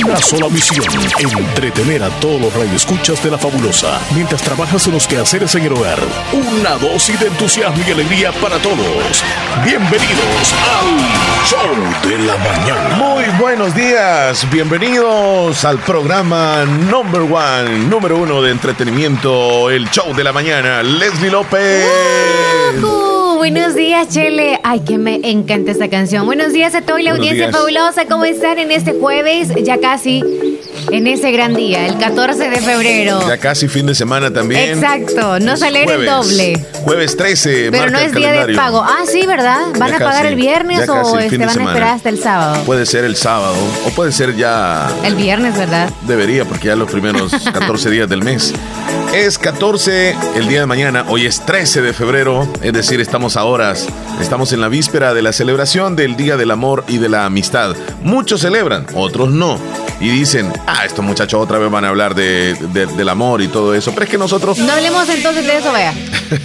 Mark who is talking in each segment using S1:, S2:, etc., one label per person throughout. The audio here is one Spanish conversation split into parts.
S1: Una sola misión, entretener a todos los radioescuchas de la fabulosa, mientras trabajas en los quehaceres en el hogar. Una dosis de entusiasmo y alegría para todos. Bienvenidos al Show de la Mañana.
S2: Muy buenos días, bienvenidos al programa number one, número uno de entretenimiento, el Show de la Mañana. Leslie López.
S3: Buenos días, Chele. Ay, que me encanta esta canción. Buenos días a toda la audiencia fabulosa. ¿Cómo están en este jueves? Ya casi en ese gran día, el 14 de febrero.
S2: Ya casi fin de semana también.
S3: Exacto, no sale el doble.
S2: Jueves 13.
S3: Pero no es día de pago. Ah, sí, ¿verdad? ¿Van a pagar el viernes o este, van a esperar hasta el sábado?
S2: Puede ser el sábado o puede ser ya.
S3: El viernes, ¿verdad?
S2: Debería, porque ya los primeros 14 días del mes. Es 14 el día de mañana, hoy es 13 de febrero, es decir, estamos a horas, estamos en la víspera de la celebración del Día del Amor y de la Amistad. Muchos celebran, otros no. Y dicen, ah, estos muchachos otra vez van a hablar de, del amor y todo eso. Pero es que nosotros...
S3: No hablemos entonces de eso, vea.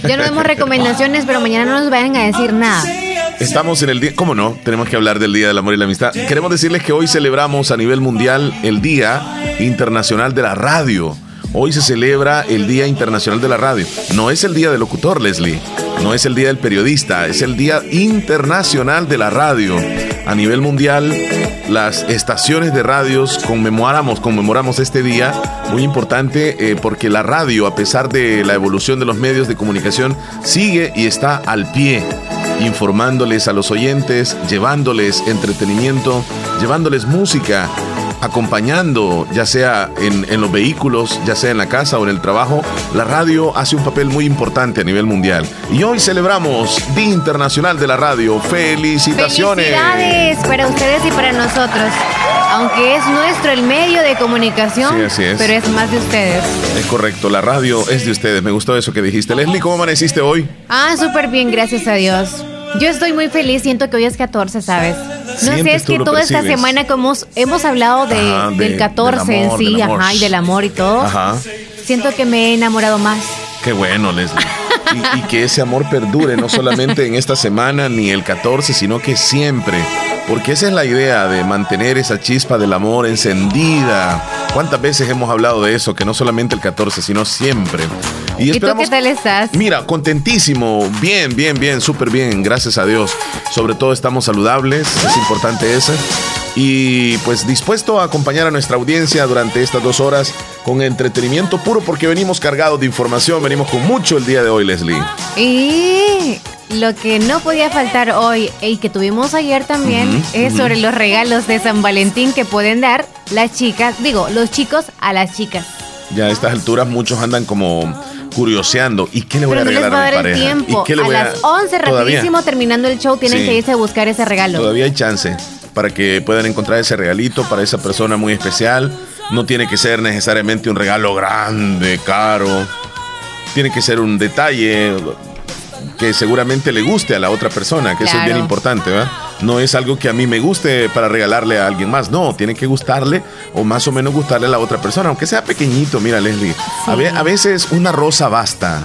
S3: Ya no vemos recomendaciones, pero mañana no nos vayan a decir nada.
S2: Estamos en el día, ¿cómo no? Tenemos que hablar del Día del Amor y la Amistad. Queremos decirles que hoy celebramos a nivel mundial el Día Internacional de la Radio. Hoy se celebra el Día Internacional de la Radio. No es el Día del Locutor, Leslie. No es el Día del Periodista. Es el Día Internacional de la Radio. A nivel mundial, las estaciones de radios conmemoramos, conmemoramos este día. Muy importante eh, porque la radio, a pesar de la evolución de los medios de comunicación, sigue y está al pie informándoles a los oyentes, llevándoles entretenimiento, llevándoles música, acompañando, ya sea en, los vehículos, ya sea en la casa o en el trabajo, la radio hace un papel muy importante a nivel mundial. Y hoy celebramos Día Internacional de la Radio. ¡Felicitaciones!
S3: Felicidades para ustedes y para nosotros. Aunque es nuestro el medio de comunicación, pero es más de ustedes.
S2: Es correcto, la radio es de ustedes. Me gustó eso que dijiste. Leslie, ¿cómo amaneciste hoy?
S3: Ah, súper bien, gracias a Dios. Yo estoy muy feliz, siento que hoy es 14, ¿sabes? No sé, es que toda esta semana como hemos hablado de, del 14 en sí, ajá, y del amor y todo. Ajá. Siento que me he enamorado más.
S2: Qué bueno, Leslie. y, y que ese amor perdure, no solamente en esta semana ni el 14, sino que siempre. Porque esa es la idea de mantener esa chispa del amor encendida. ¿Cuántas veces hemos hablado de eso? Que no solamente el 14, sino siempre.
S3: Y, ¿Y tú qué tal estás?
S2: Mira, contentísimo. Bien, bien, bien, súper bien. Gracias a Dios. Sobre todo estamos saludables. Es importante eso. Y pues dispuesto a acompañar a nuestra audiencia durante estas dos horas con entretenimiento puro porque venimos cargados de información. Venimos con mucho el día de hoy, Leslie.
S3: Y lo que no podía faltar hoy y que tuvimos ayer también es sobre los regalos de San Valentín que pueden dar las chicas, digo, los chicos a las chicas.
S2: Ya a estas alturas muchos andan como curioseando. ¿Y qué le voy a regalar a, mi pareja?
S3: Tiempo. a, las 11, rapidísimo, terminando el show, tienen que irse a buscar ese regalo.
S2: Todavía hay chance para que puedan encontrar ese regalito para esa persona muy especial. No tiene que ser necesariamente un regalo grande, caro. Tiene que ser un detalle, que seguramente le guste a la otra persona, que eso es bien importante, ¿verdad? No es algo que a mí me guste para regalarle a alguien más, no, tiene que gustarle o más o menos gustarle a la otra persona, aunque sea pequeñito, mira Leslie, a, veces una rosa basta,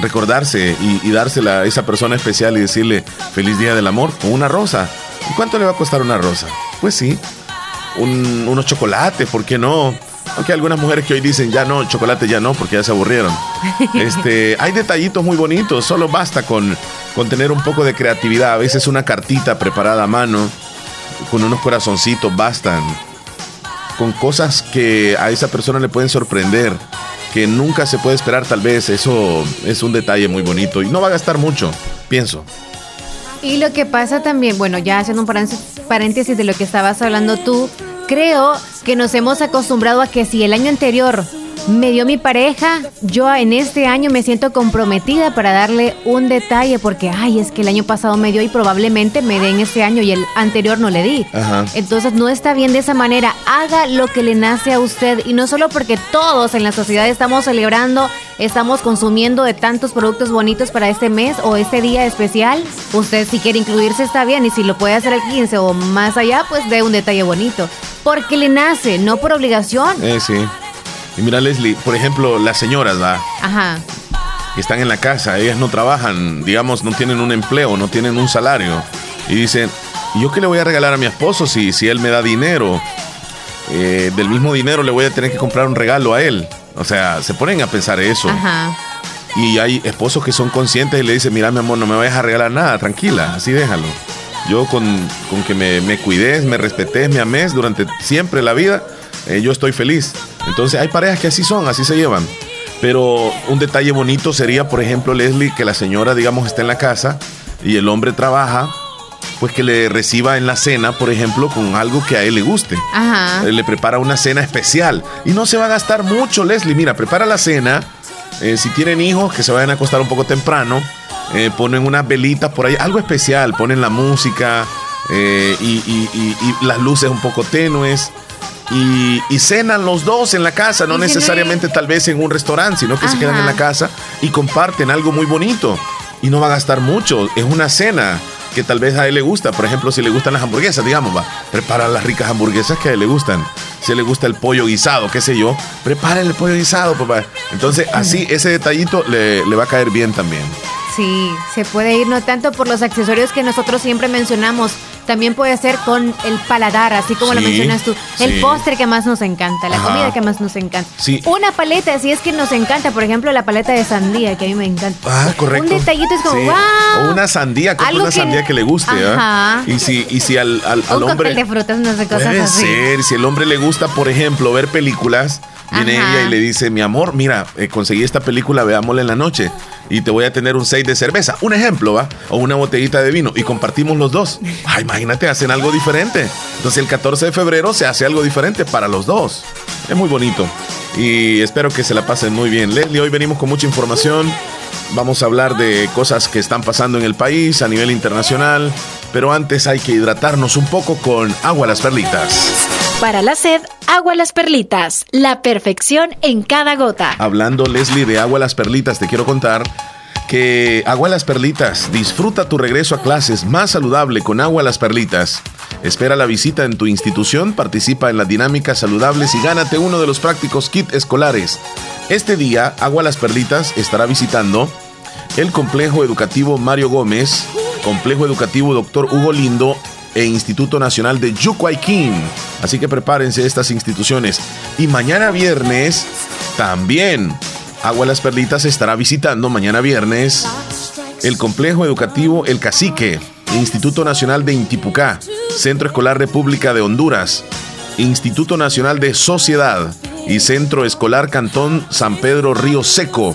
S2: recordarse y, dársela a esa persona especial y decirle feliz día del amor con una rosa. ¿Y cuánto le va a costar una rosa? Pues sí, unos chocolates, ¿por qué no? Aunque hay algunas mujeres que hoy dicen ya no, chocolate ya no, porque ya se aburrieron. Este, hay detallitos muy bonitos, solo basta con, con tener un poco de creatividad. A veces una cartita preparada a mano, con unos corazoncitos, bastan. Con cosas que a esa persona le pueden sorprender, que nunca se puede esperar tal vez. Eso es un detalle muy bonito y no va a gastar mucho, pienso.
S3: Y lo que pasa también, bueno, ya haciendo un paréntesis de lo que estabas hablando tú, creo que nos hemos acostumbrado a que si el año anterior me dio mi pareja, yo en este año me siento comprometida para darle un detalle porque, ay, es que el año pasado me dio y probablemente me dé en este año y el anterior no le di. Entonces no está bien de esa manera. Haga lo que le nace a usted y no solo porque todos en la sociedad estamos celebrando, estamos consumiendo de tantos productos bonitos para este mes o este día especial. Usted si quiere incluirse está bien y si lo puede hacer el 15 o más allá, pues dé un detalle bonito. Porque le nace, no por obligación.
S2: Eh, sí. Y mira, Leslie, por ejemplo, las señoras, ¿va?
S3: Ajá.
S2: Que están en la casa, ellas no trabajan, digamos, no tienen un empleo, no tienen un salario. Y dicen, ¿y yo qué le voy a regalar a mi esposo si, si él me da dinero? eh, del mismo dinero le voy a tener que comprar un regalo a él. O sea, se ponen a pensar eso.
S3: Ajá.
S2: Y hay esposos que son conscientes y le dicen, mira mi amor, no me vayas a regalar nada, tranquila, así déjalo. Yo con, con que me, me, cuides, me respetes, me ames durante siempre la vida, eh, yo estoy feliz. Entonces hay parejas que así son, así se llevan. Pero un detalle bonito sería, por ejemplo, Leslie, que la señora, digamos, está en la casa y el hombre trabaja, pues que le reciba en la cena, por ejemplo, con algo que a él le guste.
S3: Ajá.
S2: Le prepara una cena especial. Y no se va a gastar mucho, Leslie. Mira, prepara la cena. Eh, si tienen hijos, que se vayan a acostar un poco temprano. Eh, ponen unas velitas por ahí, algo especial. Ponen la música eh, y, y, y, y, las luces un poco tenues. Y, cenan los dos en la casa, no necesariamente tal vez en un restaurante, sino que Ajá. se quedan en la casa y comparten algo muy bonito. Y no va a gastar mucho, es una cena que tal vez a él le gusta. Por ejemplo, si le gustan las hamburguesas, digamos, va, prepara las ricas hamburguesas que a él le gustan. Si le gusta el pollo guisado, qué sé yo, prepara el pollo guisado, papá. Entonces, así, ese detallito le, le va a caer bien también.
S3: Sí, se puede ir no tanto por los accesorios que nosotros siempre mencionamos, también puede ser con el paladar, así como
S2: Sí,
S3: lo mencionas tú. El
S2: sí.
S3: postre que más nos encanta, la
S2: Ajá.
S3: comida que más nos encanta.
S2: Sí.
S3: Una paleta, si es que nos encanta, por ejemplo, la paleta de sandía, que a mí me encanta.
S2: Ah, correcto.
S3: Un detallito es como, wow.
S2: O una sandía,
S3: Algo
S2: una
S3: que-
S2: sandía que le guste, ¿ah?
S3: Ajá.
S2: Y si, y si al, al, al
S3: un
S2: hombre.
S3: de frutas, no sé, cosas
S2: Puede
S3: así.
S2: ser, si el hombre le gusta, por ejemplo, ver películas, viene
S3: Ajá.
S2: ella y le dice, mi amor, mira, eh, conseguí esta película, veámosla en la noche y te voy a tener un 6 de cerveza, un ejemplo, ¿va? O una botellita de vino y compartimos los dos. Ah, imagínate, hacen algo diferente. Entonces el 14 de febrero se hace algo diferente para los dos. Es muy bonito y espero que se la pasen muy bien. Leslie, hoy venimos con mucha información. Vamos a hablar de cosas que están pasando en el país a nivel internacional, pero antes hay que hidratarnos un poco con agua a las perlitas.
S4: Para la sed, agua las perlitas. La perfección en cada gota.
S2: Hablando, Leslie, de agua las perlitas, te quiero contar que Agua las Perlitas, disfruta tu regreso a clases más saludable con Agua las Perlitas. Espera la visita en tu institución, participa en las dinámicas saludables y gánate uno de los prácticos kit escolares. Este día, Agua las Perlitas estará visitando el Complejo Educativo Mario Gómez, Complejo Educativo Dr. Hugo Lindo e Instituto Nacional de Yucuayquín. Así que prepárense estas instituciones. Y mañana viernes también Agua Las Perlitas estará visitando mañana viernes el Complejo Educativo El Cacique, Instituto Nacional de Intipucá, Centro Escolar República de Honduras, Instituto Nacional de Sociedad y Centro Escolar Cantón San Pedro Río Seco.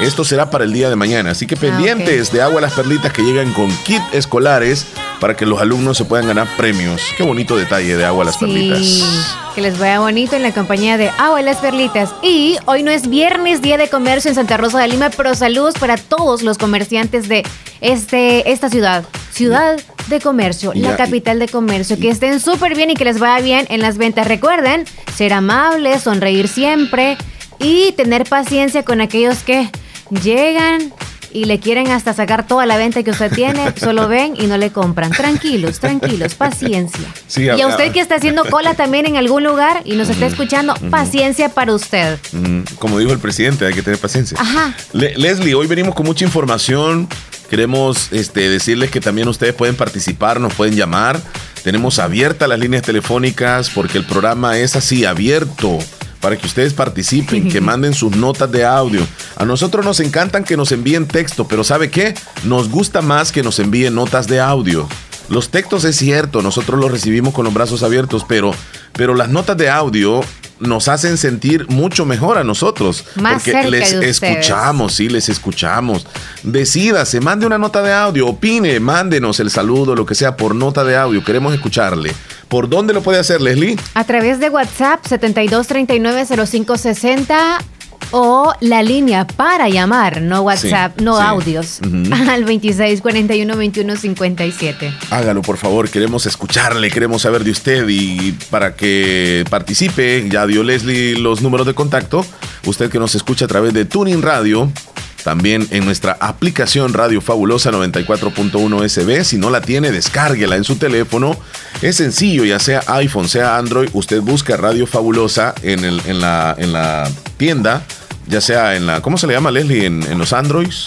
S2: Esto será para el día de mañana, así que pendientes de Agua Las Perlitas que llegan con kit escolares para que los alumnos se puedan ganar premios. Qué bonito detalle de Agua Las
S3: Sí,
S2: Perlitas.
S3: que les vaya bonito en la compañía de Agua las Perlitas. Y hoy no es viernes, día de comercio en Santa Rosa de Lima, pero saludos para todos los comerciantes de este, esta ciudad. Ciudad de comercio,
S2: Ya,
S3: la capital de comercio. Que estén súper bien y que les vaya bien en las ventas. Recuerden ser amables, sonreír siempre y tener paciencia con aquellos que llegan y le quieren hasta sacar toda la venta que usted tiene, solo ven y no le compran. Tranquilos, tranquilos, paciencia.
S2: Sí,
S3: y
S2: a-
S3: usted que está haciendo cola también en algún lugar y nos está escuchando, paciencia para usted.
S2: Mm, como dijo el presidente, hay que tener paciencia.
S3: Ajá.
S2: Le- Leslie, hoy venimos con mucha información. Queremos este, decirles que también ustedes pueden participar, nos pueden llamar. Tenemos abiertas las líneas telefónicas porque el programa es así, abierto. Para que ustedes participen, que manden sus notas de audio. A nosotros nos encantan que nos envíen texto, pero ¿sabe qué? Nos gusta más que nos envíen notas de audio. Los textos es cierto, nosotros los recibimos con los brazos abiertos, pero, pero las notas de audio nos hacen sentir mucho mejor a nosotros.
S3: Más
S2: porque
S3: cerca
S2: les
S3: de
S2: escuchamos, sí, les escuchamos. Decídase, mande una nota de audio, opine, mándenos el saludo, lo que sea, por nota de audio. Queremos escucharle. ¿Por dónde lo puede hacer, Leslie?
S3: A través de WhatsApp 72390560 o la línea para llamar, no WhatsApp,
S2: Sí,
S3: no
S2: sí.
S3: audios, al 26412157.
S2: Hágalo, por favor. Queremos escucharle, queremos saber de usted y para que participe, ya dio Leslie los números de contacto. Usted que nos escucha a través de Tuning Radio, también en nuestra aplicación Radio Fabulosa 94.1 SB. Si no la tiene, descárguela en su teléfono. Es sencillo, ya sea iPhone, sea Android. Usted busca Radio Fabulosa en, el, en, la, en la tienda, ya sea en la. ¿Cómo se le llama, Leslie? En, en los Androids.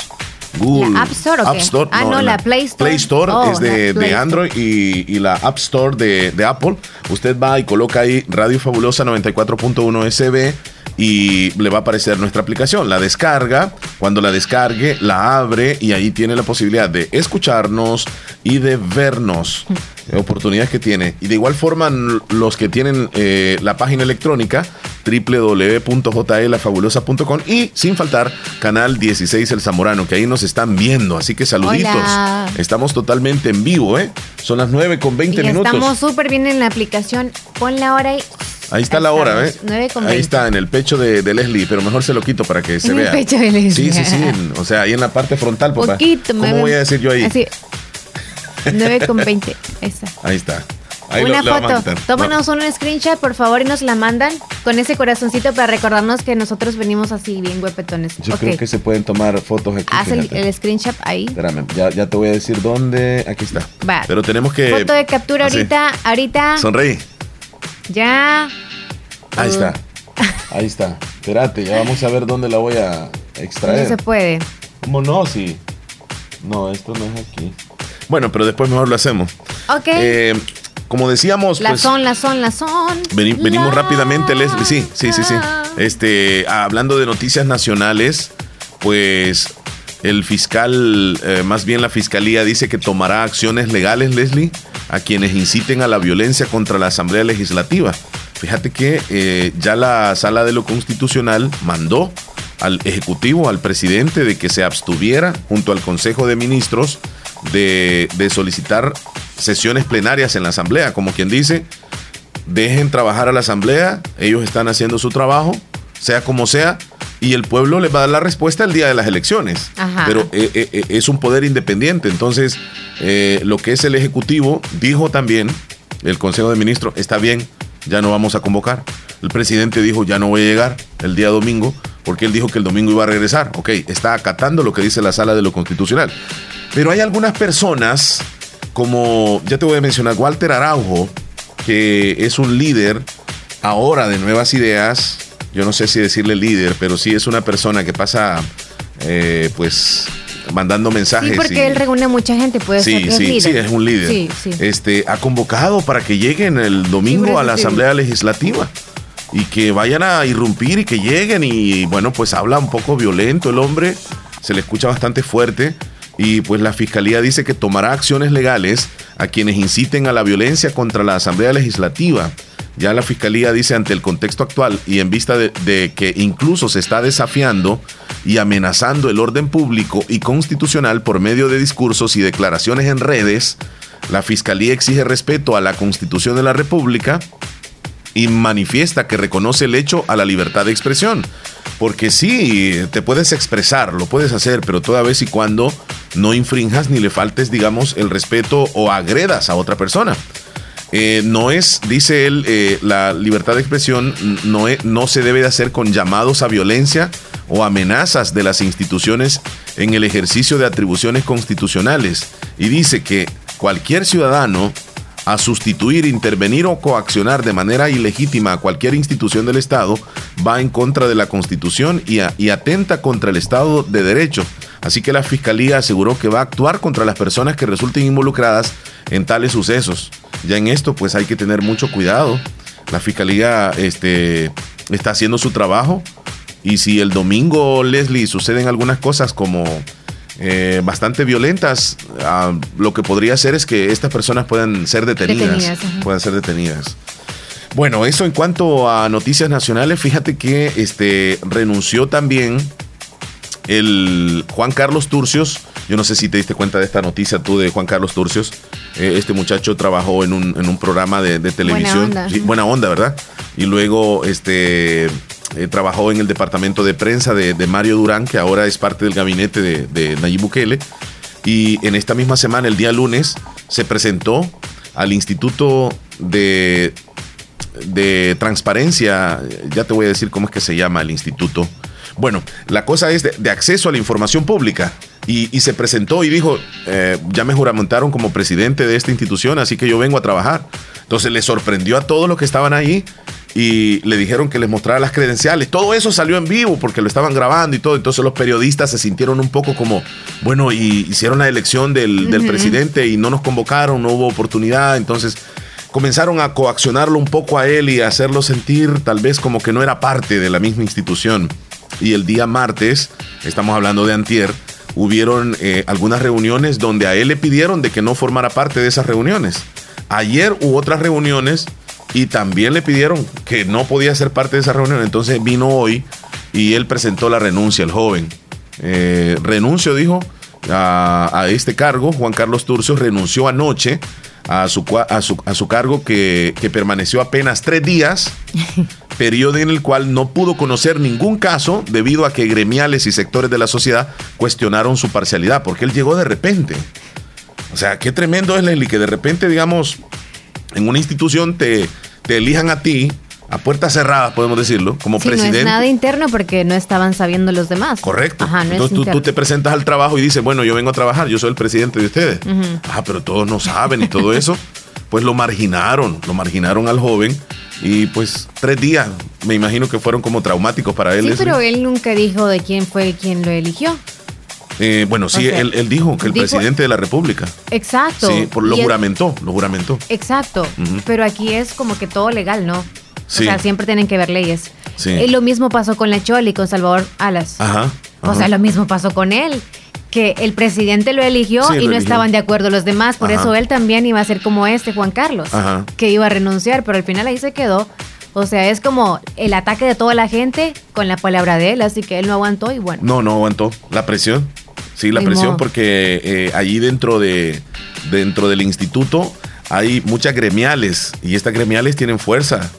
S2: Google
S3: ¿La App Store o?
S2: Store,
S3: Ah, no, la Play Store.
S2: Play Store
S3: Oh,
S2: es de,
S3: la Play
S2: de Android y, y la App Store de, de Apple. Usted va y coloca ahí Radio Fabulosa 94.1 SB y le va a aparecer nuestra aplicación. La descarga, cuando la descargue, la abre y ahí tiene la posibilidad de escucharnos y de vernos. Oportunidades que tiene. Y de igual forma, los que tienen eh, la página electrónica www.jlafabulosa.com y sin faltar canal 16 El Zamorano, que ahí nos están viendo. Así que saluditos.
S3: Hola.
S2: Estamos totalmente en vivo, ¿eh? Son las 9 con 20
S3: y
S2: minutos.
S3: estamos súper bien en la aplicación. Pon la hora y
S2: Ahí está la hora, ¿eh?
S3: Estamos, 9 con
S2: Ahí
S3: 20.
S2: está, en el pecho de, de Leslie, pero mejor se lo quito para que se
S3: En el
S2: vea.
S3: pecho de Leslie.
S2: Sí, sí, sí. en- o sea, ahí en la parte frontal, papá.
S3: Poquito,
S2: ¿Cómo voy a decir yo ahí?
S3: Así. 9 con 20. Esa.
S2: Ahí está. Ahí
S3: una
S2: lo- le vamos a
S3: foto. Tómanos un screenshot, por favor, y nos la mandan con ese corazoncito para recordarnos que nosotros venimos así bien huepetones.
S2: Yo creo que se pueden tomar fotos aquí.
S3: Haz el, screenshot ahí.
S2: Espérame, ya, ya te voy a decir dónde. Aquí está.
S3: Va.
S2: Pero tenemos que.
S3: Foto de captura
S2: así.
S3: ahorita, ahorita.
S2: Sonreí.
S3: Ya.
S2: Ahí
S3: Uh.
S2: está. Ahí está. Espérate, ya vamos a ver dónde la voy a
S3: No
S2: extraer.
S3: se puede.
S2: ¿Cómo no? Sí. No, esto no es aquí. Bueno, pero después mejor lo hacemos.
S3: Ok.
S2: Eh, como decíamos,
S3: la
S2: pues.
S3: son, la son, la son.
S2: Veni- venimos
S3: La-
S2: rápidamente, Leslie. Sí, sí, sí, sí. Este, hablando de noticias nacionales, pues el fiscal, eh, más bien la fiscalía, dice que tomará acciones legales, Leslie, a quienes inciten a la violencia contra la Asamblea Legislativa. Fíjate que eh, ya la Sala de lo Constitucional mandó al Ejecutivo, al presidente, de que se abstuviera junto al Consejo de Ministros de, de solicitar sesiones plenarias en la Asamblea, como quien dice, dejen trabajar a la asamblea, ellos están haciendo su trabajo, sea como sea, y el pueblo les va a dar la respuesta el día de las elecciones.
S3: Ajá.
S2: Pero eh, eh, eh, es un poder independiente, entonces eh, lo que es el Ejecutivo dijo también, el Consejo de Ministros, está bien, ya no vamos a convocar. El presidente dijo, ya no voy a llegar el día domingo, porque él dijo que el domingo iba a regresar. Ok, está acatando lo que dice la sala de lo constitucional. Pero hay algunas personas, como ya te voy a mencionar, Walter Araujo, que es un líder ahora de nuevas ideas. Yo no sé si decirle líder, pero sí es una persona que pasa, eh, pues, mandando mensajes.
S3: Sí, porque
S2: y-
S3: él reúne mucha gente, puede ser
S2: Sí,
S3: que es
S2: sí,
S3: líder.
S2: sí, es un líder.
S3: Sí, sí.
S2: Este, ha convocado para que lleguen el domingo
S3: Sí,
S2: a la. Asamblea Legislativa y que vayan a irrumpir y que lleguen y bueno, pues habla un poco violento el hombre, se le escucha bastante fuerte y pues la Fiscalía dice que tomará acciones legales a quienes inciten a la violencia contra la Asamblea Legislativa. Ya la Fiscalía dice ante el contexto actual y en vista de, de que incluso se está desafiando y amenazando el orden público y constitucional por medio de discursos y declaraciones en redes, la Fiscalía exige respeto a la Constitución de la República y manifiesta que reconoce el hecho a la libertad de expresión. Porque sí, te puedes expresar, lo puedes hacer, pero toda vez y cuando no infrinjas ni le faltes, digamos, el respeto o agredas a otra persona. Eh, no es, dice él, eh, la libertad de expresión no, es- no se debe de hacer con llamados a violencia o amenazas de las instituciones en el ejercicio de atribuciones constitucionales. Y dice que cualquier ciudadano a sustituir, intervenir o coaccionar de manera ilegítima a cualquier institución del Estado va en contra de la Constitución y, atenta contra el Estado de Derecho. Así que la Fiscalía aseguró que va a actuar contra las personas que resulten involucradas en tales sucesos. Ya en esto pues hay que tener mucho cuidado. La Fiscalía este, está haciendo su trabajo y si el domingo, Leslie, suceden algunas cosas como eh, bastante violentas, ah, lo que podría hacer es que estas personas puedan ser detenidas.
S3: Detenidas,
S2: puedan ser detenidas. Bueno, eso en cuanto a noticias nacionales, fíjate que este renunció también el Juan Carlos Turcios. Yo no sé si te diste cuenta de esta noticia tú de Juan Carlos Turcios. Eh, este muchacho trabajó en un, en un programa de, de televisión.
S3: onda.
S2: Sí, buena onda, ¿verdad? Y luego este eh, trabajó en el departamento de prensa de, Mario Durán, que ahora es parte del gabinete de, de Nayib Bukele. Y en esta misma semana, el día lunes, se presentó al Instituto de, de Transparencia, ya te voy a decir cómo es que se llama el instituto. Bueno, la cosa es de, acceso a la información pública. Y, y se presentó y dijo, eh, ya me juramentaron como presidente de esta institución, así que yo vengo a trabajar. Entonces le sorprendió a todos los que estaban ahí y le dijeron que les mostrara las credenciales. Todo eso salió en vivo porque lo estaban grabando y todo. Entonces los periodistas se sintieron un poco como, bueno, y hicieron la elección del, del presidente y no nos convocaron, no hubo oportunidad. Entonces comenzaron a coaccionarlo un poco a él y a hacerlo sentir tal vez como que no era parte de la misma institución. Y el día martes, estamos hablando de antier, hubieron eh, algunas reuniones donde a él le pidieron de que no formara parte de esas reuniones. Ayer hubo otras reuniones y también le pidieron que no podía ser parte de esa reunión. Entonces vino hoy y él presentó la renuncia, el joven. Eh, renuncio, dijo, a, este cargo. Juan Carlos Turcio renunció anoche a su, a su, a su cargo que, que permaneció apenas tres días periodo en el cual no pudo conocer ningún caso debido a que gremiales y sectores de la sociedad cuestionaron su parcialidad, porque él llegó de repente. O sea, qué tremendo es, Leslie, que de repente, digamos, en una institución te, te elijan a ti a puertas cerradas, podemos decirlo, como presidente. No es
S3: nada interno porque no estaban sabiendo los demás.
S2: Correcto. Entonces tú, te presentas al trabajo y dices, bueno, yo vengo a trabajar, yo soy el presidente de ustedes. Ah, pero todos no saben y todo eso. pues lo marginaron, lo marginaron al joven y pues tres días, me imagino que fueron como traumáticos para él.
S3: Sí, pero él nunca dijo de quién fue quien lo eligió.
S2: Eh, bueno, sí, él, dijo que el presidente de la República.
S3: Exacto.
S2: Sí, por, lo juramentó, lo juramentó.
S3: Exacto, pero aquí es como que todo legal, ¿no? Sí. O sea, siempre tienen que ver leyes. Sí. Y lo mismo pasó con Lecholi, con Salvador Alas. Ajá, O sea, lo mismo pasó con él que el presidente lo eligió y no estaban de acuerdo los demás. Por eso él también iba a ser como este Juan Carlos, que iba a renunciar, pero al final ahí se quedó. O sea, es como el ataque de toda la gente con la palabra de él, así que él no aguantó y bueno.
S2: No, no aguantó. La presión. Sí, la presión porque eh, allí dentro, de, dentro del instituto hay muchas gremiales y estas gremiales tienen fuerza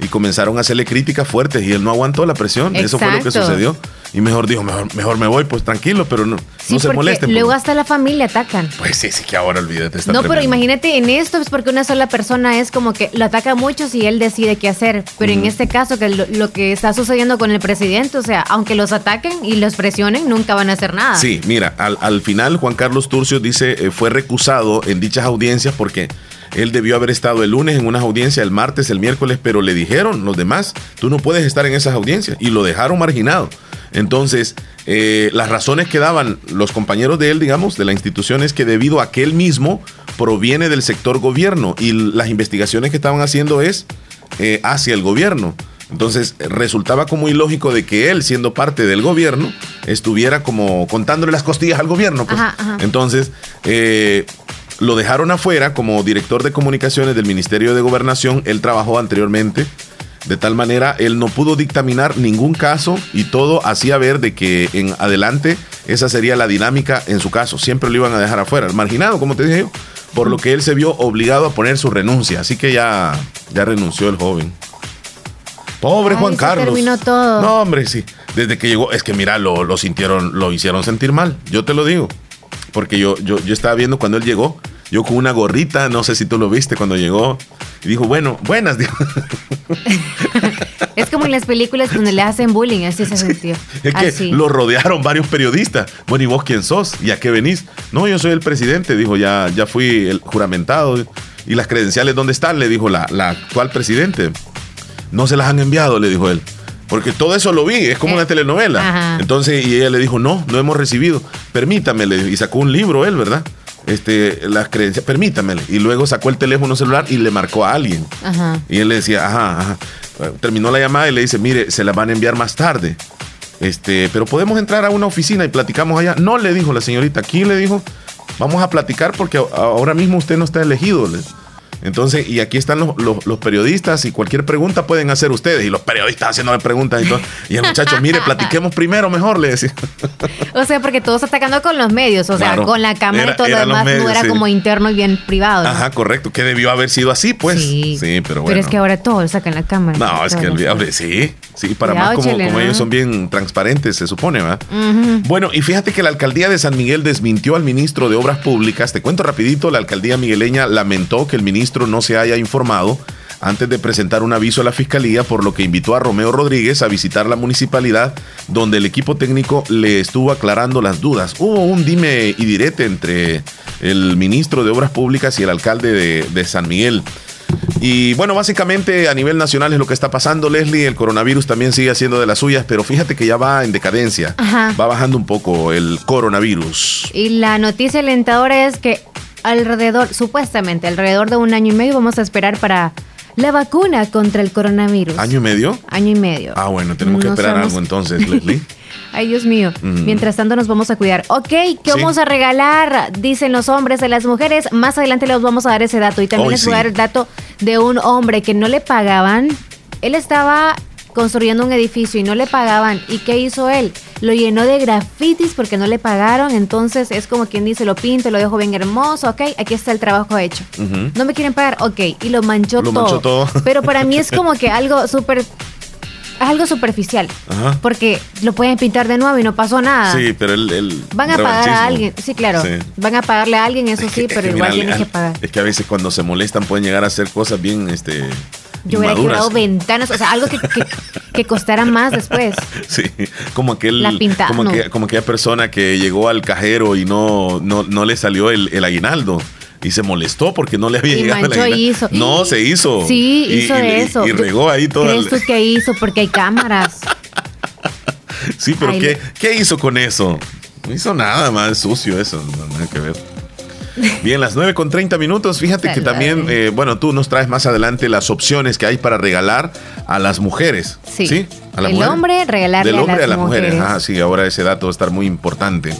S2: y comenzaron a hacerle críticas fuertes y él no aguantó la presión. Eso fue lo que sucedió. Y mejor dijo, mejor, mejor me voy, pues tranquilo, pero no, no se moleste.
S3: Luego pues. hasta la familia atacan.
S2: Pues sí, sí que ahora olvídate.
S3: Está no, pero imagínate en esto, es porque una sola persona es como que lo ataca mucho si él decide qué hacer. Pero en este caso, que lo, que está sucediendo con el presidente, o sea, aunque los ataquen y los presionen, nunca van a hacer nada.
S2: Sí, mira, al, al final Juan Carlos Turcio dice, eh, fue recusado en dichas audiencias porque él debió haber estado el lunes en unas audiencias, el martes, el miércoles, pero le dijeron los demás, tú no puedes estar en esas audiencias y lo dejaron marginado. Entonces, eh, las razones que daban los compañeros de él, digamos, de la institución es que debido a que él mismo proviene del sector gobierno y las investigaciones que estaban haciendo es eh, hacia el gobierno. Entonces resultaba como ilógico de que él, siendo parte del gobierno, estuviera como contándole las costillas al gobierno. Pues. Entonces, eh, lo dejaron afuera como director de comunicaciones del Ministerio de Gobernación. Él trabajó anteriormente. De tal manera, él no pudo dictaminar ningún caso y todo hacía ver de que en adelante esa sería la dinámica en su caso. Siempre lo iban a dejar afuera, marginado, como te dije yo, por lo que él se vio obligado a poner su renuncia. Así que ya, ya renunció el joven. Pobre Juan Carlos.
S3: Terminó todo.
S2: No, hombre, sí. Desde que llegó, es que mira, lo, lo sintieron, lo hicieron sentir mal. Yo te lo digo. Porque yo, yo, yo estaba viendo cuando él llegó, yo con una gorrita, no sé si tú lo viste cuando llegó, y dijo, bueno, buenas, dijo.
S3: Es como en las películas donde le hacen bullying, así se sintió.
S2: Es que lo rodearon varios periodistas. Bueno, ¿y vos quién sos? ¿Y a qué venís? No, yo soy el presidente, dijo, ya, ya fui el juramentado. ¿Y las credenciales dónde están? Le dijo la, la actual presidente. No se las han enviado, le dijo él. Porque todo eso lo vi, es como una eh, telenovela. Entonces, y ella le dijo, no, no hemos recibido. Permítame, y sacó un libro él, ¿verdad? Este, las creencias, permítame. Y luego sacó el teléfono celular y le marcó a alguien. Y él le decía, ajá, ajá. Terminó la llamada y le dice, mire, se la van a enviar más tarde. Este, pero podemos entrar a una oficina y platicamos allá. No, le dijo la señorita, aquí le dijo, vamos a platicar porque ahora mismo usted no está elegido. Entonces, y aquí están los, periodistas y cualquier pregunta pueden hacer ustedes. Y los periodistas haciéndole preguntas y todo. Y el muchacho, mire, platiquemos primero mejor, le decía.
S3: O sea, porque todos atacando con los medios, o sea, con la cámara y todo lo demás no era como interno y bien privado.
S2: Ajá, correcto, que debió haber sido así, pues. Sí, pero bueno.
S3: Pero es que ahora todos sacan la cámara.
S2: No, es que el sí, sí, para más como, ellos son bien transparentes, se supone, ¿va? Bueno, y fíjate que la alcaldía de San Miguel desmintió al ministro de Obras Públicas. Te cuento rapidito, la alcaldía migueleña lamentó que el ministro no se haya informado antes de presentar un aviso a la fiscalía, por lo que invitó a Romeo Rodríguez a visitar la municipalidad, donde el equipo técnico le estuvo aclarando las dudas. Hubo un dime y direte entre el ministro de Obras Públicas y el alcalde de, San Miguel. Y bueno, básicamente a nivel nacional es lo que está pasando, Leslie. El coronavirus también sigue haciendo de las suyas, pero fíjate que ya va en decadencia. Va bajando un poco el coronavirus.
S3: Y la noticia alentadora es que alrededor, supuestamente, alrededor de un año y medio vamos a esperar para la vacuna contra el coronavirus.
S2: ¿Año y medio?
S3: Año y medio.
S2: Ah, bueno, tenemos que esperar algo entonces, Leslie.
S3: Ay, Dios mío. Mm. Mientras tanto nos vamos a cuidar. Ok, ¿qué vamos a regalar? Dicen los hombres a las mujeres. Más adelante les vamos a dar ese dato. Y también les voy a dar el dato de un hombre que no le pagaban. Él estaba construyendo un edificio y no le pagaban. ¿Y qué hizo él? Lo llenó de grafitis porque no le pagaron. Entonces es como quien dice, lo pinto, lo dejo bien hermoso. Ok, aquí está el trabajo hecho. No me quieren pagar. Ok, y lo manchó
S2: lo
S3: todo.
S2: Manchó todo.
S3: Pero para mí es como que algo súper algo superficial. Porque lo pueden pintar de nuevo y no pasó nada.
S2: Sí, pero el.
S3: Van a pagar a alguien. Sí, claro. Van a pagarle a alguien, eso sí, pero igual tienen que pagar.
S2: Es que a veces cuando se molestan pueden llegar a hacer cosas bien. este
S3: yo hubiera quebrado ventanas, o sea, algo que, que, costara más después.
S2: Sí, como aquel.
S3: La pinta,
S2: como, que, como aquella persona que llegó al cajero y no, no, no le salió el, el aguinaldo y se molestó porque no le había llegado la
S3: hizo.
S2: No, se hizo.
S3: Sí, hizo de eso.
S2: Y regó ahí todo.
S3: ¿Crees tú que hizo? Porque hay cámaras.
S2: sí, pero ¿qué, ¿qué hizo con eso? No hizo nada más sucio eso, nada que ver. Bien, las 9 con 30 minutos. Fíjate que también, eh, bueno, tú nos traes más adelante las opciones que hay para regalar a las mujeres.
S3: Sí.
S2: ¿Sí?
S3: ¿A la el hombre regalarle
S2: Del hombre
S3: a las,
S2: mujeres. Ah, sí, ahora ese dato va a estar muy importante.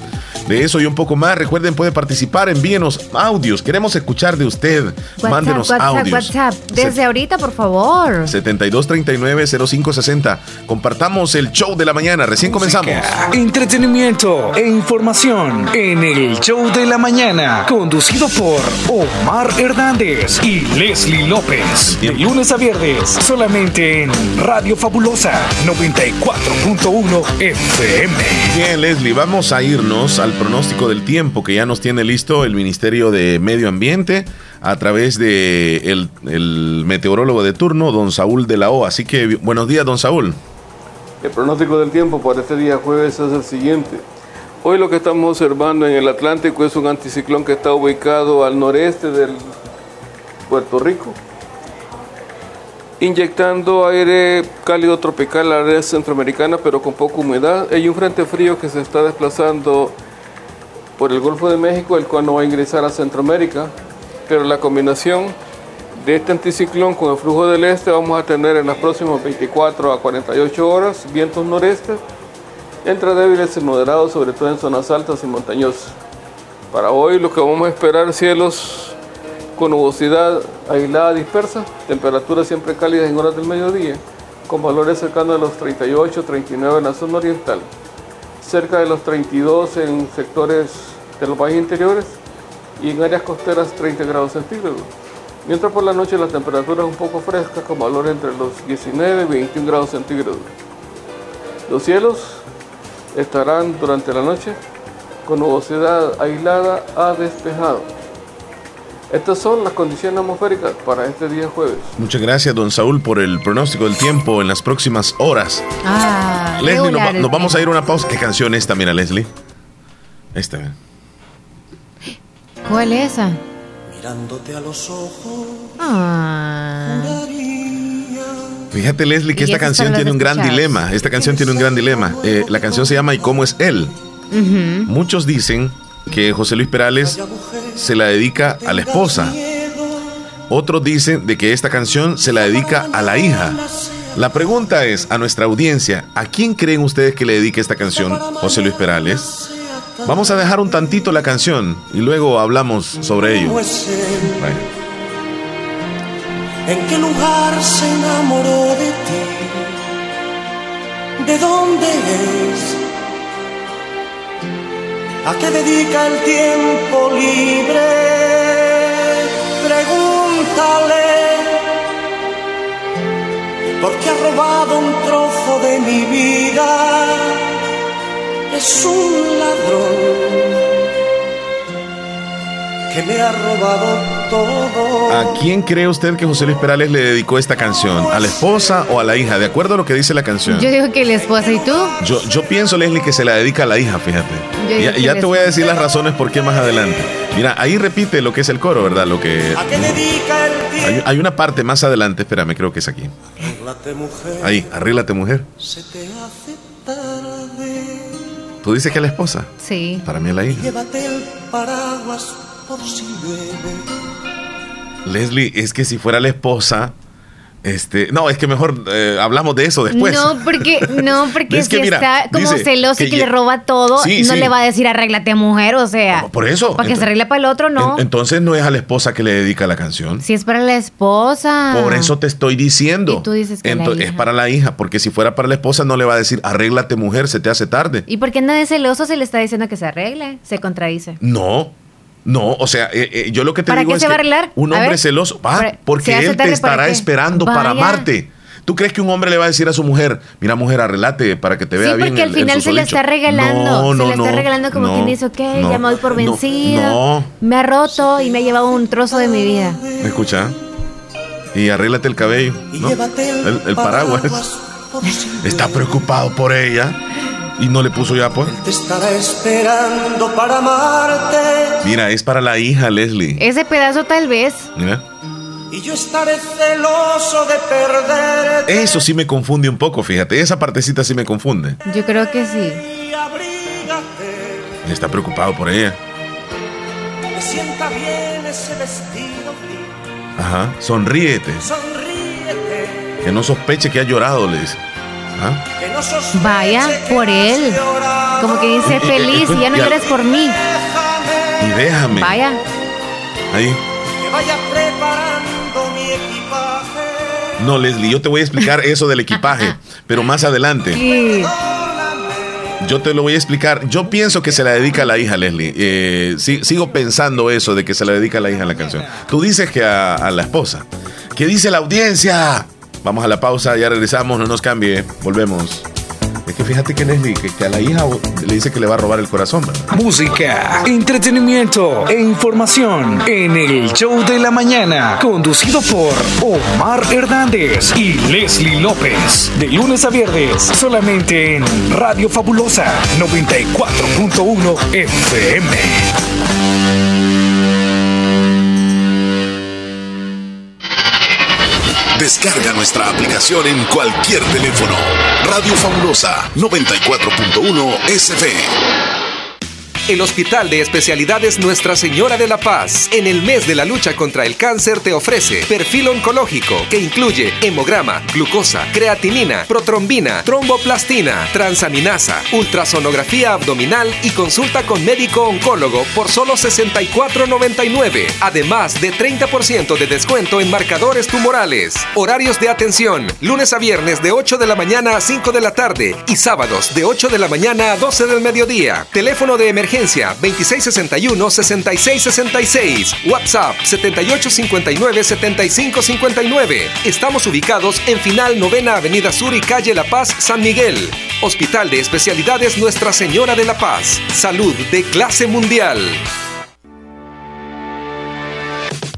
S2: De eso y un poco más, recuerden, puede participar, envíenos audios. Queremos escuchar de usted.
S3: WhatsApp,
S2: Mándenos
S3: WhatsApp,
S2: audios.
S3: WhatsApp. Desde ahorita, por favor.
S2: 7239-0560. Compartamos el show de la mañana. Recién comenzamos.
S1: Entretenimiento e información en el show de la mañana. Conducido por Omar Hernández y Leslie López. De lunes a viernes, solamente en Radio Fabulosa 94.1 FM.
S2: Bien, Leslie, vamos a irnos al pronóstico del tiempo que ya nos tiene listo el Ministerio de Medio Ambiente a través de el, meteorólogo de turno, don Saúl de la O. Así que buenos días, don Saúl.
S5: El pronóstico del tiempo para este día jueves es el siguiente. Hoy lo que estamos observando en el Atlántico es un anticiclón que está ubicado al noreste del Puerto Rico, inyectando aire cálido tropical a la área centroamericana, pero con poca humedad. Hay un frente frío que se está desplazando por el Golfo de México, el cual no va a ingresar a Centroamérica, pero la combinación de este anticiclón con el flujo del este vamos a tener en las próximas 24 a 48 horas vientos noreste, entre débiles y moderados, sobre todo en zonas altas y montañosas. Para hoy lo que vamos a esperar cielos con nubosidad aislada dispersa, temperaturas siempre cálidas en horas del mediodía, con valores cercanos a los 38, 39 en la zona oriental, cerca de los 32 en sectores de los valles interiores y en áreas costeras 30 grados centígrados. Mientras por la noche la temperatura es un poco fresca con valores entre los 19 y 21 grados centígrados. Los cielos estarán durante la noche con nubosidad aislada a despejado. Estas son las condiciones atmosféricas para este día jueves.
S2: Muchas gracias, don Saúl, por el pronóstico del tiempo en las próximas horas.
S3: Ah,
S2: Leslie, nos, vamos a ir a una pausa. ¿Qué canción es esta? Mira, Leslie. Esta.
S3: ¿Cuál es esa?
S6: Mirándote a los ojos.
S3: Ah.
S2: Fíjate, Leslie, que esta canción tiene un gran dilema. Esta canción tiene un gran dilema. Eh, la canción se llama ¿Y cómo es él? Muchos dicen que José Luis Perales se la dedica a la esposa. Otros dicen de que esta canción se la dedica a la hija. La pregunta es a nuestra audiencia, ¿a quién creen ustedes que le dedique esta canción José Luis Perales? Vamos a dejar un tantito la canción y luego hablamos sobre ello.
S6: ¿En qué lugar se enamoró de ti? ¿De dónde es? ¿A qué dedica el tiempo libre? Pregúntale, porque ha robado un trozo de mi vida. Es un ladrón que me ha robado todo.
S2: ¿A quién cree usted que José Luis Perales le dedicó esta canción? ¿A la esposa o a la hija? De acuerdo a lo que dice la canción.
S3: Yo digo que la esposa y tú.
S2: Yo, yo pienso, Leslie, que se la dedica a la hija, fíjate.
S3: Yo
S2: Ya, te voy a decir las razones por qué más adelante. Mira, ahí repite lo que es el coro, ¿verdad? Lo que.
S6: ¿A qué dedica el tiempo?
S2: hay una parte más adelante, espérame, creo que es aquí.
S6: Arréglate, mujer,
S2: Ahí, arréglate, mujer.
S6: se te hace tarde.
S2: Tú dices que es la esposa.
S3: Sí.
S2: Para mí es la hija.
S6: Llévate el paraguas por si llueve.
S2: Leslie, es que si fuera la esposa. Este, no, es que mejor eh, hablamos de eso después.
S3: No, porque, no, porque
S2: Es que
S3: si
S2: mira,
S3: está como celoso y
S2: que
S3: le roba todo,
S2: Sí,
S3: no
S2: sí.
S3: le va a decir arréglate mujer, o sea.
S2: Por eso.
S3: Para que se arregle para el otro, no.
S2: En- entonces no es a la esposa que le dedica la canción.
S3: si es para la esposa.
S2: Por eso te estoy diciendo.
S3: Y tú dices que la
S2: Ento-
S3: hija.
S2: Es para la hija, porque si fuera para la esposa no le va a decir, arréglate mujer, se te hace tarde.
S3: ¿Y por qué anda de celoso si le está diciendo que se arregle? Se contradice.
S2: No, no, o sea, eh, eh, yo lo que te
S3: ¿Para
S2: digo es
S3: se va a
S2: que
S3: arreglar?
S2: un hombre
S3: ver.
S2: celoso, va,
S3: Para-
S2: porque
S3: ¿se
S2: él te
S3: para
S2: estará esperando para amarte. ¿Tú crees que un hombre le va a decir a su mujer, mira mujer, arreglate para que te vea
S3: Sí,
S2: bien?
S3: porque al
S2: el
S3: final se le
S2: susodicho"?
S3: está regalando.
S2: No,
S3: se
S2: no,
S3: le está regalando como
S2: no,
S3: quien dice, ok,
S2: no,
S3: ya me voy por vencido.
S2: No,
S3: Me ha roto y me ha llevado un trozo de mi vida.
S2: ¿me escucha? Y arréglate el cabello,
S6: Y
S2: ¿no?
S6: llévate el,
S2: El, el paraguas. Está preocupado por ella y no le puso ya pues.
S6: Te estará esperando para amarte.
S2: Mira, es para la hija, Leslie.
S3: Ese pedazo tal vez.
S2: Mira.
S6: Y yo estaré celoso de perderte.
S2: Eso sí me confunde un poco, fíjate. Esa partecita sí me confunde.
S3: Yo creo que sí.
S6: Y abrígate.
S2: Está preocupado por ella.
S6: Me sienta bien ese vestido.
S2: Ajá. Sonríete.
S6: Sonríete.
S2: Que no sospeche que ha llorado, le dice.
S3: Vaya por él. Como que dice
S2: Y- y-
S3: feliz y ya no llores por mí.
S2: Y déjame.
S3: Vaya.
S2: Ahí.
S6: Que vaya preparando mi equipaje.
S2: No, Leslie, yo te voy a explicar eso del equipaje, pero más adelante.
S3: Sí.
S2: Yo te lo voy a explicar. Yo pienso que se la dedica a la hija, Leslie. Eh, sigo pensando eso de que se la dedica a la hija la canción. Tú dices que a, a la esposa. ¿Qué dice la audiencia? Vamos a la pausa, ya regresamos, no nos cambie. Volvemos. Es que fíjate que Leslie, que, a la hija le dice que le va a robar el corazón.
S7: Música, entretenimiento e información en el show de la mañana, conducido por Omar Hernández y Leslie López, de lunes a viernes, solamente en Radio Fabulosa 94.1 FM.
S1: Descarga nuestra aplicación en cualquier teléfono. Radio Fabulosa 94.1 SF.
S8: El Hospital de Especialidades Nuestra Señora de la Paz, en el mes de la lucha contra el cáncer, te ofrece perfil oncológico que incluye hemograma, glucosa, creatinina, protrombina, tromboplastina, transaminasa, ultrasonografía abdominal y consulta con médico oncólogo por solo 64.99. Además de 30% de descuento en marcadores tumorales. Horarios de atención: lunes a viernes de 8 de la mañana a 5 de la tarde y sábados de 8 de la mañana a 12 del mediodía. Teléfono de emergencia 2661-6666. WhatsApp 7859-7559. Estamos ubicados en Final Novena Avenida Sur y Calle La Paz, San Miguel. Hospital de Especialidades Nuestra Señora de la Paz. Salud de clase mundial.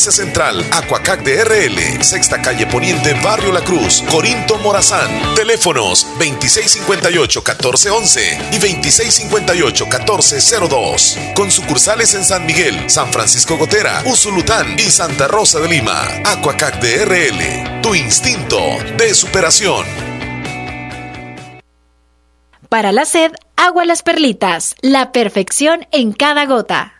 S1: Central, Aquacac DRL, Sexta Calle Poniente, Barrio La Cruz, Corinto Morazán. Teléfonos 2658-1411 y 2658-1402. Con sucursales en San Miguel, San Francisco Gotera, Usulután y Santa Rosa de Lima. Aquacac DRL, tu instinto de superación.
S4: Para la sed, agua las perlitas, la perfección en cada gota.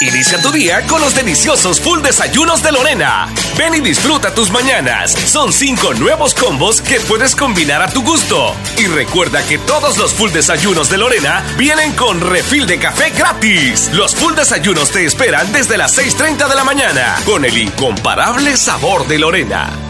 S9: Inicia tu día con los deliciosos full desayunos de Lorena. Ven y disfruta tus mañanas. Son cinco nuevos combos que puedes combinar a tu gusto. Y recuerda que todos los full desayunos de Lorena vienen con refil de café gratis. Los full desayunos te esperan desde las 6.30 de la mañana con el incomparable sabor de Lorena.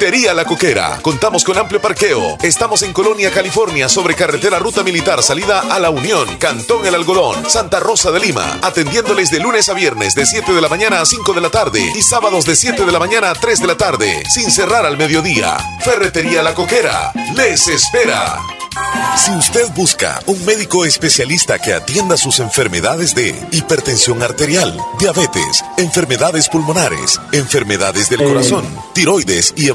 S2: La Coquera. Contamos con amplio parqueo. Estamos en Colonia, California, sobre carretera Ruta Militar, salida a La Unión, Cantón El Algodón, Santa Rosa de Lima. Atendiéndoles de lunes a viernes de 7 de la mañana a 5 de la tarde y sábados de 7 de la mañana a 3 de la tarde, sin cerrar al mediodía. Ferretería La Coquera. Les espera. Si usted busca un médico especialista que atienda sus enfermedades de hipertensión arterial, diabetes, enfermedades pulmonares, enfermedades del corazón, tiroides y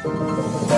S2: Thank you.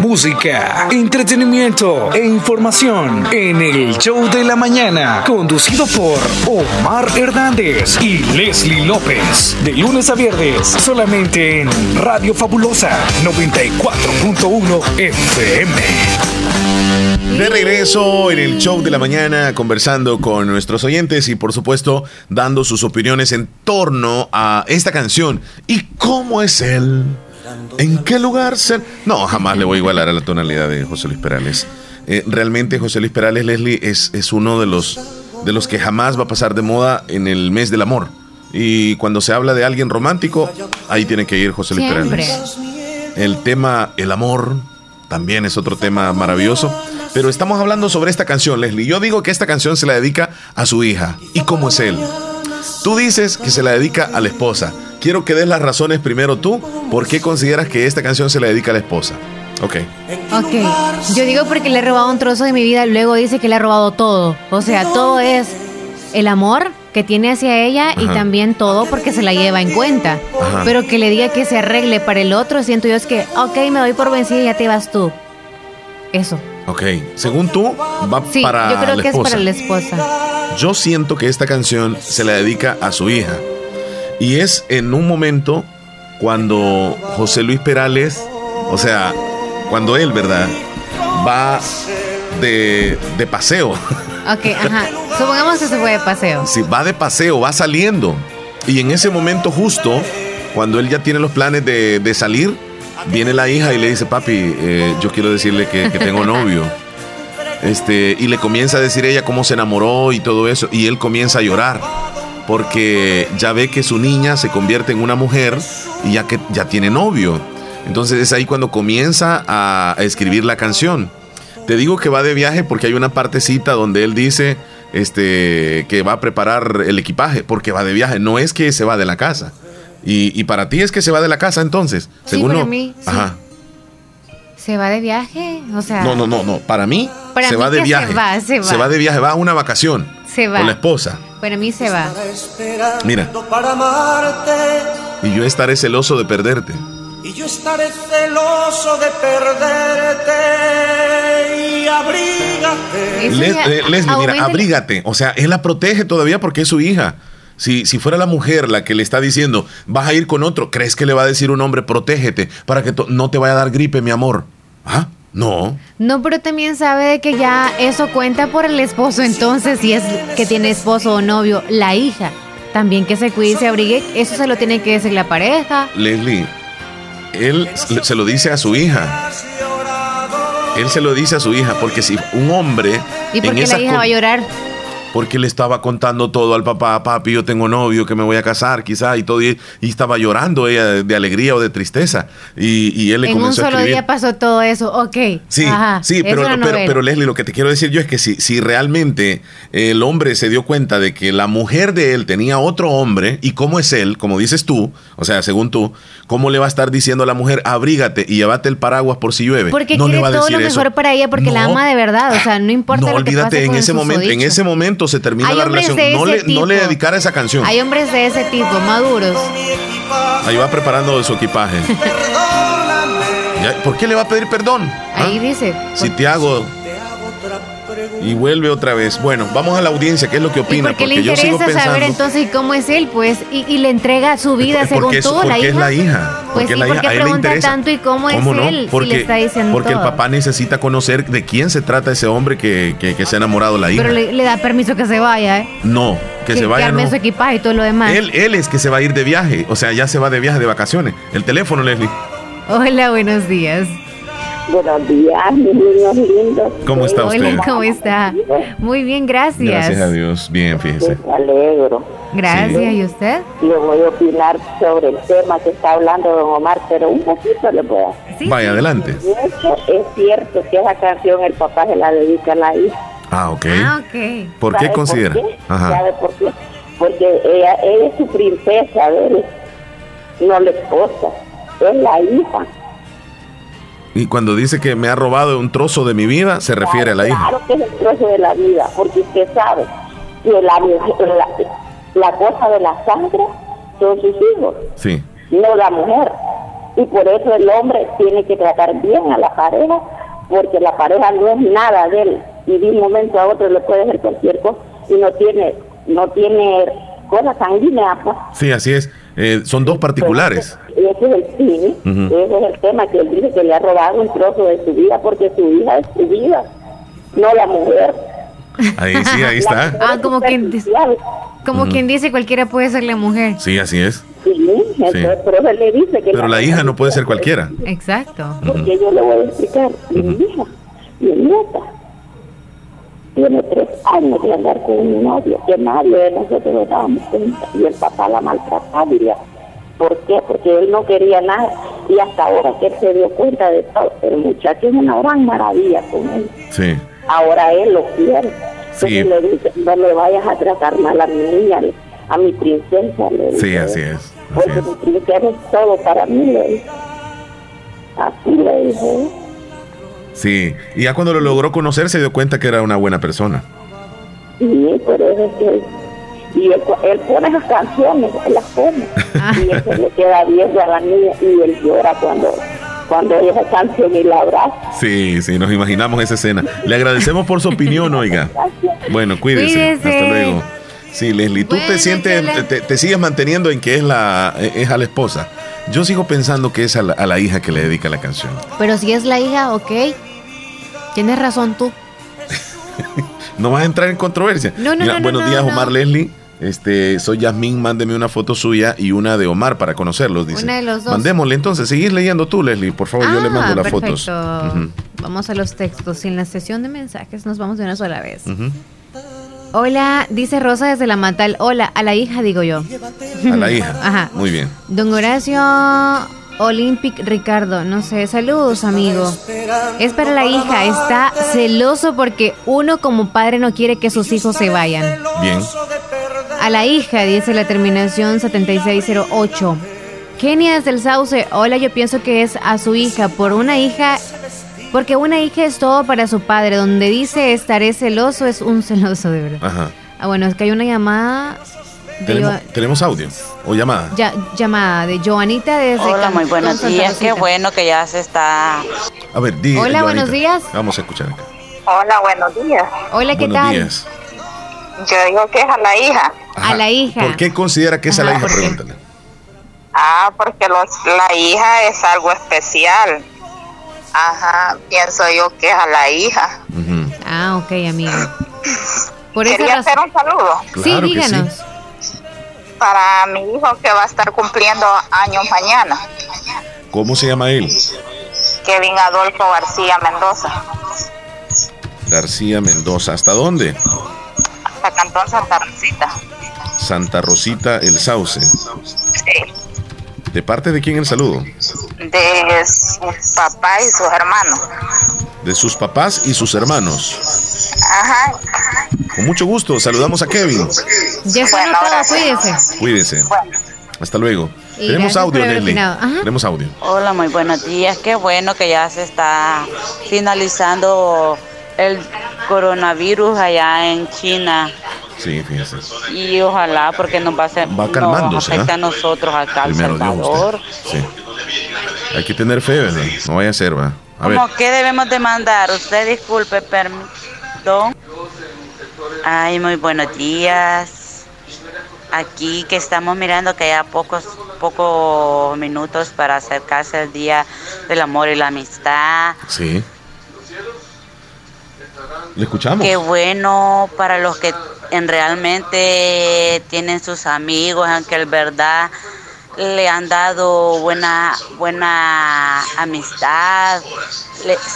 S7: Música, entretenimiento e información en el show de la mañana, conducido por Omar Hernández y Leslie López. De lunes a viernes, solamente en Radio Fabulosa 94.1 FM.
S6: De regreso en el show de la mañana, conversando con nuestros oyentes y por supuesto dando sus opiniones en torno a esta canción y cómo es él. ¿En qué lugar ser? No, jamás le voy a igualar a la tonalidad de José Luis Perales. Eh, realmente José Luis Perales, Leslie, es, es uno de los, de los que jamás va a pasar de moda en el mes del amor. Y cuando se habla de alguien romántico, ahí tiene que ir José Luis
S3: Siempre.
S6: Perales. El tema El amor también es otro tema maravilloso. Pero estamos hablando sobre esta canción, Leslie. Yo digo que esta canción se la dedica a su hija. ¿Y cómo es él? Tú dices que se la dedica a la esposa. Quiero que des las razones primero tú. ¿Por qué consideras que esta canción se la dedica a la esposa? Ok.
S3: Ok, yo digo porque le he robado un trozo de mi vida, luego dice que le ha robado todo. O sea, todo es el amor que tiene hacia ella y también todo porque se la lleva en cuenta.
S2: Ajá.
S3: Pero que le diga que se arregle para el otro, siento yo es que, ok, me doy por vencida y ya te vas tú. Eso.
S2: Ok, según tú, va
S3: Sí,
S2: para
S3: yo creo
S2: la
S3: que
S2: esposa.
S3: es para la esposa.
S2: Yo siento que esta canción se la dedica a su hija. Y es en un momento cuando José Luis Perales, o sea, cuando él, ¿verdad? Va de, de paseo.
S3: Ok, ajá. Supongamos que se fue de paseo.
S2: Si va de paseo, va saliendo. Y en ese momento justo, cuando él ya tiene los planes de, de salir, viene la hija y le dice, papi, eh, yo quiero decirle que, tengo novio. Este, y le comienza a decir ella cómo se enamoró y todo eso. Y él comienza a llorar. Porque ya ve que su niña se convierte en una mujer y ya que ya tiene novio. Entonces es ahí cuando comienza a, a escribir la canción. Te digo que va de viaje porque hay una partecita donde él dice este, que va a preparar el equipaje porque va de viaje. No es que se va de la casa. Y, y para ti es que se va de la casa entonces.
S3: Sí,
S2: según
S3: para
S2: no.
S3: mí, sí.
S2: Ajá.
S3: ¿Se va de viaje? O sea,
S2: No, no, no, no. Para mí
S3: Para
S2: se
S3: mí
S2: va de
S3: que se
S2: viaje.
S3: va, se va.
S2: de viaje, va a una vacación.
S3: se va.
S2: Con la esposa.
S3: Para mí se va.
S2: Mira.
S6: Para amarte
S2: Y yo estaré celoso de perderte.
S6: y yo estaré celoso de perderte y abrígate.
S2: Les- eh, Leslie, mira, abrígate. O sea, él la protege todavía porque es su hija. Si, si fuera la mujer la que le está diciendo, vas a ir con otro, ¿crees que le va a decir un hombre, protégete para que no te vaya a dar gripe, mi amor? ¿Ah? No.
S3: No, pero también sabe de que ya eso cuenta por el esposo, entonces si es que tiene esposo o novio, la hija. También que se cuide y se abrigue, eso se lo tiene que decir la pareja.
S2: Leslie, él se lo dice a su hija. Él se lo dice a su hija porque si un hombre
S3: ¿Y por qué la hija va a llorar?
S2: Porque le estaba contando todo al papá, papi, yo tengo novio, que me voy a casar, quizá, y todo, y, y estaba llorando ella de, de alegría o de tristeza. Y, y él le
S3: En un
S2: comenzó a
S3: solo
S2: escribir.
S3: día pasó todo eso, ok.
S2: Sí,
S3: Ajá,
S2: sí, pero, pero, pero Leslie, lo que te quiero decir yo es que si, si realmente el hombre se dio cuenta de que la mujer de él tenía otro hombre, y cómo es él, como dices tú, o sea, según tú, ¿cómo le va a estar diciendo a la mujer, abrígate y llévate el paraguas por si llueve?
S3: Porque
S2: no le
S3: quiere
S2: va a
S3: todo
S2: decir
S3: lo
S2: eso.
S3: mejor para ella porque la ama de verdad, o sea, no importa
S2: No,
S3: lo que
S2: olvídate,
S3: pase
S2: en ese momento, en ese momento se termina
S3: Hay
S2: la relación.
S3: de
S2: No le, no le
S3: tipo.
S2: dedicara esa canción.
S3: Hay hombres de ese tipo, maduros.
S2: Ahí va preparando su equipaje. ¿Por qué le va a pedir perdón? ¿Ah?
S3: Ahí dice.
S2: Si te hago y vuelve otra vez. Bueno, vamos a la audiencia, ¿qué es lo que
S3: ¿Y
S2: opina?
S3: por qué le
S2: Porque yo sigo
S3: interesa
S2: pensando.
S3: saber entonces cómo es él, pues? Y, y le entrega su vida según
S2: porque es,
S3: tú, la
S2: porque
S3: hija.
S2: es la hija.
S3: Pues
S2: Porque
S3: sí,
S2: es la
S3: ¿por
S2: hija.
S3: qué
S2: A él le
S3: pregunta
S2: interesa.
S3: tanto y cómo es
S2: no?
S3: él si
S2: Porque,
S3: le está diciendo
S2: porque el
S3: todo?
S2: papá necesita conocer de quién se trata ese hombre que, que- que se ha enamorado la hija.
S3: Pero le, le da permiso que se vaya, ¿eh?
S2: No, que, se vaya.
S3: arme
S2: no.
S3: su equipaje y todo lo demás.
S2: Él, él es que se va a ir de viaje. O sea, ya se va de viaje de vacaciones. El teléfono, Leslie.
S3: Hola, buenos días.
S10: Buenos días, mis niños lindos.
S2: ¿Cómo está usted?
S3: Hola, ¿cómo está? Muy bien, gracias.
S2: Gracias a Dios. Bien, fíjese.
S10: Me alegro.
S3: Gracias, ¿y usted?
S10: Yo voy a opinar sobre el tema que está hablando don Omar, pero un poquito le voy a
S2: Vaya, adelante.
S10: Es cierto que esa canción el papá se la dedica a la hija.
S2: Ah, ok.
S3: Ah, ok.
S2: ¿Por qué
S10: ¿Sabe
S2: considera?
S10: qué?
S2: Ajá.
S10: ¿Sabe por qué? Porque ella, ella es su princesa, ¿ves? no la esposa, es la hija.
S2: Y cuando dice que me ha robado un trozo de mi vida, se refiere a la hija.
S10: Claro que es el trozo de la vida, porque usted sabe que la, la, la cosa de la sangre son sus hijos,
S2: Sí.
S10: no la mujer. Y por eso el hombre tiene que tratar bien a la pareja, porque la pareja no es nada de él. Y de un momento a otro le puede hacer cualquier cosa y no tiene, no tiene cosas sanguíneas. pues.
S2: Sí, así es. Eh, son dos particulares.
S10: Ese es el sí,
S2: Ujú.
S10: ese es el tema que él dice que le ha robado un trozo de su vida, porque su hija es su vida, no la mujer.
S2: Ahí sí, ahí está.
S3: Ah, como quien, dice- como
S2: Ujú.
S3: quien dice, cualquiera puede ser la mujer.
S2: Sí, así es.
S10: Sí, entonces, por eso él le dice que
S2: Pero la hija no puede ser cualquiera.
S3: Exacto.
S10: Porque yo le voy a explicar, mi hija, mi nieta, tiene tres años de andar con un novio, que nadie de nosotros nos dábamos cuenta, y el papá la maltrataba, diría, ¿por qué? Porque él no quería nada, y hasta ahora que él se dio cuenta de todo, el muchacho es una gran maravilla con él,
S2: Sí.
S10: ahora él lo quiere,
S2: Sí.
S10: entonces le dice, no le vayas a tratar mal a mi niña, a mi princesa, le
S2: Sí,
S10: dice,
S2: así es.
S10: porque mi princesa es todo para mí, le dice. Así le dije.
S2: Sí. Y ya cuando lo logró conocer, se dio cuenta que era una buena persona.
S10: Sí, por eso es que Y él, él pone esas canciones, él las pone. Y él se le queda viendo a la niña y él llora cuando cuando oye esa canción y la abraza.
S2: Sí, sí, nos imaginamos esa escena. Le agradecemos por su opinión, oiga. Bueno, cuídese.
S3: Cuídese.
S2: Hasta luego. Sí, Leslie, tú te
S3: Bueno,
S2: sientes,
S3: Chela.
S2: te, te sigues manteniendo en que es la es a la esposa. Yo sigo pensando que es a la, a la hija que le dedica la canción.
S3: Pero si es la hija, ok. Tienes razón tú.
S2: No vas a entrar en controversia.
S3: No, no, no, no,
S2: buenos
S3: no,
S2: días,
S3: no.
S2: Omar Leslie. Este, soy Yasmín, mándeme una foto suya y una de Omar para conocerlos, dice.
S3: Una de los dos.
S2: Mandémosle entonces, seguís leyendo tú, Leslie, por favor, yo le mando las
S3: Ah, perfecto.
S2: fotos. Ujú,
S3: Vamos a los textos. Y en la sesión de mensajes nos vamos de una sola vez. Hola, dice Rosa desde la Matal. Hola, a la hija digo yo.
S2: A la hija.
S3: Ajá.
S2: Muy bien.
S3: Don Horacio Olympic Ricardo, no sé, saludos amigo. Es para la hija, está celoso porque uno como padre no quiere que sus hijos se vayan.
S2: Bien.
S3: A la hija, dice la terminación 7608. Kenia desde el Sauce, hola, yo pienso que es a su hija, por una hija, porque una hija es todo para su padre, donde dice estaré celoso es un celoso de verdad.
S2: Ajá.
S3: Ah, bueno, es que hay una llamada
S2: ¿Tenemos, audio o llamada.
S3: ya- llamada de Joanita desde
S11: Hola, muy buenos
S3: Santa
S11: días. Qué bueno que ya se está.
S2: A ver, di.
S3: Hola,
S2: Joanita.
S3: buenos días.
S2: Vamos a escuchar acá.
S10: Hola, buenos días.
S3: Hola, ¿qué
S2: buenos
S3: tal?
S2: días.
S10: Yo digo que es a la hija.
S3: A la hija.
S2: ¿Por qué considera que es a la
S3: Ajá,
S2: hija? Pregúntale.
S10: Ah, porque los, la hija es algo especial. Ajá, pienso yo que es a la hija.
S2: Ujú.
S3: Ah, ok, amigo. Por
S10: Quería hacer un saludo
S3: Sí,
S2: Claro sí.
S3: díganos.
S10: para mi hijo que va a estar cumpliendo años mañana,
S2: ¿Cómo se llama él?
S10: Kevin Adolfo García Mendoza,
S2: García Mendoza. ¿Hasta dónde?
S10: hasta Cantón Santa Rosita.
S2: Santa Rosita El Sauce.
S10: Sí,
S2: ¿De parte de quién el saludo?
S10: de su papá y sus hermanos.
S2: De sus papás y sus hermanos.
S10: Ajá.
S2: Con mucho gusto, saludamos a Kevin.
S3: Ya está
S10: Bueno,
S3: anotado, cuídese.
S2: Cuídese.
S10: Bueno.
S2: Hasta luego.
S3: Y
S2: Tenemos audio.
S3: Ajá.
S2: Tenemos audio.
S11: Hola, muy buenos días. Qué bueno que ya se está finalizando el coronavirus allá en China.
S2: Sí, fíjese.
S11: Y ojalá, porque nos va a, hacer,
S2: Va calmándose,
S11: nos afecta
S2: ¿ah?
S11: a nosotros acá, El
S2: Primero Dios
S11: Salvador.
S2: Sí. Hay que tener fe, ¿verdad? No vaya a ser, va. A ver.
S11: ¿Cómo que debemos de mandar? Usted disculpe, perdón. Ay, muy buenos días. Aquí que estamos mirando que ya pocos pocos minutos para acercarse al día del amor y la amistad.
S2: Sí. ¿Le escuchamos?
S11: Qué bueno para los que en realmente tienen sus amigos, aunque en verdad le han dado buena buena amistad,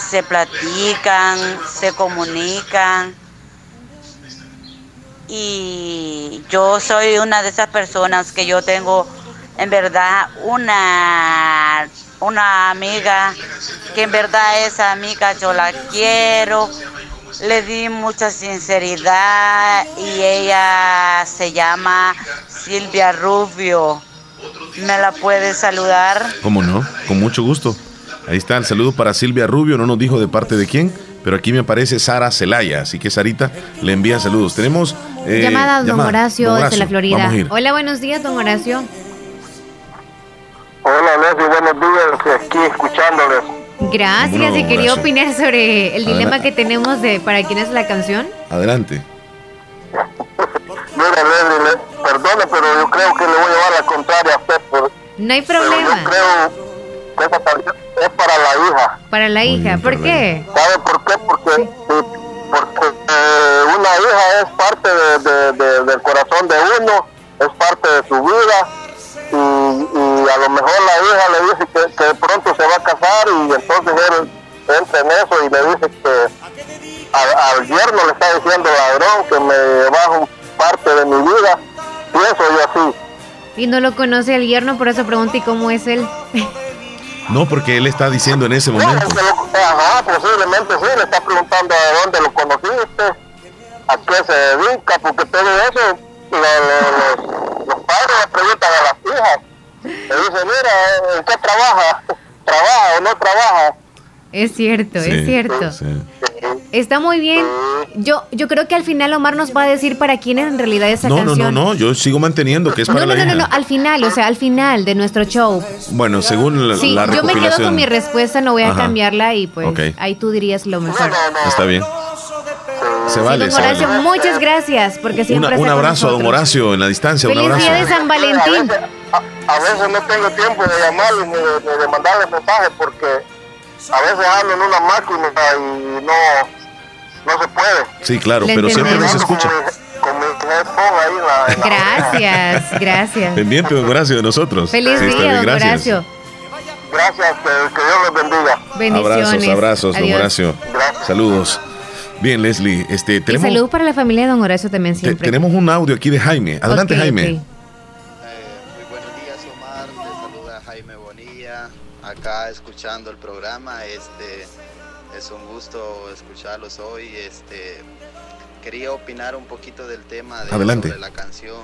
S11: se platican, se comunican. Y yo soy una de esas personas que yo tengo en verdad una una amiga que en verdad esa amiga yo la quiero, le di mucha sinceridad y ella se llama Silvia Rubio. ¿Me la puede saludar?
S2: ¿Cómo no? Con mucho gusto. Ahí está el saludo para Silvia Rubio, no nos dijo de parte de quién, pero aquí me aparece Sara Celaya, así que Sarita le envía saludos. Tenemos eh,
S3: llamada a don
S2: llamada.
S3: Horacio,
S2: Don
S3: desde la Florida.
S2: Vamos a ir.
S3: Hola, buenos días, don Horacio.
S12: Hola Leslie, buenos días, aquí escuchándoles.
S3: Gracias, y quería opinar sobre el dilema
S2: Adelante.
S3: que tenemos de para quién es la canción.
S2: Adelante.
S12: Mira Leslie, perdone, pero yo creo que le voy a llevar la contraria a usted, por-
S3: No hay
S12: pero
S3: problema.
S12: yo creo que esa canción es para la hija.
S3: Para la hija, ¿por qué?
S12: ¿Sabe por qué? Porque, sí, porque eh, una hija es parte de- de- de- del corazón de uno, es parte de su vida y, y a lo mejor la hija le dice que, que de pronto se va a casar y entonces él entra en eso y le dice que al, al yerno le está diciendo ladrón que me bajo parte de mi vida. Pienso yo así.
S3: Y no lo conoce el yerno, por eso pregunté cómo es él.
S2: No, porque él está diciendo en ese momento.
S12: que lo- ajá, posiblemente sí, le está preguntando de dónde lo conociste, a qué se dedica, porque todo eso lo- lo- los, los padres le preguntan a las hijas. Le dicen, mira, ¿en qué trabaja? ¿Trabaja o no trabaja?
S3: Es cierto,
S2: Sí,
S3: es cierto.
S2: sí.
S3: Está muy bien. yo, yo creo que al final Omar nos va a decir para quién es en realidad esa
S2: No, no,
S3: canción.
S2: no, no, yo sigo manteniendo que es para
S3: no, no,
S2: la
S3: no, no,
S2: hija.
S3: no, al final, o sea, al final de nuestro show.
S2: Bueno, según la,
S3: Sí,
S2: la
S3: yo me quedo con mi respuesta, no voy a
S2: Ajá.
S3: cambiarla y pues ahí tú dirías lo mejor.
S2: Está bien. Se vale,
S3: Don
S2: se vale.
S3: Horacio, muchas gracias porque siempre
S2: Una- un abrazo a don. Horacio en la distancia, un
S3: Feliz
S2: abrazo.
S3: día de San Valentín.
S12: A veces no tengo tiempo de llamarle ni de, ni de mandarle mensajes porque a veces hablo en una máquina y no, no se puede.
S2: Sí, claro,
S3: Le
S2: pero siempre nos
S3: entendemos.
S2: escucha.
S12: Con mi headphone ahí en la- en la-
S3: Gracias, gracias.
S2: Pendiente, don Horacio, de nosotros.
S3: Feliz
S2: Sí,
S3: día,
S2: bien,
S3: don
S2: gracias.
S3: Horacio.
S12: Gracias, que, que Dios les bendiga.
S3: Bendiciones.
S2: Abrazos, abrazos, don
S3: Adiós.
S2: Horacio. Saludos. Bien, Leslie, este,
S3: Y
S2: tenemos,
S3: salud para la familia de don Horacio también
S2: te-
S3: siempre.
S2: tenemos un audio aquí de Jaime. Adelante, Jaime.
S3: ok.
S13: saluda Jaime Bonilla, acá escuchando el programa. Este es un gusto escucharlos hoy. Este quería opinar un poquito del tema de
S2: Adelante.
S13: sobre la canción.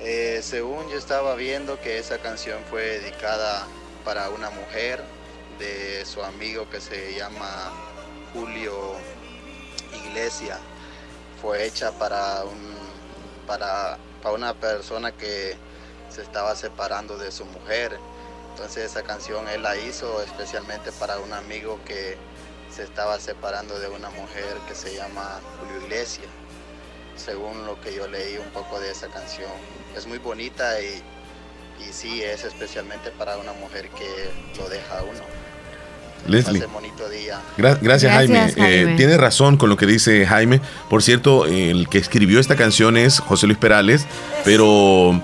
S13: Eh, según yo estaba viendo que esa canción fue dedicada para una mujer de su amigo que se llama Julio Iglesia. Fue hecha para un para, para una persona que se estaba separando de su mujer. Entonces esa canción él la hizo especialmente para un amigo que se estaba separando de una mujer que se llama Julio Iglesia. Según lo que yo leí un poco de esa canción. Es muy bonita y, y sí, es especialmente para una mujer que lo deja a uno.
S2: Leslie.
S13: Pase bonito día.
S2: Gra- gracias, Jaime.
S13: Gracias, Jaime.
S2: Eh, tiene razón con lo que dice Jaime. Por cierto, el que escribió esta canción es José Luis Perales, pero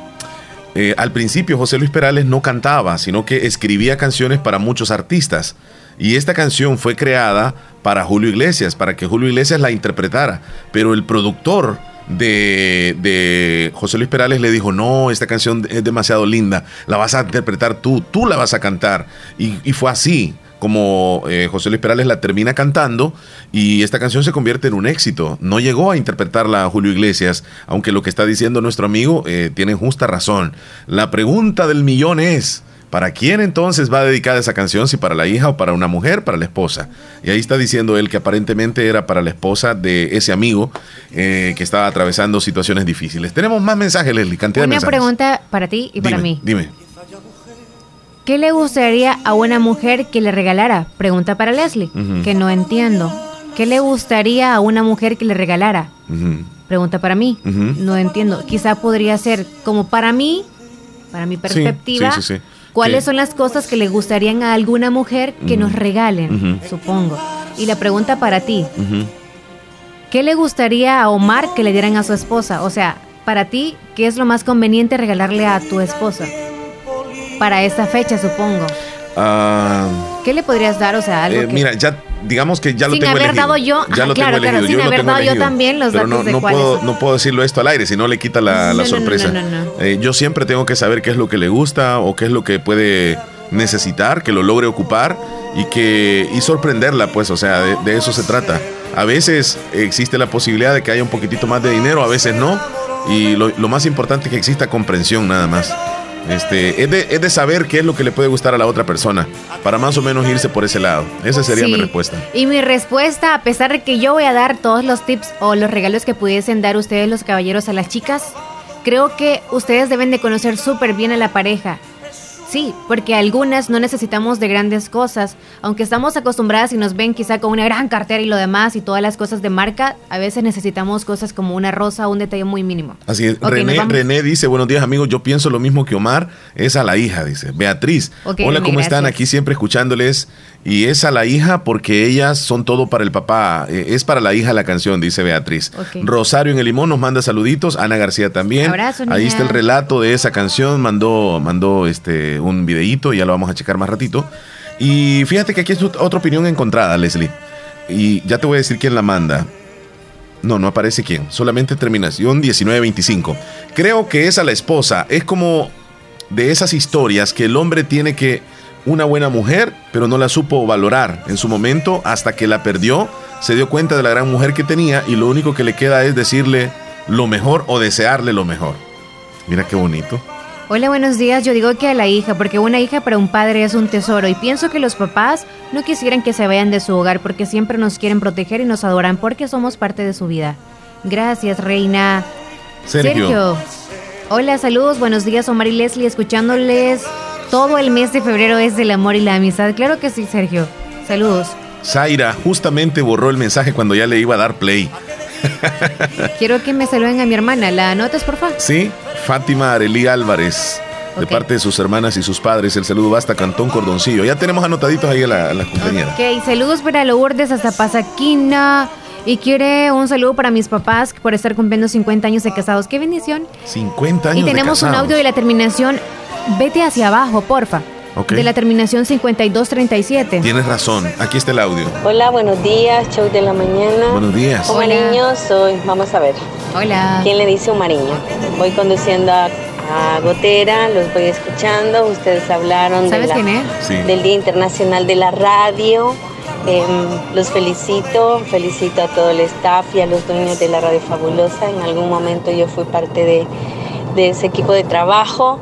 S2: eh, al principio José Luis Perales no cantaba, sino que escribía canciones para muchos artistas. Y esta canción fue creada para Julio Iglesias, para que Julio Iglesias la interpretara. Pero el productor de, de José Luis Perales le dijo, no, esta canción es demasiado linda, la vas a interpretar tú, tú la vas a cantar. Y, y fue así como eh, José Luis Perales la termina cantando y esta canción se convierte en un éxito. No llegó a interpretarla Julio Iglesias, aunque lo que está diciendo nuestro amigo eh, tiene justa razón. La pregunta del millón es, ¿para quién entonces va dedicada esa canción? Si para la hija o para una mujer, para la esposa. Y ahí está diciendo él que aparentemente era para la esposa de ese amigo eh, que estaba atravesando situaciones difíciles. Tenemos más mensajes, Leslie, cantidad de
S3: Una pregunta para ti y para mí.
S2: Dime.
S3: ¿Qué le gustaría a una mujer que le regalara? Pregunta para Leslie, que no entiendo. ¿Qué le gustaría a una mujer que le regalara? Pregunta para mí. No entiendo. Quizá podría ser como para mí, para mi perspectiva,
S2: sí, sí, sí.
S3: cuáles son las cosas que le gustarían a alguna mujer que nos regalen, supongo. Y la pregunta para ti. ¿qué le gustaría a Omar que le dieran a su esposa? O sea, para ti, ¿qué es lo más conveniente regalarle a tu esposa? Para esa fecha, supongo.
S2: Ah,
S3: ¿Qué le podrías dar? O sea, algo
S2: Eh,
S3: que...
S2: Mira, ya digamos que ya lo
S3: Sin
S2: tengo
S3: haber
S2: elegido.
S3: dado yo-
S2: ya
S3: ajá,
S2: lo
S3: claro,
S2: tengo
S3: claro,
S2: elegido.
S3: sin
S2: yo
S3: haber dado yo también los
S2: Pero
S3: datos
S2: no,
S3: de
S2: no puedo,
S3: son.
S2: no puedo decirlo esto al aire, si no le quita la, la
S3: No, no,
S2: sorpresa.
S3: no, no, no.
S2: Eh, yo siempre tengo que saber qué es lo que le gusta o qué es lo que puede necesitar, que lo logre ocupar y que y sorprenderla, pues, o sea, de, de eso se trata. A veces existe la posibilidad de que haya un poquitito más de dinero, a veces no. Y lo, lo más importante es que exista comprensión nada más. Este, es, de, es de saber qué es lo que le puede gustar a la otra persona, para más o menos irse por ese lado. Esa sería
S3: Sí.
S2: mi respuesta.
S3: Y mi respuesta, a pesar de que yo voy a dar todos los tips o los regalos que pudiesen dar ustedes los caballeros a las chicas, creo que ustedes deben de conocer súper bien a la pareja. Sí, porque algunas no necesitamos de grandes cosas, aunque estamos acostumbradas y nos ven quizá con una gran cartera y lo demás y todas las cosas de marca, a veces necesitamos cosas como una rosa o un detalle muy mínimo.
S2: Así es. René. René dice, buenos días amigos, yo pienso lo mismo que Omar, es a la hija, dice. Beatriz, hola, ¿cómo están? Aquí siempre escuchándoles. Y es a la hija porque ellas son todo para el papá. Eh, Es para la hija la canción, dice Beatriz. Rosario en el Limón nos manda saluditos, Ana García también.
S3: Abrazo,
S2: Ahí está el relato de esa canción, mandó, mandó este, un videíto, ya lo vamos a checar más ratito. Y fíjate que aquí es ot- otra opinión encontrada, Leslie. Y ya te voy a decir quién la manda. No, no aparece quién. Solamente terminación 1925. Creo que es a la esposa. Es como de esas historias que el hombre tiene que una buena mujer, pero no la supo valorar en su momento hasta que la perdió, se dio cuenta de la gran mujer que tenía y lo único que le queda es decirle lo mejor o desearle lo mejor. Mira qué bonito.
S3: Hola, buenos días. Yo digo que a la hija, porque una hija para un padre es un tesoro y pienso que los papás no quisieran que se vayan de su hogar porque siempre nos quieren proteger y nos adoran porque somos parte de su vida. Gracias, reina.
S2: Sergio.
S3: Hola, saludos, buenos días, Omar y Leslie, escuchándoles todo el mes de febrero es del amor y la amistad. Claro que sí, Sergio. Saludos.
S2: Zaira justamente borró el mensaje cuando ya le iba a dar play.
S3: Quiero que me saluden a mi hermana. ¿La anotas, por favor?
S2: Sí, Fátima Arelí Álvarez. De parte de sus hermanas y sus padres, el saludo va hasta Cantón Cordoncillo. Ya tenemos anotaditos ahí a, la, las compañeras.
S3: Ok, saludos para Lourdes hasta Pasaquina. Y quiere un saludo para mis papás por estar cumpliendo 50 años de casados. ¡Qué bendición!
S2: 50 años
S3: Y tenemos
S2: de
S3: un audio de la terminación. Vete hacia abajo, porfa.
S2: Ok.
S3: De la terminación 5237.
S2: Tienes razón, aquí está el audio.
S14: Hola, buenos días, show de la mañana.
S2: Buenos días.
S14: Omariño soy, vamos a ver.
S3: Hola.
S14: ¿Quién le dice Omariño? Voy conduciendo a, a Gotera, los voy escuchando. Ustedes hablaron de
S3: ¿Sabes
S14: la-
S3: quién es?
S2: Sí.
S14: del Día Internacional de la Radio. Em, los felicito, felicito a todo el staff y a los dueños de la Radio Fabulosa. En algún momento yo fui parte de, de ese equipo de trabajo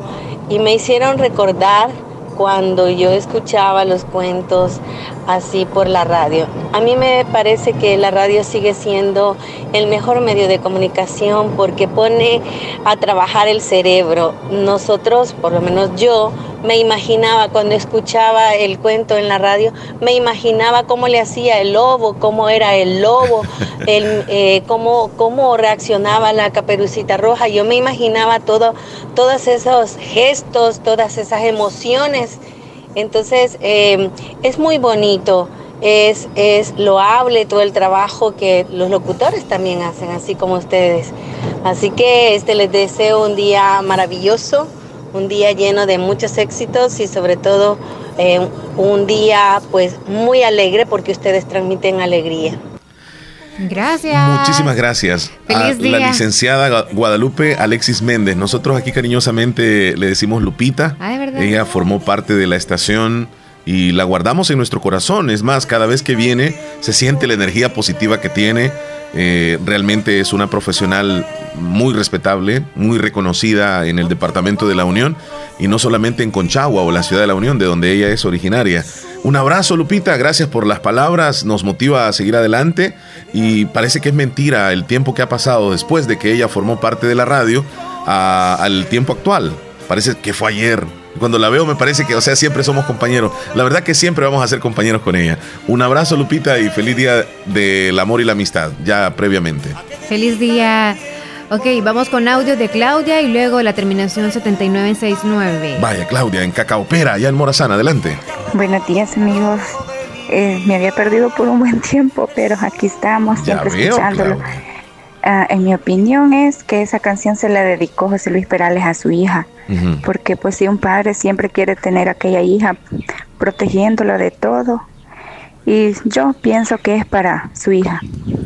S14: y me hicieron recordar cuando yo escuchaba los cuentos así por la radio. A mí me parece que la radio sigue siendo el mejor medio de comunicación porque pone a trabajar el cerebro. Nosotros, por lo menos yo, me imaginaba cuando escuchaba el cuento en la radio, me imaginaba cómo le hacía el lobo, cómo era el lobo, el, eh, cómo, cómo reaccionaba la caperucita roja. Yo me imaginaba todo, todos esos gestos, todas esas emociones. Entonces, eh, es muy bonito, es, es loable todo el trabajo que los locutores también hacen, así como ustedes. Así que este, les deseo un día maravilloso, un día lleno de muchos éxitos y sobre todo eh, un día pues muy alegre porque ustedes transmiten alegría.
S3: Gracias.
S2: Muchísimas gracias
S3: Feliz
S2: a
S3: día.
S2: la licenciada Gu- Guadalupe Alexis Méndez. Nosotros aquí cariñosamente le decimos Lupita.
S3: Ah, ¿de verdad?
S2: Ella formó parte de la estación y la guardamos en nuestro corazón. Es más, cada vez que viene se siente la energía positiva que tiene. Eh, realmente es una profesional muy respetable, muy reconocida en el departamento de la Unión y no solamente en Conchagua o la ciudad de la Unión, de donde ella es originaria. Un abrazo, Lupita, gracias por las palabras, nos motiva a seguir adelante y parece que es mentira el tiempo que ha pasado después de que ella formó parte de la radio a- al tiempo actual. Parece que fue ayer. Cuando la veo me parece que, o sea, siempre somos compañeros. La verdad que siempre vamos a ser compañeros con ella. Un abrazo, Lupita, y feliz día del amor y la amistad, ya previamente.
S3: Feliz día. Ok, vamos con audio de Claudia y luego la terminación 7969.
S2: Vaya, Claudia, en Cacaopera, allá en Morazán, adelante.
S15: Buenos días amigos. Eh, me había perdido por un buen tiempo, pero aquí estamos
S2: Ya
S15: siempre
S2: veo,
S15: escuchándolo. Ah, en mi opinión es que esa canción se la dedicó José Luis Perales a su hija, porque pues si un padre siempre quiere tener a aquella hija protegiéndola de todo, y yo pienso que es para su hija.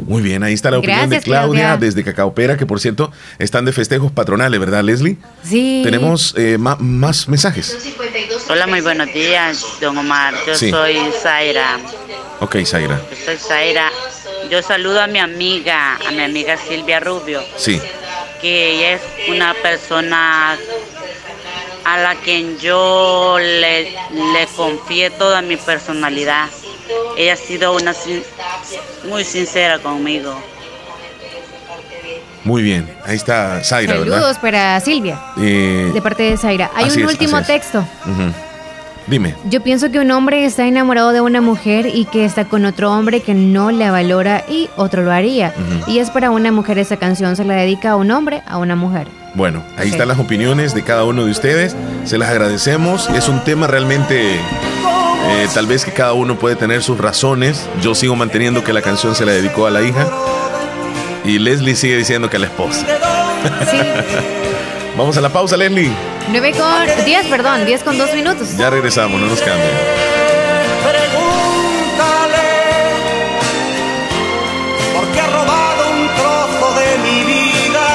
S2: Muy bien, ahí está la opinión
S3: Gracias,
S2: de Claudia,
S3: Claudia.
S2: desde Cacaopera, que por cierto están de festejos patronales, ¿verdad, Leslie?
S3: Sí.
S2: Tenemos eh, más mensajes.
S11: Hola, muy buenos días, don Omar. Yo
S2: Sí.
S11: soy Zaira.
S2: Ok, Zaira.
S11: Yo soy Zaira. Yo saludo a mi amiga, a mi amiga Silvia Rubio,
S2: Sí.
S11: que ella es una persona a la quien yo le, le confié toda mi personalidad. Ella ha sido una sin- muy sincera conmigo.
S2: Muy bien, ahí está Zaira,
S3: Saludos
S2: ¿verdad?
S3: para Silvia,
S2: Eh,
S3: de parte de Zaira. Hay un
S2: es,
S3: último texto.
S2: Dime.
S3: Yo pienso que un hombre está enamorado de una mujer y que está con otro hombre que no la valora y otro lo haría. Y es para una mujer esa canción, se la dedica a un hombre, a una mujer.
S2: Bueno, ahí están las opiniones de cada uno de ustedes. Se las agradecemos. Es un tema realmente, eh, tal vez que cada uno puede tener sus razones. Yo sigo manteniendo que la canción se la dedicó a la hija. Y Leslie sigue diciendo que a la esposa. Vamos a la pausa, Leslie.
S3: 9 con 10, perdón, 10 con 2 minutos.
S2: Ya regresamos, no nos cambien.
S6: porque ha robado un trozo de mi vida.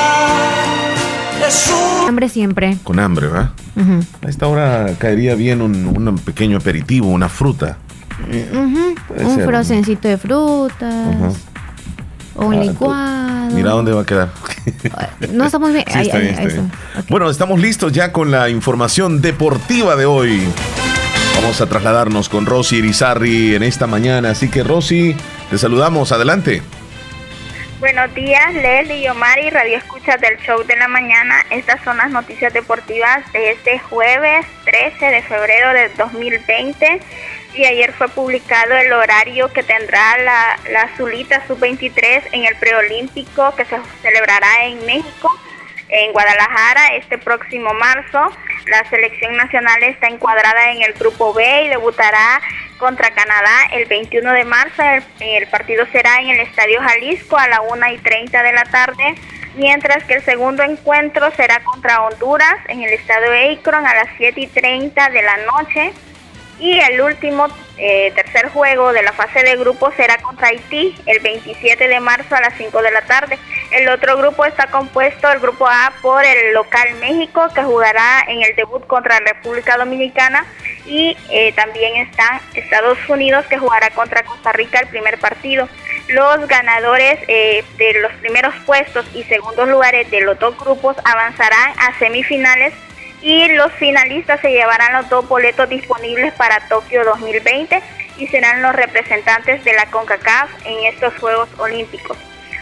S6: Es un
S3: Hambre siempre.
S2: Con hambre, ¿verdad?
S3: Ujú.
S2: A esta hora caería bien un, un pequeño aperitivo, una fruta.
S3: Ujú.
S2: Puede
S3: Un frozencito de frutas.
S2: Ajá.
S3: O un
S2: Ah,
S3: licuado.
S2: Mira dónde va a quedar.
S3: No está muy bien.
S2: Sí,
S3: Ahí-
S2: está
S3: ahí-
S2: bien,
S3: ahí
S2: está bien.
S3: está.
S2: Bueno, estamos listos ya con la información deportiva de hoy. Vamos a trasladarnos con Rosy Irizarri en esta mañana. Así que Rosy, te saludamos. Adelante.
S16: Buenos días, Leslie y Omari, Radio Escuchas del Show de la Mañana. Estas son las noticias deportivas de este jueves 13 de febrero de 2020. Y ayer fue publicado el horario que tendrá la, la Azulita Sub-23 en el preolímpico que se celebrará en México, en Guadalajara, este próximo marzo. La selección nacional está encuadrada en el grupo B y debutará contra Canadá el 21 de marzo. El, partido será en el Estadio Jalisco a la 1 y 30 de la tarde, mientras que el segundo encuentro será contra Honduras en el Estadio Akron a las 7 y 30 de la noche. Y el último, eh, tercer juego de la fase de grupo será contra Haití el 27 de marzo a las 5 de la tarde. El otro grupo está compuesto, el grupo A, por el local México, que jugará en el debut contra República Dominicana. Y eh, también están Estados Unidos, que jugará contra Costa Rica el primer partido. Los ganadores eh, de los primeros puestos y segundos lugares de los dos grupos avanzarán a semifinales y los finalistas se llevarán los dos boletos disponibles para Tokio 2020 y serán los representantes de la CONCACAF en estos Juegos Olímpicos.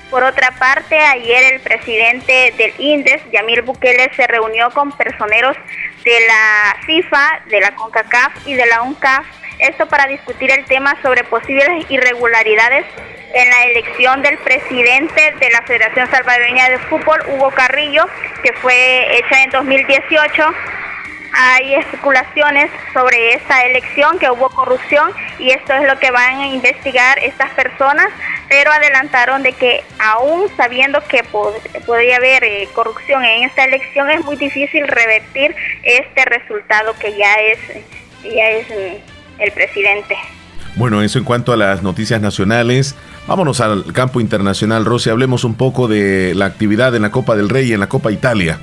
S16: Por otra parte, ayer el presidente del INDES, Yamil Bukele, se reunió con personeros de la FIFA, de la CONCACAF y de la UNCAF, esto para discutir el tema sobre posibles irregularidades en la elección del presidente de la Federación Salvadoreña de Fútbol, Hugo Carrillo, que fue hecha en 2018. Hay especulaciones sobre esta elección, que hubo corrupción y esto es lo que van a investigar estas personas, pero adelantaron de que aún sabiendo que pod- podría haber eh, corrupción en esta elección, es muy difícil revertir este resultado que ya es, ya es mm, el presidente.
S2: Bueno, eso en cuanto a las noticias nacionales. Vámonos al campo internacional, Rosy. Hablemos un poco de la actividad en la Copa del Rey y en la Copa Italia.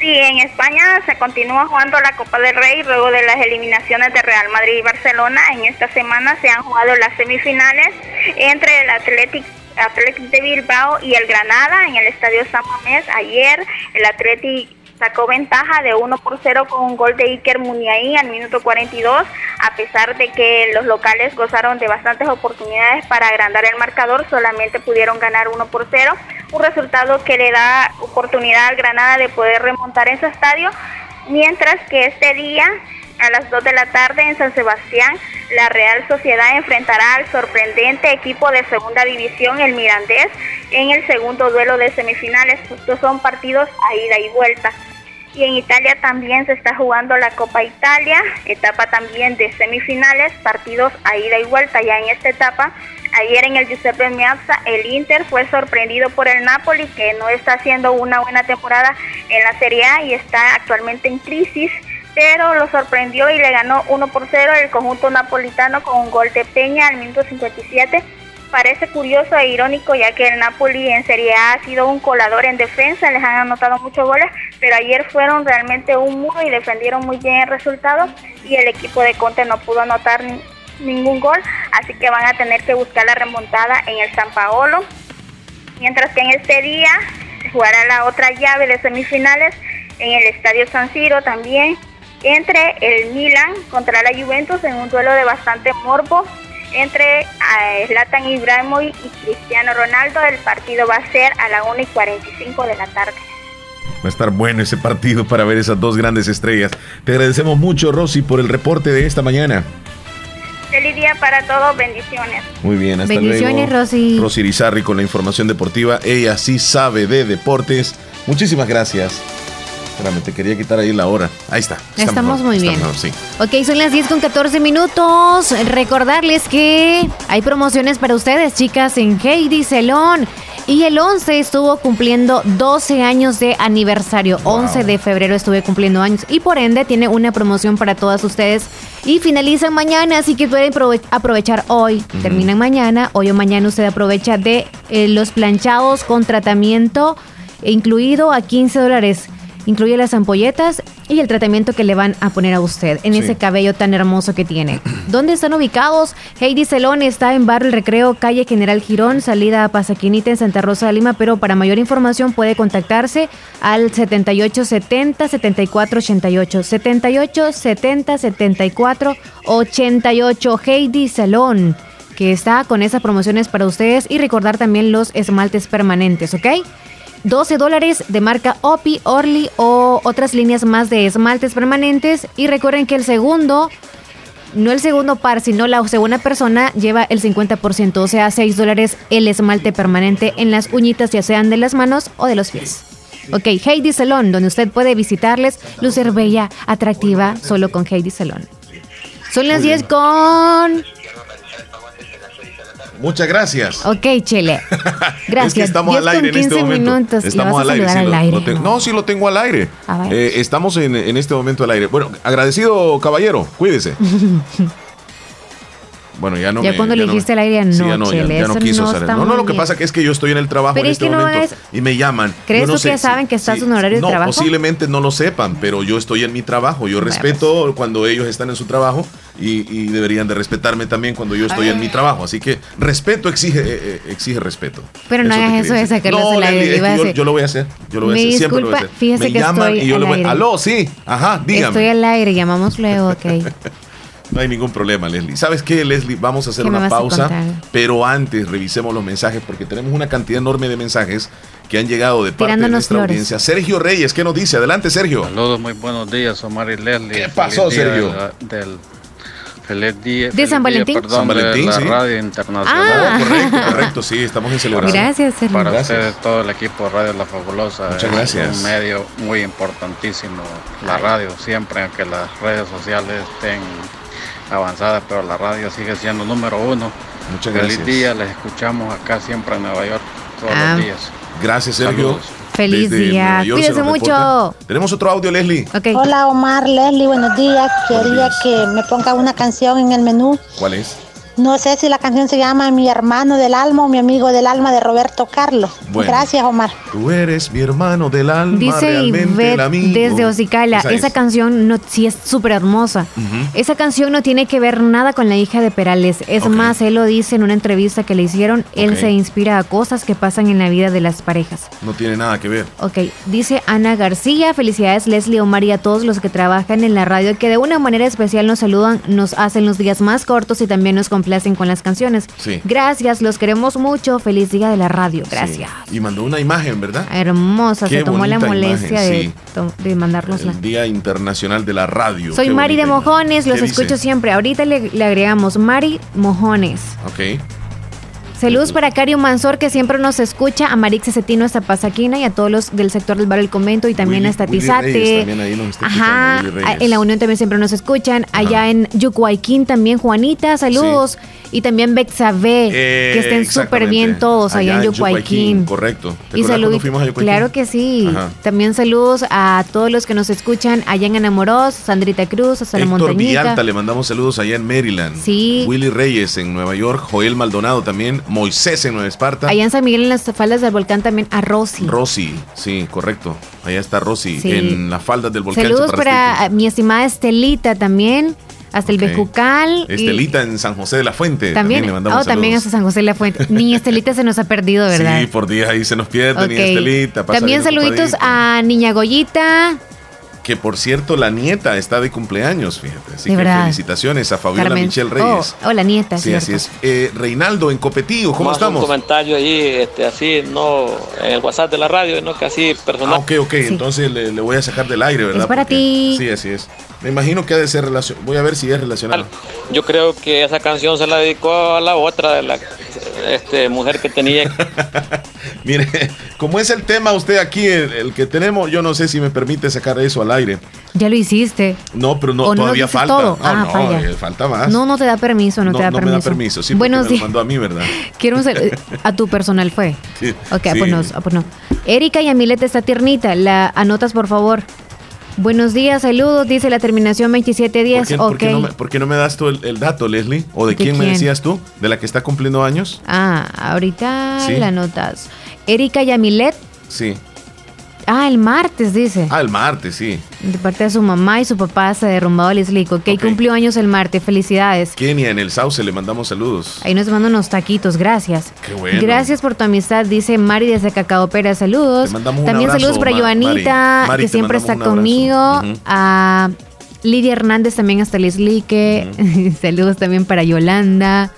S16: Sí, en España se continúa jugando la Copa del Rey luego de las eliminaciones de Real Madrid y Barcelona. En esta semana se han jugado las semifinales entre el Athletic, Athletic de Bilbao y el Granada en el Estadio San Mamés. Ayer el Athletic sacó ventaja de 1 por 0 con un gol de Iker Muniain al minuto 42, a pesar de que los locales gozaron de bastantes oportunidades para agrandar el marcador, solamente pudieron ganar 1 por 0, un resultado que le da oportunidad al Granada de poder remontar en su estadio, mientras que este día a las 2 de la tarde en San Sebastián, la Real Sociedad enfrentará al sorprendente equipo de segunda división, el Mirandés, en el segundo duelo de semifinales. Estos son partidos a ida y vuelta. Y en Italia también se está jugando la Copa Italia, etapa también de semifinales, partidos a ida y vuelta. Ya en esta etapa, ayer en el Giuseppe Meazza, el Inter fue sorprendido por el Napoli, que no está haciendo una buena temporada en la Serie A y está actualmente en crisis pero lo sorprendió y le ganó 1 por 0 el conjunto napolitano con un gol de Peña al minuto 57. Parece curioso e irónico ya que el Napoli en Serie A ha sido un colador en defensa, les han anotado muchos goles, pero ayer fueron realmente un muro y defendieron muy bien el resultado y el equipo de Conte no pudo anotar ni- ningún gol, así que van a tener que buscar la remontada en el San Paolo. Mientras que en este día jugará la otra llave de semifinales en el Estadio San Siro también entre el Milan contra la Juventus en un duelo de bastante morbo entre eh, Zlatan Ibrahimovic y Cristiano Ronaldo. El partido va a ser a la 1 y 45 de la tarde.
S2: Va a estar bueno ese partido para ver esas dos grandes estrellas. Te agradecemos mucho, Rosy, por el reporte de esta mañana.
S16: Feliz día para todos, bendiciones.
S2: Muy bien, hasta
S3: Bendiciones,
S2: luego.
S3: Rosy.
S2: Rosy Irizarry con la información deportiva. Ella sí sabe de deportes. Muchísimas gracias. Espérame, te quería quitar ahí la hora. Ahí está.
S3: Estamos
S2: mejor,
S3: muy
S2: está
S3: bien.
S2: mejor, sí.
S3: Ok, son las 10 con 14 minutos. Recordarles que hay promociones para ustedes, chicas, en Heidi Celón. Y el 11 estuvo cumpliendo 12 años de aniversario. 11 de febrero estuve cumpliendo años. Y por ende tiene una promoción para todas ustedes. Y finalizan mañana, así que pueden prove- aprovechar hoy.
S17: Ujú.
S3: Terminan mañana. Hoy o mañana usted aprovecha de eh, los planchados con tratamiento incluido a 15 dólares. Incluye las ampolletas y el tratamiento que le van a poner a usted en
S2: Sí.
S3: ese cabello tan hermoso que tiene. ¿Dónde están ubicados? Heidi Celón está en Barrio El Recreo, calle General Girón, salida a Pasaquinita en Santa Rosa de Lima, pero para mayor información puede contactarse al 7870 7488 7870 7488 Heidi Salón que está con esas promociones para ustedes y recordar también los esmaltes permanentes, ¿ok? 12 dólares de marca Opi, Orly o otras líneas más de esmaltes permanentes. Y recuerden que el segundo, no el segundo par, sino la segunda persona lleva el 50%, o sea, 6 dólares el esmalte permanente en las uñitas, ya sean de las manos o de los pies. Ok, Heidi Salón, donde usted puede visitarles, lucer bella, atractiva, solo con Heidi Salón. Son las 10 con...
S2: Muchas gracias.
S3: Ok, Chele. Gracias.
S2: Es que estamos
S3: 10
S2: al aire en este
S3: 15
S2: momento. Estamos al aire.
S3: saludar
S2: sí,
S3: al
S2: lo-
S3: aire,
S2: lo tengo-
S3: ¿no?
S2: sí lo tengo al aire.
S3: A ver.
S2: Eh, estamos en, en este momento al aire. Bueno, agradecido, caballero. Cuídese. Bueno, ya no
S3: Ya
S2: me-
S3: cuando le
S2: no-
S3: dijiste al aire,
S2: sí,
S3: no,
S2: ya no, ya-
S3: Chele,
S2: ya no
S3: eso
S2: quiso
S3: no
S2: No, no, lo que pasa que es que yo estoy en el trabajo
S3: Pero
S2: en
S3: es
S2: este
S3: que no
S2: momento
S3: es-
S2: y me llaman.
S3: ¿Crees
S2: no
S3: tú
S2: sé
S3: que
S2: si-
S3: saben que estás
S2: sí,
S3: en horario de
S2: no,
S3: trabajo?
S2: posiblemente no lo sepan, pero yo estoy en mi trabajo. Yo respeto cuando ellos están en su trabajo y, y deberían de respetarme también cuando yo estoy en mi trabajo. Así que respeto exige, eh, eh, exige respeto.
S3: Pero no hagas eso de sacarlos
S2: No,
S3: del aire,
S2: yo, lo voy a hacer. Yo lo voy a hacer. Siempre lo voy a
S3: disculpa,
S2: hacer.
S3: fíjese que estoy
S2: y yo
S3: al
S2: le voy
S3: aire.
S2: Aló, sí. Ajá, dígame.
S3: Estoy al aire, llamamos luego, ok.
S2: No hay ningún problema, Leslie. ¿Sabes qué, Leslie? Vamos a hacer
S3: ¿Qué me
S2: una pausa, pero antes revisemos los mensajes porque tenemos una cantidad enorme de mensajes que han llegado de parte de nuestra
S3: flores.
S2: audiencia. Sergio Reyes, ¿qué nos dice? Adelante, Sergio.
S17: Saludos, muy buenos días, Omar y Leslie.
S2: ¿Qué pasó,
S17: día
S2: Sergio?
S17: Del, feliz día.
S3: ¿De
S17: feliz
S3: San
S17: día,
S3: Valentín?
S17: perdón,
S2: San Valentín,
S17: de la
S2: sí.
S17: Radio Internacional.
S3: Ah.
S2: Oh, correcto, correcto, sí, estamos en celebración.
S3: Gracias, Sergio.
S17: Para
S2: Gracias.
S17: ustedes, todo el equipo de Radio La Fabulosa.
S2: Muchas
S17: es
S2: gracias.
S17: un medio muy importantísimo. La radio, siempre, aunque las redes sociales estén avanzadas, pero la radio sigue siendo número uno.
S2: Muchas
S17: Feliz
S2: gracias.
S17: día, les escuchamos acá siempre en Nueva York todos
S3: Ah.
S17: los días.
S2: Gracias, Sergio.
S17: Saludos.
S3: Feliz
S2: Desde
S3: día.
S2: Nueva York se
S3: Cuídese
S2: nos
S3: mucho.
S2: Tenemos otro audio, Leslie.
S3: Ok.
S18: Hola Omar, Leslie, buenos días.
S2: Buenos
S18: Quería
S2: días.
S18: que me ponga una canción en el menú.
S2: ¿Cuál es?
S18: No sé si la canción se llama Mi hermano del alma o Mi amigo del alma de Roberto Carlos.
S2: Bueno.
S18: Gracias, Omar.
S2: Tú eres mi hermano del alma,
S3: Dice Ivette desde Ocicala,
S2: Esa
S3: esa,
S2: es.
S3: canción no, sí es súper hermosa. Esa canción no tiene que ver nada con la hija de Perales. Es más, él lo dice en una entrevista que le hicieron. Él se inspira a cosas que pasan en la vida de las parejas.
S2: No tiene nada que ver.
S3: Ok, dice Ana García, felicidades Leslie Omar y a todos los que trabajan en la radio que de una manera especial nos saludan, nos hacen los días más cortos y también nos complacen con las canciones.
S2: Sí.
S3: Gracias, los queremos mucho, feliz día de la radio, gracias.
S2: Sí. Y mandó una imagen, ¿verdad?
S3: Hermosa,
S2: Qué
S3: se tomó la molestia
S2: imagen,
S3: de, de mandárnosla.
S2: El Día Internacional de la Radio.
S3: Soy
S2: Qué
S3: Mari de. Mojones, los
S2: ¿Qué
S3: escucho
S2: dice?
S3: siempre. Ahorita le, le agregamos Mari Mojones.
S2: Ok.
S3: Saludos para Cario Mansor, que siempre nos escucha, a Marix Cetino hasta Pasaquina y a todos los del sector del barrio El Comento y también
S2: Willy-
S3: hasta Tizate. Ajá, en la Unión también siempre nos escuchan. Allá en Yucuayquín también, Juanita, saludos. Y también Bexabe,
S2: Eh,
S3: que estén súper bien todos allá, en Yucuayquín.
S2: Correcto. ¿Te
S3: Y saludos.
S2: fuimos a Yucuayquín?
S3: Claro que sí.
S2: Ajá.
S3: También saludos a todos los que nos escuchan allá en Enamoros, Sandrita Cruz, hasta la montañita.
S2: Villalta, le mandamos saludos allá en Maryland.
S3: Sí.
S2: Willy Reyes en Nueva York. Joel Maldonado también. Moisés en Nueva Esparta.
S3: Allá en San Miguel, en las faldas del volcán, también a Rosy.
S2: Rosy, sí, correcto. Allá está Rosy,
S3: Sí.
S2: en las faldas del volcán.
S3: Saludos para mi estimada Estelita también, hasta el. Bejucal. y
S2: Estelita en San José de la Fuente.
S3: También,
S2: le mandamos
S3: oh, también hasta San José de la Fuente. Ni Estelita se nos ha perdido, ¿verdad?
S2: Sí, por días ahí se nos pierde, ni
S3: Ok.
S2: Estelita. pasa
S3: También saluditos a Niña Goyita,
S2: Que por cierto, la nieta está de cumpleaños, fíjate. Así
S3: De
S2: que
S3: verdad.
S2: felicitaciones a Fabiola
S3: Carmen.
S2: Michelle Reyes.
S3: Oh, hola, nieta.
S2: sí,
S3: cierto.
S2: así es. Eh, Reinaldo en Copetillo, ¿cómo
S19: Más
S2: estamos?
S19: Un comentario ahí, este, así, no en el WhatsApp de la radio, no que así personal.
S2: Ah, ok, ok. Entonces le, le voy a sacar del aire, ¿verdad?
S19: Es para
S2: Porque-
S19: ti.
S2: Sí, así es. Me imagino que ha de ser relacionado. Voy a ver si es relacionado.
S19: Yo creo que esa canción se la dedicó a la otra de la este, mujer que tenía.
S2: Mire, como es el tema usted aquí, el, el que tenemos, yo no sé si me permite sacar eso al aire.
S3: Ya lo hiciste.
S2: No, pero no,
S3: ¿O no
S2: todavía falta.
S3: todo?
S2: Ah,
S3: Ah,
S2: no,
S3: falla.
S2: eh, falta más.
S3: No, no te da permiso, no, te da
S2: no
S3: permiso.
S2: me da permiso, sí, me lo
S3: días.
S2: mandó a mí, ¿verdad?
S3: Quiero un a tu personal fue.
S2: Sí,
S3: Ok, ah,
S2: sí.
S3: pues no, pues no. Erika Yamilet está tiernita. La anotas, por favor. Buenos días, saludos, dice la terminación
S2: ¿Por
S3: 2710.
S2: qué,
S3: ok.
S2: por qué no me, por qué no me das tú el, el dato, Leslie? ¿O de,
S3: ¿De
S2: quién, me decías tú? ¿De la que está cumpliendo años?
S3: Ah, ahorita
S2: Sí.
S3: la anotas. Erika Yamilet,
S2: Sí.
S3: Ah, el martes, dice.
S2: Ah, el martes, sí.
S3: De parte de su mamá y su papá se ha derrumbado el islico. Ok, cumplió años el martes. Felicidades.
S2: Kenia en el Sauce le mandamos saludos.
S3: Ahí nos mandan unos taquitos, gracias.
S2: Qué bueno.
S3: Gracias por tu amistad, dice Mari desde Cacao Pera, saludos.
S2: Te mandamos un
S3: También
S2: abrazo,
S3: saludos para Joanita, que siempre está conmigo. A Lidia Hernández también hasta el islique. saludos también para Yolanda.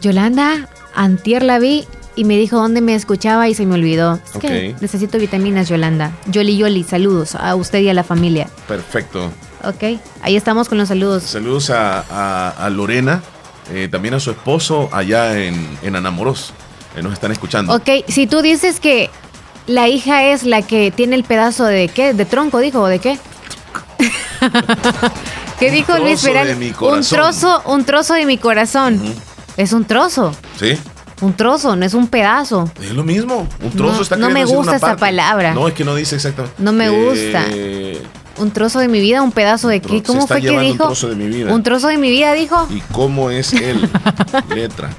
S3: Yolanda, antier la vi y me dijo dónde me escuchaba y se me olvidó. Es que
S2: Ok.
S3: necesito vitaminas, Yolanda. Yoli Yoli, saludos a usted y a la familia.
S2: Perfecto.
S3: Ok, ahí estamos con los saludos.
S2: Saludos a, a- a Lorena, eh, también a su esposo allá en, en Anamoros. Eh, nos están escuchando.
S3: Ok, si tú dices que la hija es la que tiene el pedazo de qué, de tronco, dijo, o de qué. ¿Qué dijo Luis
S2: trozo de
S3: Perales?
S2: mi
S3: Un trozo, un trozo de mi corazón. Es un trozo,
S2: ¿Sí?
S3: Un trozo, no es un pedazo.
S2: Es lo mismo. Un trozo
S3: No,
S2: está
S3: no me gusta esa palabra.
S2: No, es que no dice exactamente.
S3: No me gusta.
S2: Eh,
S3: Un trozo de mi vida, un pedazo de qué. ¿Cómo fue que dijo?
S2: Un trozo de mi vida.
S3: Un trozo de mi vida, dijo.
S2: ¿Y cómo es él? Letra.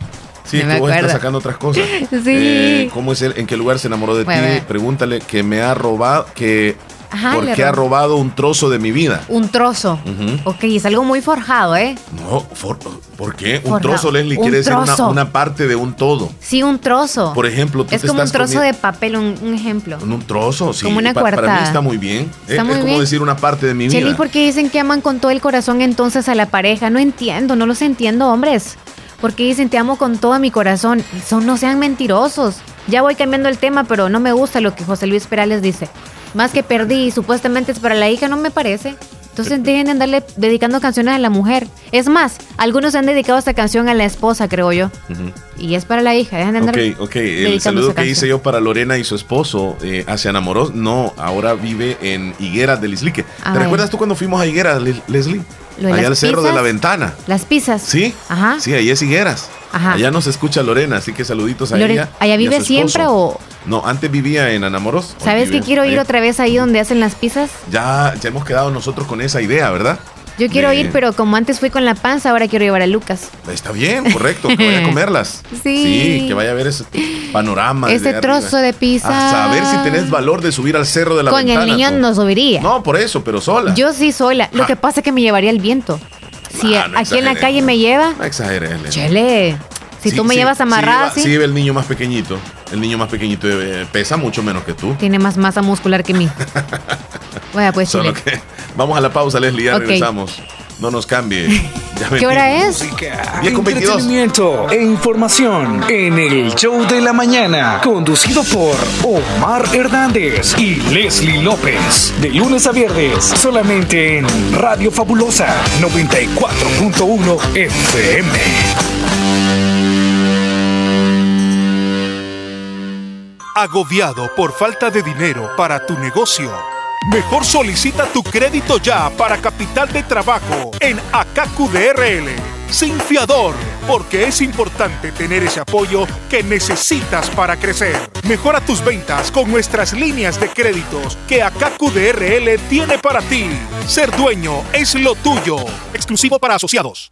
S2: Sí,
S3: No
S2: vos estás sacando otras cosas.
S3: Sí.
S2: Eh, ¿Cómo es él? ¿En qué lugar se enamoró de
S3: Bueno,
S2: ti? Pregúntale que me ha robado, que
S3: Ajá,
S2: ¿por
S3: le
S2: qué ha robado un trozo de mi vida?
S3: Un trozo.
S2: Ujú.
S3: Ok, es algo muy forjado, ¿eh?
S2: No, for- ¿por qué? Un trozo, Leslie,
S3: Un
S2: quiere decir una,
S3: trozo.
S2: una parte de un todo.
S3: Sí, un trozo.
S2: Por ejemplo, tú
S3: es
S2: te
S3: como un trozo de papel, un, un ejemplo.
S2: Un trozo, sí.
S3: Como una
S2: pa- Para mí está muy bien.
S3: Está
S2: es,
S3: muy
S2: es como
S3: bien.
S2: decir una parte de mi vida.
S3: ¿por qué dicen que aman con todo el corazón entonces a la pareja? No entiendo, no los entiendo, hombres. Porque dicen te amo con todo mi corazón. Son, no sean mentirosos. Ya voy cambiando el tema, pero no me gusta lo que José Luis Perales dice. Más que perdí supuestamente es para la hija, no me parece. Entonces dejen de andarle dedicando canciones a la mujer. Es más, algunos han dedicado esta canción a la esposa, creo yo. Y es para la hija. Dejen de andar
S2: Ok, ok. El saludo que hice yo para Lorena y su esposo eh, hacia Enamoros, no, ahora vive en Higueras del Islique. ¿Te recuerdas tú cuando fuimos a Higueras, Le- Leslie?
S3: Lo
S2: Allá al cerro de la ventana.
S3: Las pizzas.
S2: ¿Sí?
S3: Ajá.
S2: Sí, ahí es Higueras.
S3: Ajá.
S2: Allá nos escucha Lorena, así que saluditos a
S3: Lore-
S2: ella.
S3: ¿Allá vive siempre o
S2: No, antes vivía en Anamoros.
S3: sabes que quiero ir otra vez ahí donde hacen las pizzas?
S2: Ya, ya hemos quedado nosotros con esa idea, ¿verdad?
S3: Yo quiero
S2: De-
S3: ir, pero como antes fui con la panza, ahora quiero llevar a Lucas.
S2: Está bien, correcto, que vaya a comerlas.
S3: Sí.
S2: que vaya a ver ese panorama.
S3: Ese trozo
S2: arriba.
S3: de pizza.
S2: A saber si tenés valor de subir al cerro de la
S3: con
S2: ventana.
S3: el niño
S2: tú.
S3: no subiría.
S2: No, por eso, pero sola.
S3: Yo sí sola. Lo
S2: Ah.
S3: que pasa es que me llevaría el viento. Si
S2: Ah, no
S3: aquí en la calle me lleva,
S2: No exageres, Elena.
S3: chele. Si
S2: Sí,
S3: tú me
S2: sí,
S3: llevas amarrada,
S2: sí.
S3: sí,
S2: Sí, lleva el niño más pequeñito. El niño más pequeñito eh, pesa mucho menos que tú.
S3: tiene más masa muscular que mí. Vaya, pues,
S2: Solo
S3: chile.
S2: que vamos a la pausa, Leslie, ya
S3: Ok.
S2: regresamos. No nos cambie. Ya
S3: ¿Qué hora es?
S2: 10 con 22.
S7: Entretenimiento e información en el show de la mañana, conducido por Omar Hernández y Leslie López. De lunes a viernes, solamente en Radio Fabulosa 94.1 FM.
S20: Agobiado por falta de dinero para tu negocio. Mejor solicita tu crédito ya para capital de trabajo en Akaku DRL. Sin fiador, porque es importante tener ese apoyo que necesitas para crecer. Mejora tus ventas con nuestras líneas de créditos que Akaku DRL tiene para ti. Ser dueño es lo tuyo. Exclusivo para asociados.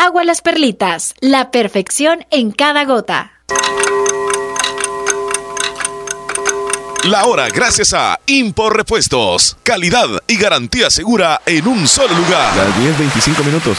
S4: agua las perlitas. La perfección en cada gota.
S21: La hora gracias a Impor Repuestos. Calidad y garantía segura en un solo lugar.
S2: Las 10, 25 minutos.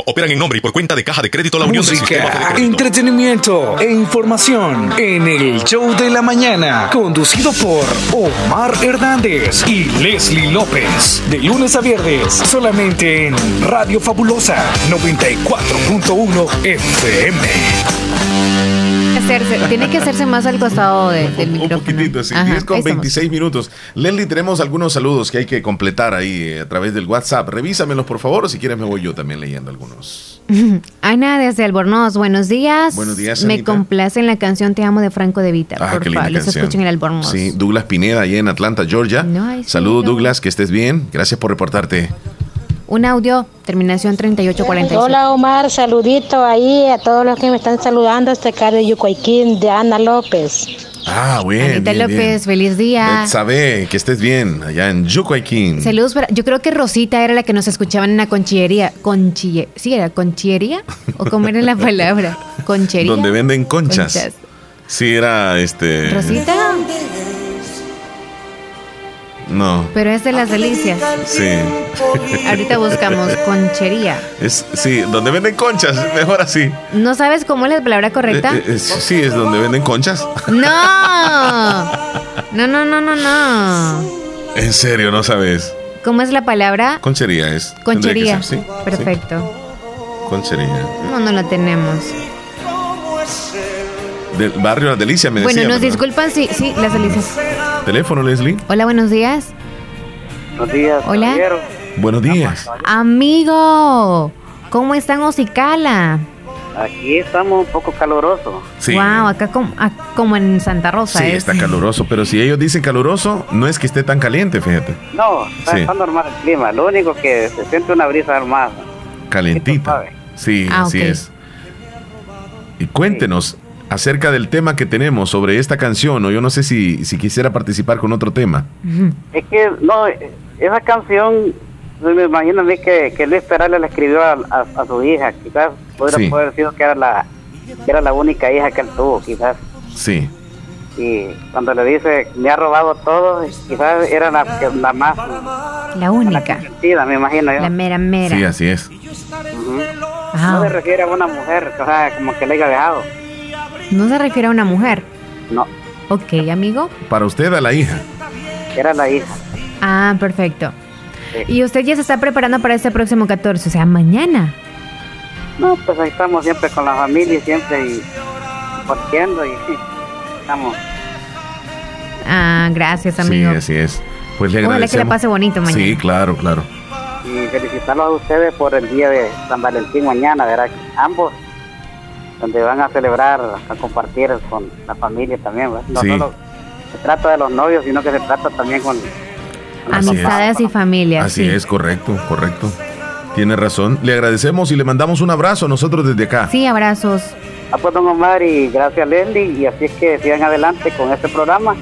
S22: operan en nombre y por cuenta de Caja de Crédito La Unión
S7: Música,
S22: Crédito.
S7: entretenimiento e información en el show de la mañana, conducido por Omar Hernández y Leslie López. De lunes a viernes, solamente en Radio Fabulosa 94.1 FM.
S3: Hacerse- tiene que hacerse más al costado de- del micrófono.
S2: poquitito, sí,
S3: Ajá,
S2: 10 con
S3: ahí estamos.
S2: 26 minutos. Leslie, tenemos algunos saludos que hay que completar ahí eh, a través del WhatsApp. Revísamelos, por favor, o si quieres me voy yo también leyendo algunos.
S3: Ana desde Albornoz, buenos días.
S2: Buenos días,
S3: Me
S2: Anita.
S3: complace en la canción Te amo de Franco de Vita.
S2: Ah,
S3: por favor, los escuchen en Albornoz.
S2: Sí, Douglas Pineda, ahí en Atlanta, Georgia.
S3: Sí,
S2: Saludos, Douglas, que estés bien. Gracias por reportarte.
S3: Un audio, terminación 3846.
S18: Hola Omar, saludito ahí a todos los que me están saludando hasta acá de Yucuayquín, de Ana López.
S2: Ah, bien.
S3: Anita
S2: bien,
S3: López,
S2: bien.
S3: feliz día.
S2: Sabe que estés bien allá en Yucuayquín.
S3: Saludos para, yo creo que Rosita era la que nos escuchaban en la conchillería. Conchille, ¿sí era conchillería? ¿O cómo era la palabra? Conchería.
S2: Donde venden conchas.
S3: Conchas.
S2: Sí, era este.
S3: Rosita,
S2: No.
S3: pero es de las delicias.
S2: Sí.
S3: Ahorita buscamos conchería.
S2: Es, sí, donde venden conchas, mejor así.
S3: ¿No sabes cómo es la palabra correcta?
S2: Eh, eh, sí, es donde venden conchas.
S3: No. No, no, no, no, no.
S2: En serio, no sabes.
S3: ¿Cómo es la palabra?
S2: Conchería es.
S3: Conchería.
S2: ser, sí,
S3: Perfecto.
S2: sí, conchería.
S3: No, no la tenemos.
S2: Del barrio La Delicia, me
S3: bueno,
S2: decía.
S3: nos
S2: ¿verdad?
S3: disculpan, sí, sí, las delicias.
S2: Teléfono, Leslie.
S3: Hola, buenos días.
S23: Buenos días.
S3: Hola.
S23: caballero.
S2: Buenos días.
S3: Amigo, ¿cómo están Ocicala?
S23: Aquí estamos un poco calurosos.
S2: Sí.
S3: Wow, acá como, ah, como en Santa Rosa.
S2: Sí,
S3: es.
S2: está caluroso, pero si ellos dicen caluroso, no es que esté tan caliente, fíjate.
S23: No, está,
S2: Sí.
S23: está normal el clima. Lo único que se siente una brisa más.
S2: Calientita. Sí,
S23: Ah,
S2: así es. Y cuéntenos acerca del tema que tenemos sobre esta canción, o yo no sé si, si quisiera participar con otro tema.
S23: Es que, no, esa canción, me imagino a mí que, que Luis Perales la escribió a, a- a su hija. Quizás podría
S2: Sí.
S23: haber sido que era, la, que era la única hija que él tuvo, quizás.
S2: Sí,
S23: Y cuando le dice, me ha robado todo, quizás era la, que- la más
S3: La única.
S23: sentida, me imagino yo.
S3: La mera mera.
S2: sí, así es.
S23: Ujú.
S3: Ah.
S23: No se refiere a una mujer, o sea, como que le haya dejado.
S3: No se refiere a una mujer.
S23: No,
S3: Ok, amigo.
S2: Para usted, a la hija.
S23: era la hija.
S3: Ah, perfecto. Y usted ya se está preparando para este próximo 14, o sea, mañana.
S23: No, pues ahí estamos siempre con la familia, siempre y compartiendo y sí, estamos.
S3: Ah, gracias,
S2: Sí,
S3: amigo.
S2: así es. Pues le
S3: Ojalá que
S2: agradecemos.
S3: la pase bonito mañana.
S2: Sí, claro, claro.
S23: Y felicitarlos a ustedes por el día de San Valentín mañana, ¿verdad? Ambos, donde van a celebrar, a compartir con la familia también, ¿verdad? No
S2: Sí.
S23: solo se trata de los novios, sino que se trata también con...
S3: Amistades y familias.
S2: Así
S3: sí.
S2: es, correcto, correcto. Tiene razón. Le agradecemos y le mandamos un abrazo a nosotros desde acá.
S3: Sí, abrazos.
S23: Ah, pues, don Omar, y gracias Leslie, y así es que sigan adelante con este programa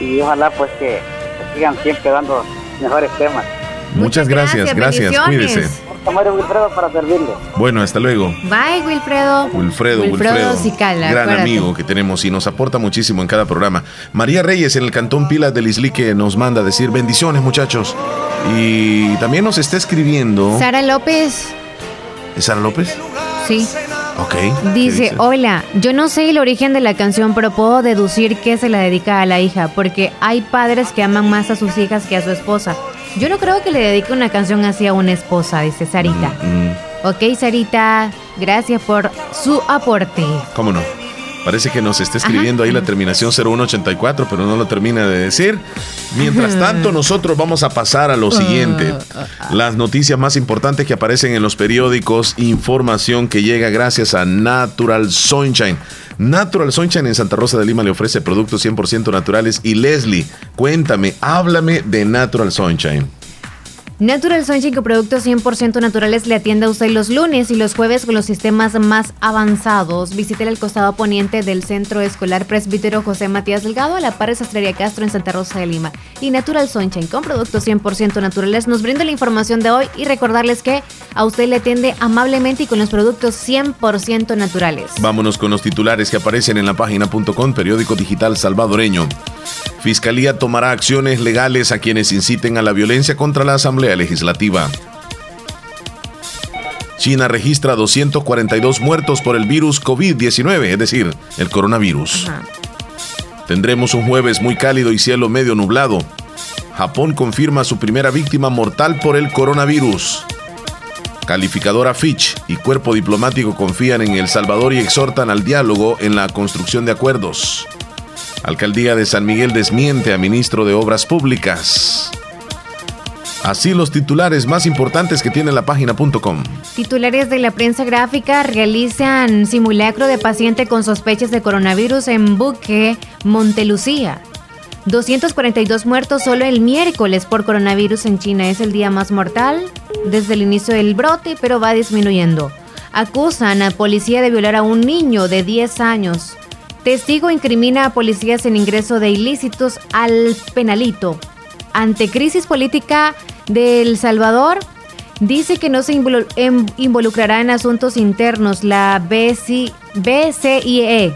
S23: y ojalá pues que, sigan siempre dando mejores temas.
S2: Muchas gracias, gracias.
S3: bendiciones.
S2: Cuídese.
S23: Mario Wilfredo para servirle.
S2: Bueno, hasta luego.
S3: Bye, Wilfredo.
S2: Wilfredo,
S3: Wilfredo
S2: Wilfredo.
S3: Cicala,
S2: gran
S3: acuérdate.
S2: amigo que tenemos y nos aporta muchísimo en cada programa. María Reyes en el Cantón Pilas del Islique nos manda a decir bendiciones, muchachos. Y también nos está escribiendo.
S3: Sara López.
S2: ¿Es Sara López?
S3: Sí.
S2: Ok. ¿qué
S3: Dice, hola, yo no sé el origen de la canción, pero puedo deducir que se la dedica a la hija, porque hay padres que aman más a sus hijas que a su esposa. Yo no creo que le dedique una canción así a una esposa, dice Sarita.
S2: Mm,
S3: Ok, Sarita, gracias por su aporte.
S2: ¿Cómo no? Parece que nos está escribiendo ahí la terminación 0184, pero no lo termina de decir. Mientras tanto, nosotros vamos a pasar a lo siguiente. Las noticias más importantes que aparecen en los periódicos, información que llega gracias a Natural Sunshine. Natural Sunshine en Santa Rosa de Lima le ofrece productos 100% naturales. Y Leslie, cuéntame, háblame de Natural Sunshine.
S3: Natural Sunshine con productos 100% naturales le atiende a usted los lunes y los jueves con los sistemas más avanzados. Visite el costado poniente del Centro Escolar Presbítero José Matías Delgado a la par de Sastrería Castro en Santa Rosa de Lima. Y Natural Sunshine con productos 100% naturales nos brinda la información de hoy y recordarles que a usted le atiende amablemente y con los productos 100% naturales.
S2: Vámonos con los titulares que aparecen en la página.com, periódico digital salvadoreño. Fiscalía tomará acciones legales a quienes inciten a la violencia contra la Asamblea Legislativa. China registra 242 muertos por el virus COVID-19, es decir, el coronavirus. Tendremos un jueves muy cálido y cielo medio nublado. Japón confirma su primera víctima mortal por el coronavirus. Calificadora Fitch y cuerpo diplomático confían en El Salvador y exhortan al diálogo en la construcción de acuerdos. Alcaldía de San Miguel desmiente a ministro de Obras Públicas. Así los titulares más importantes que tiene la página.com.
S3: Titulares de la prensa gráfica realizan simulacro de paciente con sospechas de coronavirus en Buque, Montelucía. 242 muertos solo el miércoles por coronavirus en China. Es el día más mortal desde el inicio del brote, pero va disminuyendo. Acusan a policía de violar a un niño de 10 años. Testigo incrimina a policías en ingreso de ilícitos al penalito. Ante crisis política de El Salvador, dice que no se em- involucrará en asuntos internos la BC BCIE.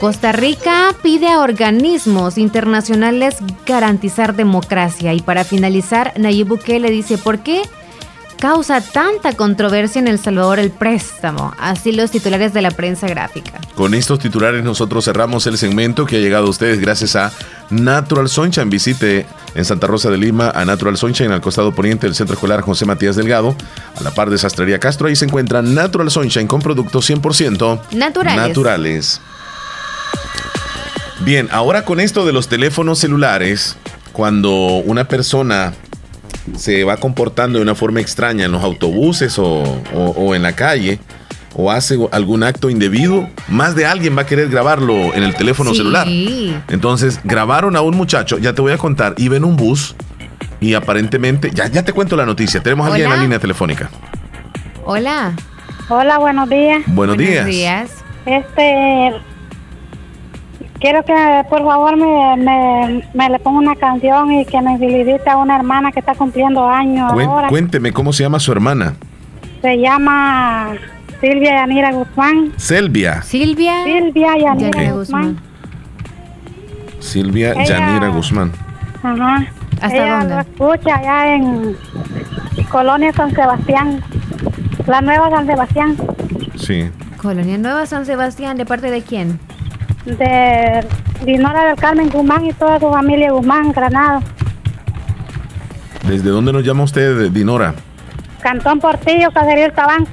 S3: Costa Rica pide a organismos internacionales garantizar democracia. Y para finalizar, Nayib Bukele dice, ¿por qué causa tanta controversia en El Salvador el préstamo? Así los titulares de la prensa gráfica.
S2: Con estos titulares nosotros cerramos el segmento que ha llegado a ustedes gracias a Natural Sunshine. Visite en Santa Rosa de Lima a Natural Sunshine al costado poniente del Centro Escolar José Matías Delgado, a la par de Sastrería Castro. Ahí se encuentra Natural Sunshine con productos 100%
S3: Naturales.
S2: naturales. Bien, ahora con esto de los teléfonos celulares, cuando una persona se va comportando de una forma extraña en los autobuses o, o- o en la calle o hace algún acto indebido, más de alguien va a querer grabarlo en el teléfono
S3: Sí.
S2: celular. Entonces grabaron a un muchacho, ya te voy a contar, iba en un bus y aparentemente, ya, ya te cuento la noticia, tenemos a alguien en la línea telefónica.
S3: Hola.
S24: Hola, buenos días.
S2: Buenos días.
S24: Este, quiero que por favor me, me, me le ponga una canción y que me felicite a una hermana que está cumpliendo años
S2: Cuen-
S24: ahora.
S2: cuénteme cómo se llama su hermana.
S24: Se llama Silvia Yanira Guzmán.
S2: Selvia.
S3: Silvia.
S24: Silvia Yanira
S2: Yanira
S24: Guzmán.
S2: Silvia
S24: Ella-
S2: Yanira Guzmán.
S24: Ajá.
S3: ¿Hasta
S24: Ella
S3: dónde?
S24: lo escucha allá en Colonia San Sebastián. La nueva San Sebastián.
S2: Sí.
S3: Colonia Nueva San Sebastián, ¿de parte de quién?
S24: De Dinora del Carmen Guzmán y toda su familia Guzmán, Granada.
S2: ¿Desde dónde nos llama usted, Dinora?
S24: Cantón Portillo, Caserío El Tabán.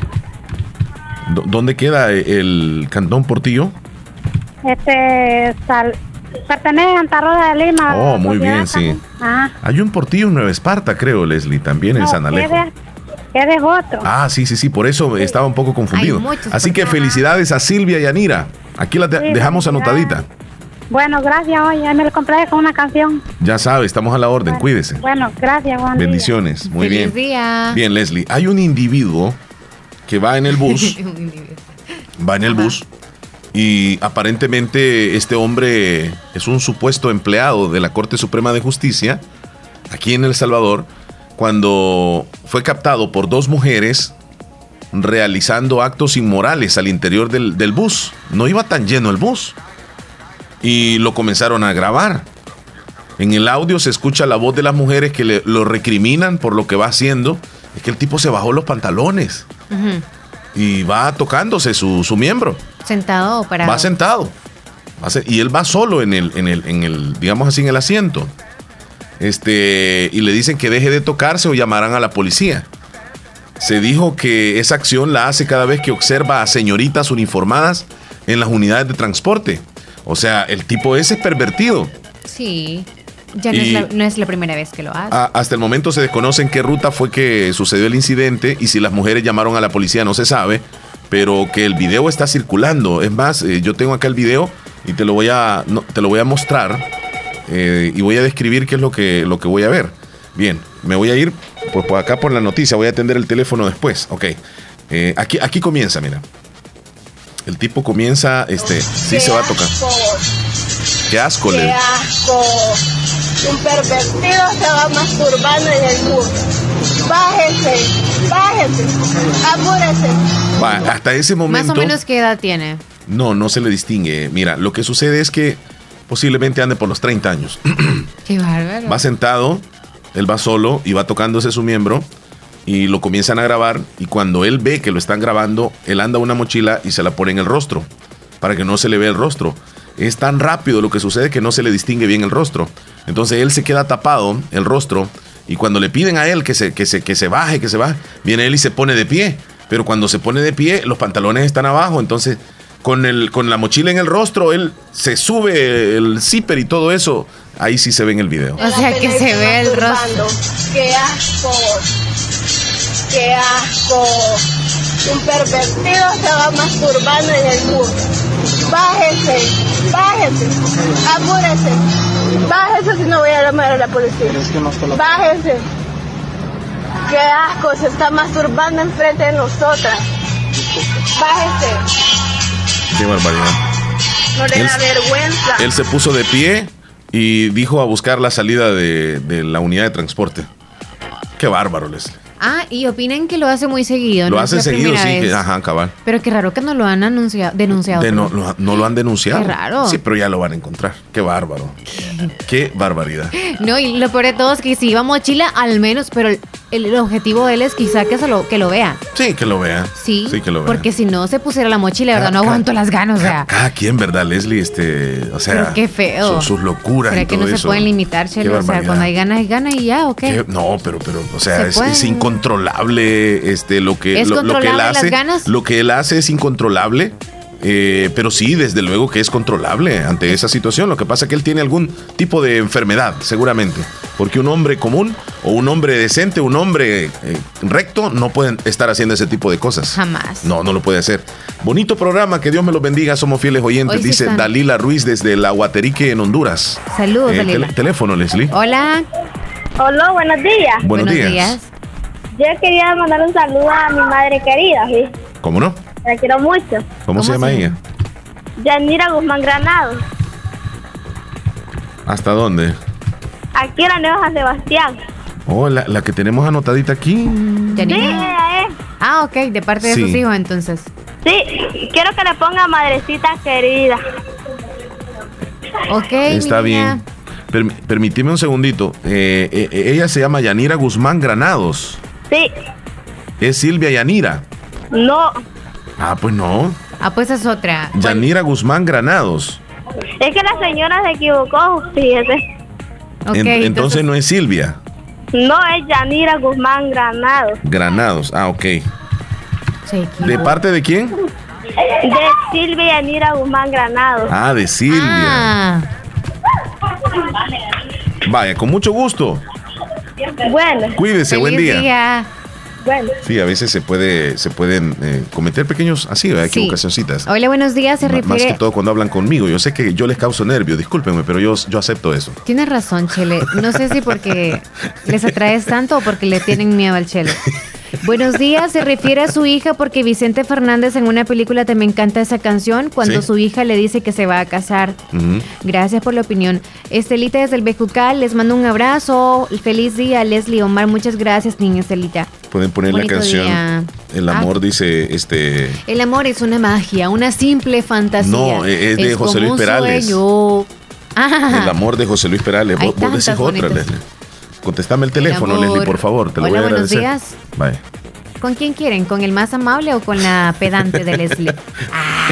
S2: ¿Dó- ¿Dónde queda el Cantón Portillo?
S24: Este, sal, pertenece a Santa Rosa de Lima.
S2: Oh, muy bien, sí.
S24: Ajá.
S2: Hay un Portillo en Nueva Esparta, creo, Leslie, también en San Alejo.
S24: ¿qué de- ¿Qué de otro?
S2: Ah, sí, sí, sí, por eso estaba un poco confundido.
S24: Hay muchos
S2: Así que felicidades a Silvia y Anira. Aquí la de-
S24: Sí,
S2: dejamos anotadita.
S24: Bueno, gracias, hoy ahí me lo compré con una canción.
S2: Ya sabe, estamos a la orden, cuídese.
S24: Bueno, gracias, Juan.
S2: Bendiciones, muy
S3: Feliz
S2: bien.
S3: día.
S2: Bien, Leslie, hay un individuo que va en el bus, va en el bus y aparentemente este hombre es un supuesto empleado de la Corte Suprema de Justicia aquí en El Salvador cuando fue captado por dos mujeres realizando actos inmorales al interior del, del bus. No iba tan lleno el bus. Y lo comenzaron a grabar. En el audio se escucha la voz de las mujeres que le- lo recriminan por lo que va haciendo. Es que el tipo se bajó los pantalones. y va tocándose su, su miembro.
S3: ¿Sentado o parado?
S2: Va sentado. Va se- y él va solo en el, en el, en el, digamos así, en el asiento. Este, y le dicen que deje de tocarse o llamarán a la policía. Se dijo que esa acción la hace cada vez que observa a señoritas uniformadas en las unidades de transporte. O sea, el tipo ese es pervertido.
S3: Sí. Ya no, es la, no es la primera vez que lo hace.
S2: A- hasta el momento se desconoce en qué ruta fue que sucedió el incidente y si las mujeres llamaron a la policía no se sabe, pero que el video está circulando. Es más, eh, yo tengo acá el video y te lo voy a, no, te lo voy a mostrar eh, y voy a describir qué es lo que, lo que voy a ver. Bien, me voy a ir pues, por acá por la noticia, voy a atender el teléfono después. Ok, Eh, aquí, aquí comienza, mira. El tipo comienza, este, sí se va a tocar. Qué asco,
S25: ¡Qué
S2: le.
S25: asco! Un pervertido se va masturbando en el bus. Bájese, bájese, apúrese.
S2: Va, hasta ese momento.
S3: Más o menos qué edad tiene.
S2: No, no se le distingue. Mira, lo que sucede es que posiblemente ande por los 30 años.
S3: Qué bárbaro.
S2: va sentado, él va solo y va tocándose su miembro y lo comienzan a grabar y cuando él ve que lo están grabando, él anda una mochila y se la pone en el rostro para que no se le vea el rostro. Es tan rápido lo que sucede que no se le distingue bien el rostro. Entonces él se queda tapado el rostro y cuando le piden a él que se, que se, que se baje, que se baje, viene él y se pone de pie. Pero cuando se pone de pie, los pantalones están abajo. Entonces, con, el, con la mochila en el rostro, él se sube el zipper y todo eso. Ahí sí se ve en el video.
S3: O sea que se ve el rostro.
S25: ¡Qué asco! ¡Qué asco! Un pervertido se va masturbando en el bus. Bájese, bájese, apúrese. Bájese si no voy a llamar a la policía. Bájese. ¡Qué asco! Se está masturbando enfrente de nosotras. Bájese.
S2: Qué barbaridad.
S25: No le
S2: Él-
S25: da vergüenza.
S2: Él se puso de pie y dijo a buscar la salida de, de la unidad de transporte. Qué bárbaro, Leslie.
S3: Ah, y opinan que lo hace muy seguido.
S2: Lo
S3: no
S2: hace seguido, sí. que- ajá, cabal.
S3: Pero qué raro que no lo han anunciado, denunciado.
S2: De no, no lo han denunciado.
S3: Qué raro.
S2: Sí, pero ya lo van a encontrar. Qué bárbaro. Qué barbaridad.
S3: No, y lo peor de todo es que si iba mochila, al menos, pero el, el objetivo de él es quizá que, se lo, que lo vea.
S2: Sí, que lo vea.
S3: Sí,
S2: Sí, que lo vea.
S3: porque si no se pusiera la mochila, verdad, no aguanto las ganas, o sea.
S2: Cada quien, ¿verdad, Leslie? Este, o sea,
S3: Pero qué feo.
S2: Son sus locuras.
S3: ¿Será
S2: y
S3: que
S2: todo
S3: no se
S2: eso.
S3: pueden limitar, Chelo? O sea, cuando hay ganas, hay ganas y ya, ¿o qué?
S2: No, pero, pero, o sea,
S3: Se
S2: es, incontrolable este, lo que,
S3: ¿Es
S2: lo, lo que él
S3: las
S2: hace.
S3: ganas?
S2: Lo que él hace es incontrolable. Eh, pero sí, desde luego que es controlable ante esa situación. Lo que pasa es que él tiene algún tipo de enfermedad, seguramente. Porque un hombre común o un hombre decente, un hombre eh, recto, no pueden estar haciendo ese tipo de cosas.
S3: Jamás.
S2: No, no lo puede hacer. Bonito programa, que Dios me lo bendiga, somos fieles oyentes,
S3: Hoy
S2: dice
S3: están.
S2: Dalila Ruiz desde la Guaterique en Honduras.
S3: Saludos,
S2: Eh,
S3: Dalila.
S2: teléfono, Leslie.
S3: Hola.
S16: Hola, buenos días.
S2: Buenos días.
S16: Yo quería mandar un saludo a mi madre querida, ¿sí?
S2: ¿Cómo no?
S16: La quiero mucho.
S2: ¿Cómo, se llama ella?
S16: Yanira Guzmán Granado.
S2: ¿Hasta dónde?
S16: Aquí en la Nueva San Sebastián.
S2: Oh, la, la que tenemos anotadita aquí.
S3: Yanina.
S16: Sí, ella es.
S3: Ah, ok, de parte de
S2: Sí.
S3: sus hijos, entonces.
S16: Sí, quiero que le ponga madrecita querida.
S3: Ok.
S2: Está bien. Perm- permíteme un segundito. Eh, eh, eh, ella se llama Yanira Guzmán Granados.
S16: Sí,
S2: Es Silvia Yanira.
S16: no.
S2: Ah, pues no.
S3: Ah, pues es otra.
S2: Yanira Guzmán Granados.
S16: Es que la señora se equivocó, fíjese.
S2: En- entonces, no es Silvia.
S16: No es Yanira Guzmán Granado.
S2: Granados. Ah, ok. ¿De parte de quién?
S16: De Silvia Yanira Guzmán Granado.
S2: Ah, de Silvia.
S3: Ah.
S2: Vaya, con mucho gusto.
S16: Bueno.
S2: Cuídese, buen
S3: Feliz
S2: día.
S16: Bueno.
S2: Sí, a veces se puede, se pueden eh, cometer pequeños así, ¿verdad?
S3: Sí.
S2: equivocacioncitas.
S3: Hola, buenos días. Se
S2: Más que todo cuando hablan conmigo. Yo sé que yo les causo nervio, discúlpenme, pero yo, yo acepto eso.
S3: Tienes razón, Chele. No sé si porque les atraes tanto o porque le tienen miedo al Chele. Buenos días, se refiere a su hija porque Vicente Fernández en una película también canta esa canción cuando
S2: Sí.
S3: su hija le dice que se va a casar. Gracias por la opinión. Estelita desde el Bejucal, les mando un abrazo. Feliz día, Leslie Omar. Muchas gracias, niña Estelita.
S2: Pueden poner
S3: Bonito
S2: la canción.
S3: día.
S2: El
S3: Ah.
S2: amor dice, este.
S3: El amor es una magia, una simple fantasía.
S2: No, es de José Luis Perales.
S3: sueño. Ah.
S2: El amor de José Luis Perales.
S3: Hay
S2: Vos, vos decís otra. Leslie. Contestame el teléfono. Leslie, por favor. Te lo
S3: Hola,
S2: voy a
S3: buenos
S2: agradecer.
S3: días.
S2: Vaya.
S3: ¿Con quién quieren? ¿Con el más amable o con la pedante de Leslie? Ah,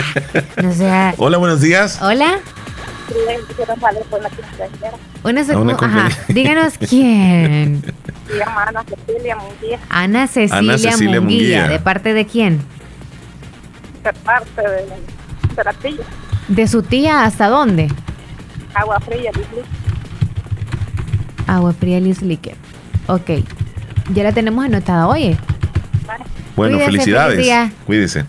S3: no.
S26: Hola, buenos días.
S3: Hola. Una sec-
S26: una
S3: ajá. Díganos quién.
S25: Se llama Ana Cecilia Munguía,
S3: Ana Cecilia,
S26: Ana Cecilia
S3: Munguía.
S26: Munguía.
S3: ¿De parte de quién?
S25: de parte de, de la tía,
S3: ¿De su tía hasta dónde?
S25: agua fría, Lisli.
S3: Agua fría Lislique. Ok. Ya la tenemos anotada, oye.
S26: Bueno,
S3: Cuídese,
S26: felicidades.
S3: feliz día.
S26: Cuídese.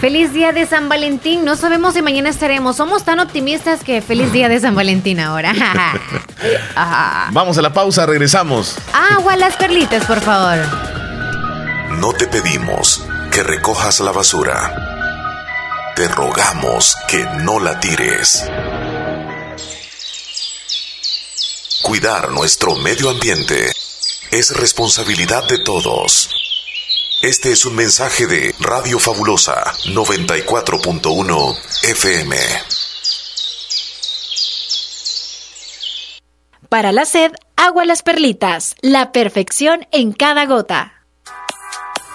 S3: Feliz día de San Valentín. No sabemos si mañana estaremos. Somos tan optimistas que feliz día de San Valentín ahora. Ajá.
S26: Vamos a la pausa, regresamos.
S3: Agua a las perlitas, por favor.
S2: No te pedimos que recojas la basura. Te rogamos que no la tires. Cuidar nuestro medio ambiente es responsabilidad de todos. Este es un mensaje de Radio Fabulosa 94.1 FM.
S27: Para la sed, agua las perlitas. La perfección en cada gota.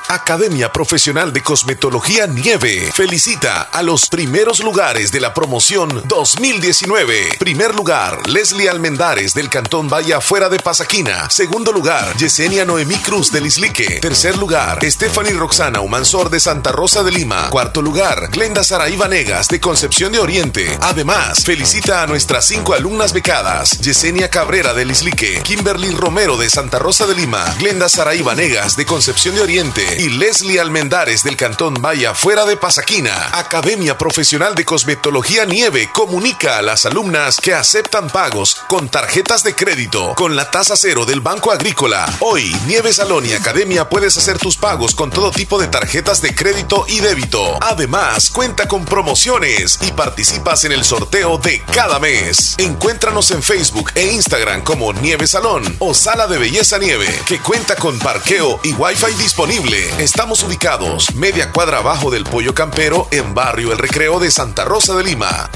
S2: Academia Profesional de Cosmetología Nieve felicita a los primeros lugares de la promoción 2019. Primer lugar, Leslie Almendares del Cantón Valle Fuera de Pasaquina. Segundo lugar, Yesenia Noemí Cruz del Islique. Tercer lugar, Stephanie Roxana Humansor de Santa Rosa de Lima. Cuarto lugar, Glenda Saraí Vanegas de Concepción de Oriente. Además, felicita a nuestras cinco alumnas becadas. Yesenia Cabrera del Islique. Kimberly Romero de Santa Rosa de Lima. Glenda Saraí Vanegas de Concepción de Oriente. Y Leslie Almendares del Cantón Vaya Fuera de Pasaquina. Academia Profesional de Cosmetología Nieve comunica a las alumnas que aceptan pagos con tarjetas de crédito con la tasa cero del Banco Agrícola. Hoy, Nieve Salón y Academia puedes hacer tus pagos con todo tipo de tarjetas de crédito y débito. Además, cuenta con promociones y participas en el sorteo de cada mes. Encuéntranos en Facebook e Instagram como Nieve Salón o Sala de Belleza Nieve, que cuenta con parqueo y wifi disponible. Estamos ubicados media cuadra abajo del Pollo Campero en Barrio El Recreo de Santa Rosa de Lima.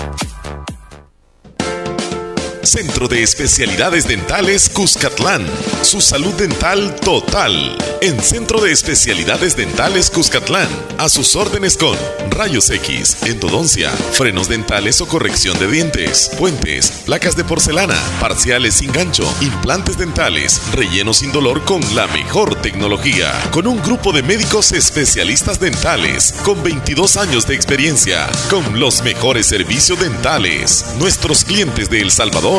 S2: Centro de Especialidades Dentales Cuscatlán. Su salud dental total. En Centro de Especialidades Dentales Cuscatlán. A sus órdenes con rayos X, endodoncia, frenos dentales o corrección de dientes, puentes, placas de porcelana, parciales sin gancho, implantes dentales, relleno sin dolor con la mejor tecnología. Con un grupo de médicos especialistas dentales con 22 años de experiencia, con los mejores servicios dentales. Nuestros clientes de El Salvador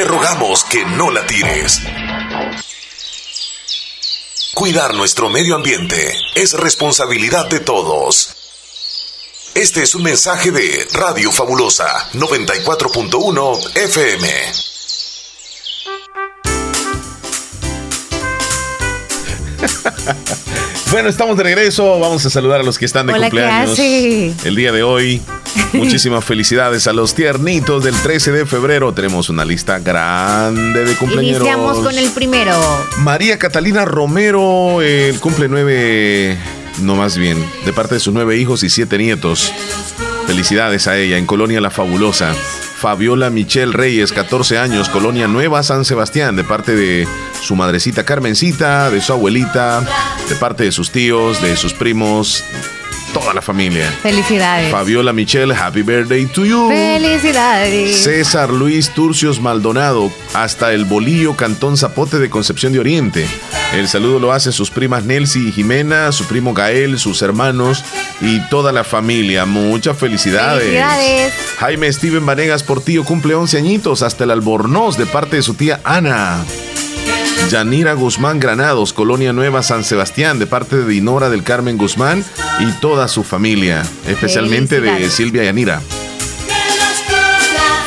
S2: Te rogamos que no la tires. Cuidar nuestro medio ambiente es responsabilidad de todos.
S21: Este es un mensaje de Radio Fabulosa 94.1 FM.
S2: Bueno, estamos de regreso. Vamos a saludar a los que están de
S3: Hola, ¿qué
S2: cumpleaños el día de hoy. Muchísimas felicidades a los tiernitos del 13 de febrero. Tenemos una lista grande de cumpleaños.
S3: Iniciamos con el primero.
S2: María Catalina Romero, el cumple nueve, no más bien, de parte de sus nueve hijos y siete nietos. Felicidades a ella en Colonia La Fabulosa. Fabiola Michelle Reyes, 14 años, Colonia Nueva San Sebastián, de parte de su madrecita Carmencita, de su abuelita, de parte de sus tíos, de sus primos, toda la familia.
S3: Felicidades.
S2: Fabiola Michelle, happy birthday to you.
S3: Felicidades.
S2: César Luis Turcios Maldonado, hasta el Bolillo, Cantón Zapote de Concepción de Oriente. El saludo lo hacen sus primas Nelcy y Jimena, su primo Gael, sus hermanos y toda la familia. Muchas felicidades.
S3: Felicidades.
S2: Jaime Steven Vanegas Portillo cumple 11 añitos hasta el Albornoz de parte de su tía Ana. Yanira Guzmán Granados, Colonia Nueva San Sebastián, de parte de Dinora del Carmen Guzmán y toda su familia, especialmente de. Silvia Yanira.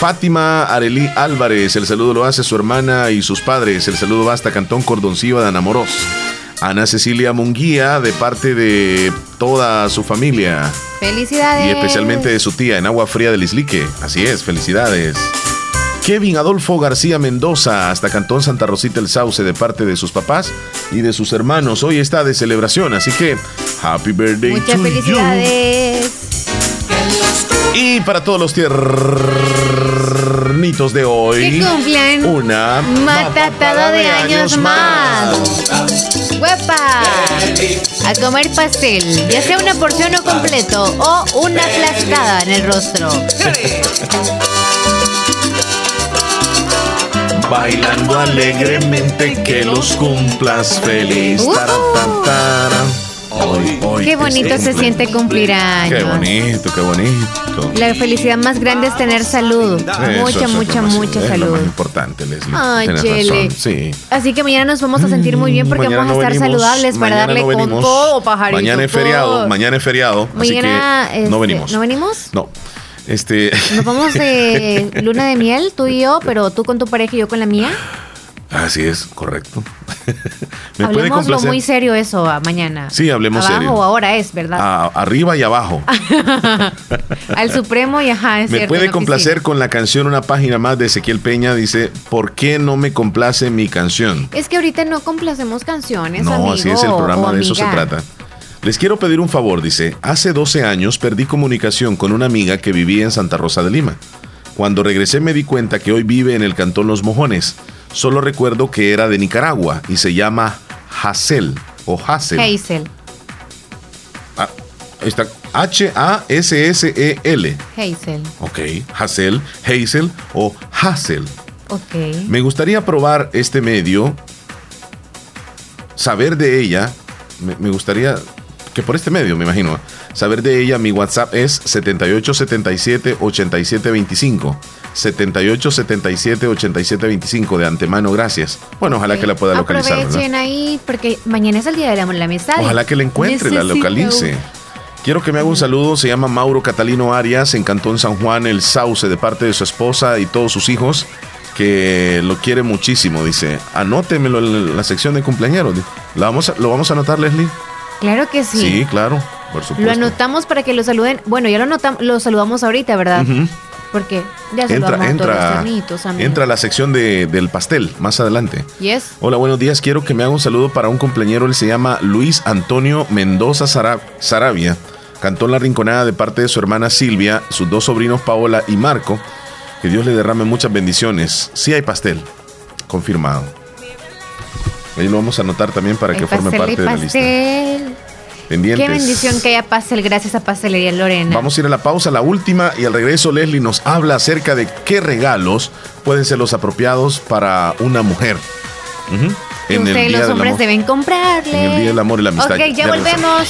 S2: Fátima Arelí Álvarez, el saludo lo hace su hermana y sus padres. El saludo va hasta Cantón Cordoncillo de Anamorós. Ana Cecilia Munguía, de parte de toda su familia.
S3: Felicidades.
S2: Y especialmente de su tía en Agua Fría del Islique. Así es, felicidades. Kevin Adolfo García Mendoza, hasta Cantón Santa Rosita el Sauce, de parte de sus papás y de sus hermanos. Hoy está de celebración, así que happy birthday
S3: Muchas
S2: to you.
S3: felicidades.
S2: Y para todos los tiernitos de hoy,
S3: Que cumplan
S2: una
S3: matatada de años más. ¡Huepa! A comer pastel, ya sea una porción o completo o una aplastada en el rostro.
S2: Bailando alegremente que los cumplas feliz.
S3: Uh.
S2: Taran. Hoy, hoy
S3: Qué bonito se siente cumplir años.
S2: Qué bonito, qué bonito.
S3: La felicidad más grande es tener salud.
S2: Eso,
S3: mucha, mucha, mucha
S2: es lo
S3: salud.
S2: más importante, Leslie.
S3: Ay, Chele.
S2: razón, Sí.
S3: Así que mañana nos vamos a sentir muy bien porque
S2: Mañana
S3: vamos a
S2: no
S3: estar
S2: venimos,
S3: saludables para darle
S2: no
S3: con todo, pajarito.
S2: Mañana es
S3: todo.
S2: feriado, mañana es feriado,
S3: Mañana,
S2: así que no
S3: este,
S2: venimos.
S3: ¿No venimos?
S2: No. Este.
S3: Nos vamos de luna de miel, tú y yo, pero tú con tu pareja y yo con la mía.
S2: Así es, correcto. ¿Me puede
S3: Hablemos lo
S2: complacer?
S3: muy serio eso mañana.
S2: Sí, hablemos
S3: Abajo
S2: serio.
S3: o ahora es, ¿verdad?
S2: A- arriba y abajo.
S3: Al Supremo y ajá, es
S2: ¿Me
S3: cierto,
S2: puede complacer con la canción Una página más de Ezequiel Peña? Dice, ¿por qué no me complace mi canción?
S3: Es que ahorita no complacemos canciones,
S2: No,
S3: amigo
S2: así es el programa, de eso se trata. Les quiero pedir un favor, dice, hace 12 años perdí comunicación con una amiga que vivía en Santa Rosa de Lima. Cuando regresé me di cuenta que hoy vive en el cantón Los Mojones. Solo recuerdo que era de Nicaragua y se llama Hazel o Hazel.
S3: Hazel.
S2: Ah, está H-A-S-S-E-L.
S3: Hazel.
S2: Ok, Hazel, Hazel o Hazel.
S3: Ok.
S2: Me gustaría probar este medio, saber de ella, me, me gustaría que por este medio, me imagino, saber de ella, mi WhatsApp es 7877-8725. 7877-8725 de antemano, gracias. Bueno, ojalá que la pueda localizar.
S3: Aprovechen ahí porque mañana es el día de la, la amistad.
S2: Ojalá que la encuentre, la localice. Quiero que me haga un saludo, se llama Mauro Catalino Arias, en Cantón San Juan, El Sauce, de parte de su esposa y todos sus hijos, que lo quiere muchísimo, dice. Anótemelo en la sección de cumpleaños. ¿La vamos a- ¿Lo vamos a anotar, Leslie?
S3: Claro que sí.
S2: Sí, claro, por
S3: Lo
S2: supuesto.
S3: anotamos para que lo saluden. Bueno, ya lo anotamos, lo saludamos ahorita, ¿verdad? Porque ya
S2: Entra, entra,
S3: amigos.
S2: entra a la sección de- del pastel, más adelante.
S3: Yes.
S2: Hola, buenos días. Quiero que me haga un saludo para un cumpleañero. Él se llama Luis Antonio Mendoza Sara- Sarabia. Cantó en la rinconada de parte de su hermana Silvia, sus dos sobrinos Paola y Marco. Que Dios le derrame muchas bendiciones. Sí hay pastel. Confirmado. Ahí lo vamos a anotar también para que
S3: El
S2: forme
S3: pastel
S2: parte de la lista.
S3: pastel.
S2: Pendientes.
S3: Qué bendición que haya pastel gracias a Pastelería Lorena.
S2: Vamos a ir a la pausa, la última, y al regreso Leslie nos habla acerca de qué regalos pueden ser los apropiados para una mujer. En el Día
S3: los
S2: del
S3: hombres
S2: Amor.
S3: deben comprarle.
S2: En el Día del Amor y la Amistad.
S3: Ok, ya volvemos.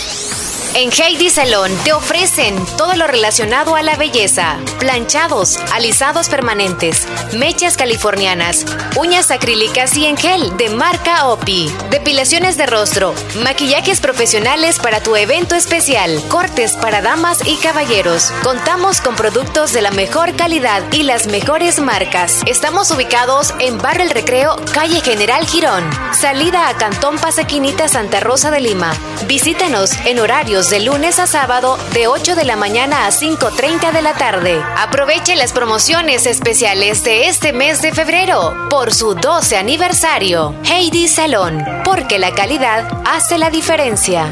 S3: En Heidi Salon te ofrecen todo lo relacionado a la belleza: planchados, alisados permanentes, mechas californianas, uñas acrílicas y en gel de marca OPI, depilaciones de rostro, maquillajes profesionales para tu evento especial, cortes para damas y caballeros. Contamos con productos de la mejor calidad y las mejores marcas. Estamos ubicados en Barrio El Recreo, calle General Girón, salida a Cantón Pasequinita Santa Rosa de Lima. Visítenos en horarios de lunes a sábado de 8 de la mañana a 5.30 de la tarde. Aproveche las promociones especiales de este mes de febrero por su 12 aniversario. Heidi Salón, porque la calidad hace la diferencia.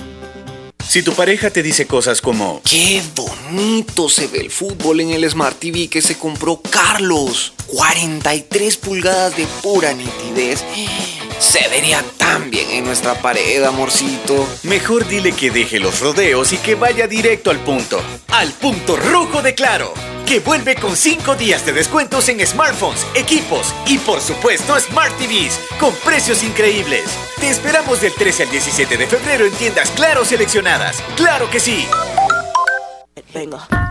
S28: Si tu pareja te dice cosas como
S29: ¡Qué bonito se ve el fútbol en el Smart TV que se compró Carlos! 43 pulgadas de pura nitidez. Se vería tan bien en nuestra pared, amorcito.
S28: Mejor dile que deje los rodeos y que vaya directo al punto. Al punto rojo de Claro. Que vuelve con 5 días de descuentos en smartphones, equipos y por supuesto Smart TVs con precios increíbles. Te esperamos del 13 al 17 de febrero en tiendas Claro seleccionadas. ¡Claro que sí!
S29: Venga.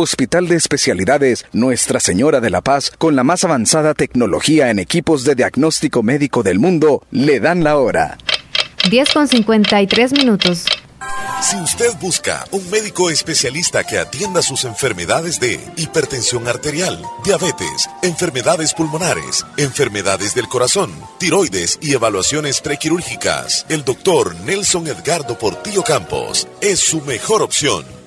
S7: Hospital de Especialidades Nuestra Señora de la Paz, con la más avanzada tecnología en equipos de diagnóstico médico del mundo, le dan la hora.
S30: 10 con 53 minutos.
S2: Si usted busca un médico especialista que atienda sus enfermedades de hipertensión arterial, diabetes, enfermedades pulmonares, enfermedades del corazón, tiroides y evaluaciones prequirúrgicas, el doctor Nelson Edgardo Portillo Campos es su mejor opción.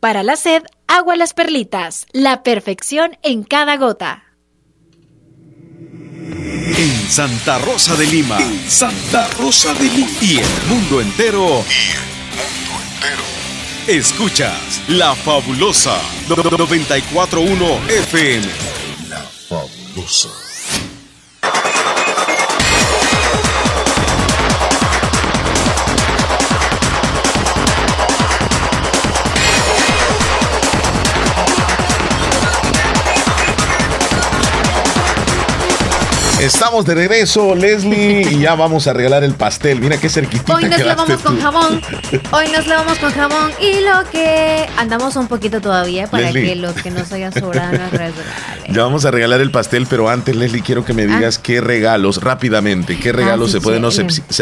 S4: Para la sed, agua las perlitas. La perfección en cada gota.
S31: En Santa Rosa de Lima. Santa Rosa de Lima. Y el mundo entero. Y el mundo entero. Escuchas La Fabulosa 941 FM. La Fabulosa.
S2: Estamos de regreso, Leslie, y ya vamos a regalar el pastel. Mira qué cerquitita
S3: Hoy nos lavamos con
S2: tú.
S3: jabón. Hoy nos lavamos con jabón. Y lo que andamos un poquito todavía para
S2: Leslie.
S3: que lo que nos haya sobrado nos regale.
S2: Ya vamos a regalar el pastel, pero antes, Leslie, quiero que me digas qué regalos, rápidamente, qué regalos
S3: Ah. sí,
S2: se pueden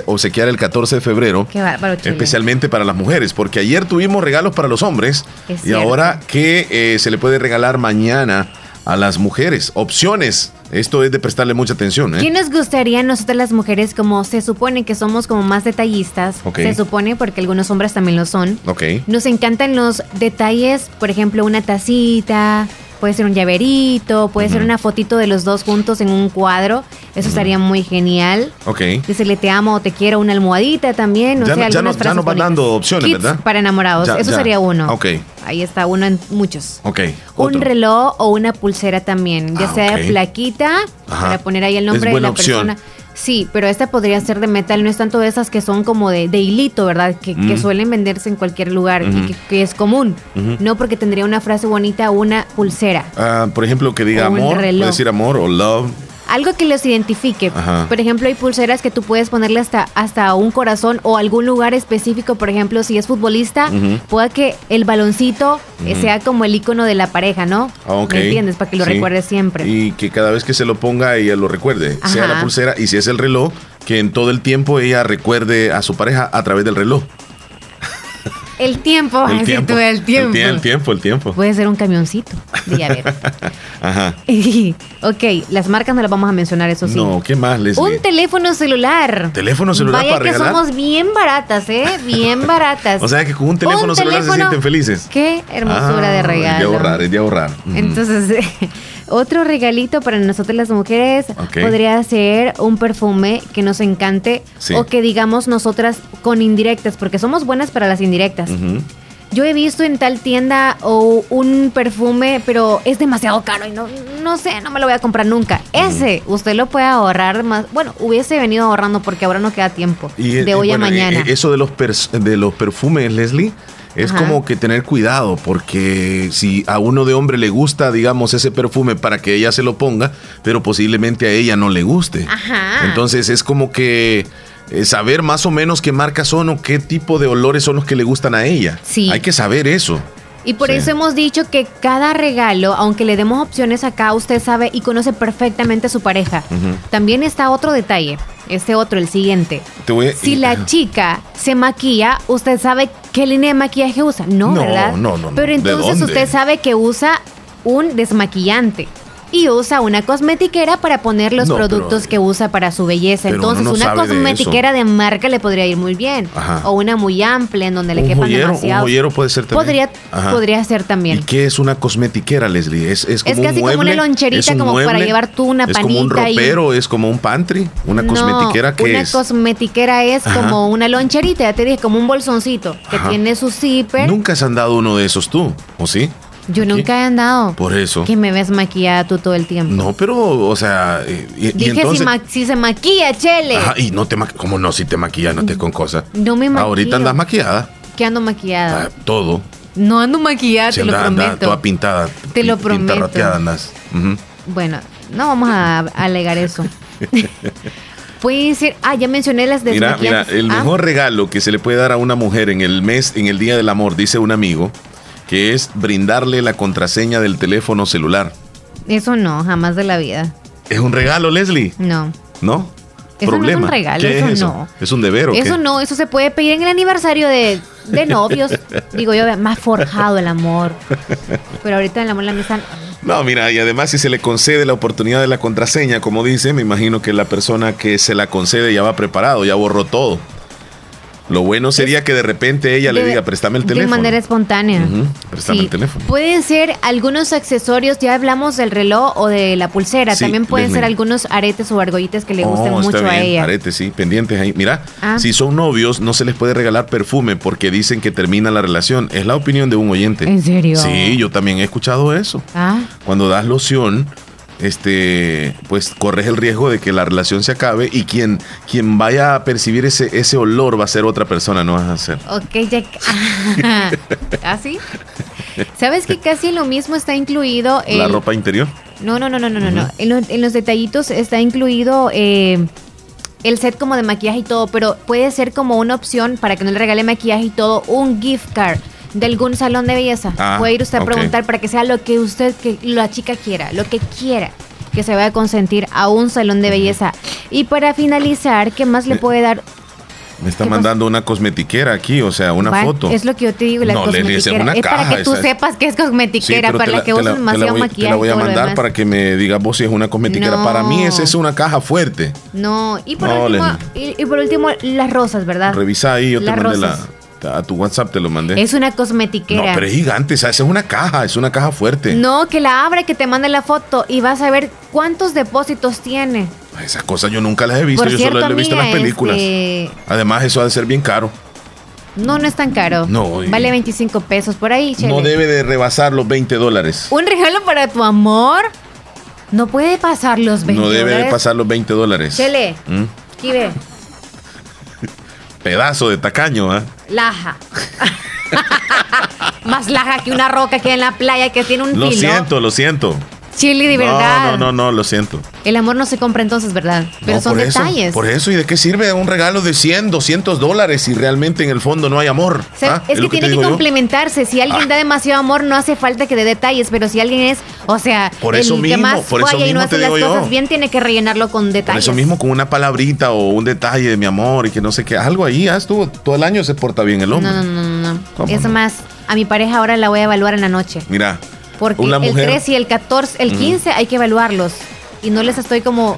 S2: obsequiar el 14 de febrero,
S3: Qué bárbaro, chile.
S2: especialmente para las mujeres, porque ayer tuvimos regalos para los hombres
S3: Es
S2: y
S3: cierto.
S2: ahora qué eh, se le puede regalar mañana a las mujeres. Opciones. Esto es de prestarle mucha atención, ¿eh?
S3: ¿Qué nos gustaría a nosotras las mujeres como se supone que somos como más detallistas?
S2: Ok.
S3: Se supone porque algunos hombres también lo son.
S2: Ok.
S3: Nos encantan los detalles, por ejemplo, una tacita, puede ser un llaverito, puede ser una fotito de los dos juntos en un cuadro. Eso estaría muy genial.
S2: Ok.
S3: Decirle te amo o te quiero, una almohadita también. No
S2: Ya, no- ya,
S3: algunas
S2: no- ya nos van dando opciones.
S3: Para enamorados,
S2: Ya,
S3: eso sería uno.
S2: Ok,
S3: Ahí está, uno en muchos.
S2: ok.
S3: Un reloj o una pulsera también, ya
S2: Ah,
S3: sea
S2: ok.
S3: de plaquita,
S2: Ajá.
S3: para poner ahí el nombre de la
S2: opción.
S3: persona. Sí, pero esta podría ser de metal, no es tanto de esas que son como de, de hilito, ¿verdad? Que, que suelen venderse en cualquier lugar y que, que es común. No porque tendría una frase bonita, una pulsera.
S2: Ah, por ejemplo, que diga
S3: O
S2: amor, puede decir amor o love.
S3: Algo que los identifique.
S2: Ajá.
S3: Por ejemplo, hay pulseras que tú puedes ponerle hasta, hasta un corazón o algún lugar específico. Por ejemplo, si es futbolista, pueda que el baloncito eh, sea como el icono de la pareja, ¿no?
S2: Ah, ok.
S3: ¿Me entiendes? Para que lo
S2: Sí.
S3: recuerdes siempre.
S2: Y que cada vez que se lo ponga ella lo recuerde, sea la pulsera y si es el reloj, que en todo el tiempo ella recuerde a su pareja a través del reloj.
S3: El tiempo,
S2: el tiempo.
S3: tú, el tiempo.
S2: El, tie- el tiempo, el tiempo.
S3: Puede ser un camioncito de llavero.
S2: Ajá.
S3: ok, las marcas no las vamos a mencionar, eso sí.
S2: No, ¿qué más, Leslie?
S3: Un teléfono celular.
S2: ¿Teléfono celular
S3: Vaya
S2: para
S3: que
S2: regalar?
S3: somos bien baratas, ¿eh? Bien baratas.
S2: O sea que con un teléfono celular se sienten felices.
S3: Qué hermosura
S2: Ah,
S3: de
S2: Es de
S3: regalo.
S2: ahorrar, es de ahorrar.
S3: Entonces, otro regalito para nosotras las mujeres podría ser un perfume que nos encante
S2: Sí.
S3: o que digamos nosotras con indirectas, porque somos buenas para las indirectas. Yo he visto en tal tienda o un perfume, pero es demasiado caro y no, no sé, no me lo voy a comprar nunca. Ese, usted lo puede ahorrar más. Bueno, hubiese venido ahorrando porque ahora no queda tiempo.
S2: Y,
S3: de hoy a mañana.
S2: Eso de los, de los perfumes, Leslie, es
S3: Ajá.
S2: como que tener cuidado, porque si a uno de hombre le gusta, digamos, ese perfume para que ella se lo ponga, pero posiblemente a ella no le guste.
S3: Ajá.
S2: Entonces es como que eh, saber más o menos qué marcas son o qué tipo de olores son los que le gustan a ella.
S3: Sí.
S2: Hay que saber eso.
S3: Y por
S2: Sí.
S3: eso hemos dicho que cada regalo, aunque le demos opciones acá, usted sabe y conoce perfectamente a su pareja. También está otro detalle. Este otro, el siguiente.
S2: Te voy a-
S3: Si la chica se maquilla, usted sabe qué línea de maquillaje usa. No,
S2: No,
S3: ¿verdad?
S2: no, no, no.
S3: Pero
S2: ¿De
S3: entonces usted sabe que usa un desmaquillante. Y usa una cosmetiquera para poner los
S2: No, pero-
S3: productos que usa para su belleza.
S2: pero
S3: Entonces,
S2: no
S3: una
S2: sabe de
S3: cosmetiquera de, marca le podría ir muy bien.
S2: Ajá.
S3: O una muy amplia en donde le
S2: un
S3: quepan
S2: joyero, un
S3: demasiado.
S2: joyero puede ser también.
S3: Podría,
S2: Ajá.
S3: podría ser también.
S2: ¿Y qué es una cosmetiquera, Leslie? Es, es como
S3: Es casi
S2: un
S3: como
S2: mueble,
S3: una loncherita,
S2: un
S3: como para
S2: mueble,
S3: llevar tú una
S2: Es como un
S3: panita y-
S2: ropero, es como un pantry, una
S3: No,
S2: cosmetiquera que
S3: una
S2: es.
S3: cosmetiquera es
S2: Ajá.
S3: como una loncherita, ya te dije, como un bolsoncito que tiene su zipper.
S2: Nunca has andado uno de esos tú, ¿o sí?
S3: Yo nunca he andado.
S2: Por eso.
S3: Que me ves maquillada tú todo el tiempo.
S2: No, pero, o sea, y, y
S3: Dije
S2: entonces.
S3: si, ma- si se maquilla, Chele.
S2: Ajá, y no te maquillas. ¿Cómo no? Si te maquillas, no te con cosas.
S3: No me maquillo.
S2: Ahorita andas maquillada.
S3: Que ando maquillada.
S2: ah, todo.
S3: No ando maquillada,
S2: Si
S3: te lo prometo.
S2: toda pintada.
S3: Te lo prometo.
S2: pintarrateada andas.
S3: Bueno, no vamos a, alegar eso. Puede ser. Ah, ya mencioné las
S2: Mira, mira,
S3: desmaquillantes.
S2: el
S3: Ah,
S2: mejor regalo que se le puede dar a una mujer en el mes, en el Día del Amor, dice un amigo, que es brindarle la contraseña del teléfono celular.
S3: Eso no, jamás de la vida.
S2: ¿Es un regalo, Leslie?
S3: No.
S2: ¿No?
S3: Eso no es un regalo,
S2: ¿Qué
S3: eso
S2: es eso?
S3: no.
S2: ¿Es un deber o qué?
S3: Eso no, eso se puede pedir en el aniversario de, de novios. Digo yo, más forjado el amor. Pero ahorita el amor en la mesa.
S2: No, mira, y además si se le concede la oportunidad de la contraseña, como dice, me imagino que la persona que se la concede ya va preparado, ya borró todo. Lo bueno sería que de repente ella le
S3: De-
S2: diga, préstame el
S3: De
S2: teléfono.
S3: manera espontánea.
S2: Préstame
S3: Sí.
S2: el teléfono.
S3: Pueden ser algunos accesorios, ya hablamos del reloj o de la pulsera.
S2: Sí,
S3: También pueden ser algunos aretes o argollitas que le gusten
S2: Oh, está
S3: mucho a ella.
S2: Arete, sí, pendientes ahí. Mira,
S3: Ah.
S2: si son novios, no se les puede regalar perfume porque dicen que termina la relación. Es la opinión de un oyente.
S3: ¿En serio?
S2: Sí, yo también he escuchado eso.
S3: Ah,
S2: Cuando das loción, este, pues corres el riesgo de que la relación se acabe y quien, quien vaya a percibir ese, ese olor va a ser otra persona, no vas a ser.
S3: ok, ya. ¿Ah, sí? ¿Sabes que casi lo mismo está incluido?
S2: La ropa interior.
S3: No, no, no, no, no, no, no. En, los, en los detallitos está incluido eh, el set como de maquillaje y todo, pero puede ser como una opción para que no le regale maquillaje y todo, un gift card de algún salón de belleza.
S32: Ah,
S3: puede ir usted a preguntar para que sea lo que usted, que la chica quiera, lo que quiera que se vaya a consentir a un salón de belleza. Y para finalizar, ¿qué más le puede dar?
S2: Me está mandando una cosmetiquera aquí, o sea, una foto.
S3: Es lo que yo te digo, la
S2: No,
S3: cosmetiquera.
S2: una
S3: Es para
S2: caja,
S3: que tú
S2: esa
S3: sepas que es cosmetiquera, para
S2: te
S3: la que
S2: te te
S3: demasiado
S2: voy, te
S3: maquillaje.
S2: la voy a mandar para que me digas vos si es una cosmetiquera.
S3: No.
S2: Para mí esa es una caja fuerte.
S3: No, y por,
S2: No,
S3: último, y, y por último, las rosas, ¿verdad?
S2: Revisa ahí, yo te
S3: Las
S2: mandé
S3: rosas.
S2: la. A tu WhatsApp te lo mandé.
S3: Es una
S2: no,
S3: cosmetiquera.
S2: pero es gigante, o sea, es una caja, es una caja fuerte.
S3: No, que la abra, que te mande la foto y vas a ver cuántos depósitos tiene.
S2: Esas cosas yo nunca las he visto,
S3: Por
S2: yo
S3: cierto,
S2: solo las he visto en las películas.
S3: este,
S2: Además, eso ha de ser bien caro.
S3: No, no es tan caro.
S2: No, y-
S3: Vale 25 pesos por ahí, Chele.
S2: No debe de rebasar los 20 dólares.
S3: Un regalo para tu amor. No puede pasar los 20
S2: No debe de
S3: dólares.
S2: pasar los 20 dólares.
S3: Chele,
S2: ¿Mm?
S3: ve.
S2: Pedazo de tacaño, ¿ah?
S3: Laja. Más laja que una roca que hay en la playa que tiene un
S2: Lo
S3: filo.
S2: siento, lo siento.
S3: Chile, de verdad.
S2: No, no, no, no, lo siento.
S3: El amor no se compra entonces, ¿verdad? Pero
S2: No,
S3: son
S2: por eso,
S3: detalles.
S2: por eso, ¿y de qué sirve un regalo de 100, 200 dólares si realmente en el fondo no hay amor?
S3: O sea,
S2: ¿Ah?
S3: es, que tiene que
S2: yo.
S3: complementarse. Si alguien
S2: Ah.
S3: da demasiado amor, no hace falta que dé detalles. Pero si alguien es, o sea,
S2: Por
S3: el
S2: eso
S3: que
S2: mismo,
S3: más
S2: por eso
S3: falla y no
S2: mismo
S3: hace las
S2: yo.
S3: cosas bien, tiene que rellenarlo con
S2: Por
S3: detalles.
S2: eso mismo con una palabrita o un detalle de mi amor y que no sé qué, algo ahí, ya estuvo, todo el año se porta bien el
S3: no,
S2: hombre.
S3: no, no, no, no.
S2: ¿Cómo
S3: Es
S2: no?
S3: más, a mi pareja ahora la voy a evaluar en la noche.
S2: Mira,
S3: Porque
S2: una
S3: el
S2: mujer...
S3: 13 y el 14, el
S2: Ujú.
S3: 15 hay que evaluarlos. Y no les estoy como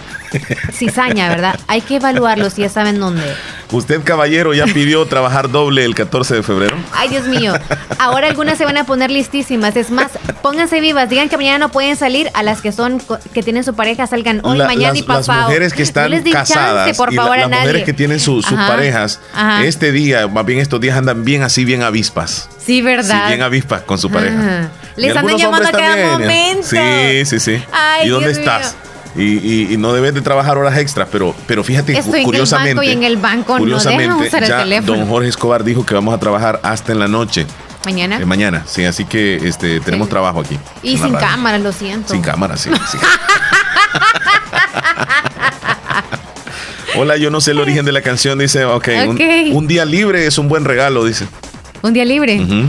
S3: cizaña, ¿verdad? Hay que evaluarlos y ya saben dónde.
S2: Usted, caballero, ya pidió trabajar doble el 14 de febrero.
S3: Ay, Dios mío. Ahora algunas se van a poner listísimas. Es más, pónganse vivas. Digan que mañana no pueden salir. A las que son que tienen su pareja salgan hoy,
S2: La-
S3: mañana
S2: las,
S3: y pasado.
S2: las mujeres que
S3: No
S2: están
S3: les
S2: casadas
S3: chance, por
S2: y la-
S3: favor, a
S2: las
S3: nadie.
S2: mujeres que tienen su- sus
S3: Ajá,
S2: parejas,
S3: ajá.
S2: este día, más bien estos días andan bien así, bien avispas.
S3: Sí, ¿verdad?
S2: Sí, bien avispas con su pareja.
S3: Ajá. Les andan llamando a cada
S2: también,
S3: momento.
S2: Sí, sí, sí.
S3: Ay,
S2: ¿Y dónde
S3: Dios mío.
S2: estás? Y, y- y no debes de trabajar horas extras, pero, pero fíjate, cu-
S3: Estoy en el
S2: curiosamente.
S3: banco y en el banco no
S2: curiosamente,
S3: dejan usar el
S2: ya
S3: teléfono.
S2: don Jorge Escobar dijo que vamos a trabajar hasta en la noche.
S3: Mañana.
S2: De mañana, sí, así que este, tenemos trabajo aquí.
S3: Y sin cámara, lo siento.
S2: Sin cámara, sí. sí. Hola, yo no sé el origen de la canción, dice, ok, un-
S3: Ok.
S2: Un, día libre es un buen regalo, dice.
S3: Un día libre.
S2: Ujú.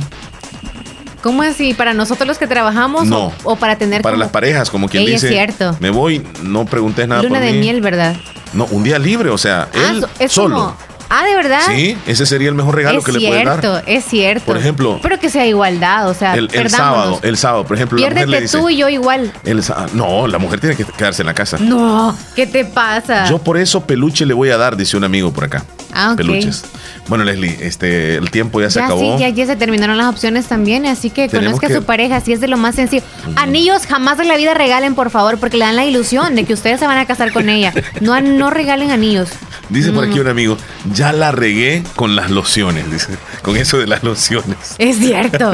S3: ¿Cómo así? ¿Para nosotros los que trabajamos?
S2: No.
S3: O, o para tener
S2: Para
S3: como-
S2: las parejas, como quien
S3: Ey,
S2: dice.
S3: es cierto.
S2: Me voy, no preguntes nada
S3: Luna
S2: por
S3: de
S2: mí.
S3: miel, ¿verdad?
S2: No, un día libre, o sea,
S3: Ah,
S2: él
S3: es
S2: solo.
S3: como. Ah, ¿de verdad?
S2: Sí, ese sería el mejor regalo
S3: es
S2: que le puedes dar.
S3: cierto, es cierto.
S2: Por ejemplo,
S3: Pero que sea igualdad, o sea,
S2: el, sábado, el sábado, por ejemplo, la mujer le
S3: Piérdete
S2: dice.
S3: tú y yo igual.
S2: el no, la mujer tiene que quedarse en la casa.
S3: No, ¿qué te pasa?
S2: Yo por eso peluche le voy a dar, dice un amigo por acá.
S3: Ah.
S2: Peluches. Bueno, Leslie, este, el tiempo ya se
S3: ya
S2: acabó.
S3: sí, ya, ya se terminaron las opciones también, así que
S2: Tenemos
S3: conozca
S2: que-
S3: a su pareja, si es de lo más sencillo. Anillos jamás de la vida regalen, por favor, porque le dan la ilusión de que ustedes se van a casar con ella. No, no regalen anillos.
S2: Dice por
S3: Mm.
S2: aquí un amigo, ya la regué con las lociones, dice, con eso de las lociones.
S3: Es cierto.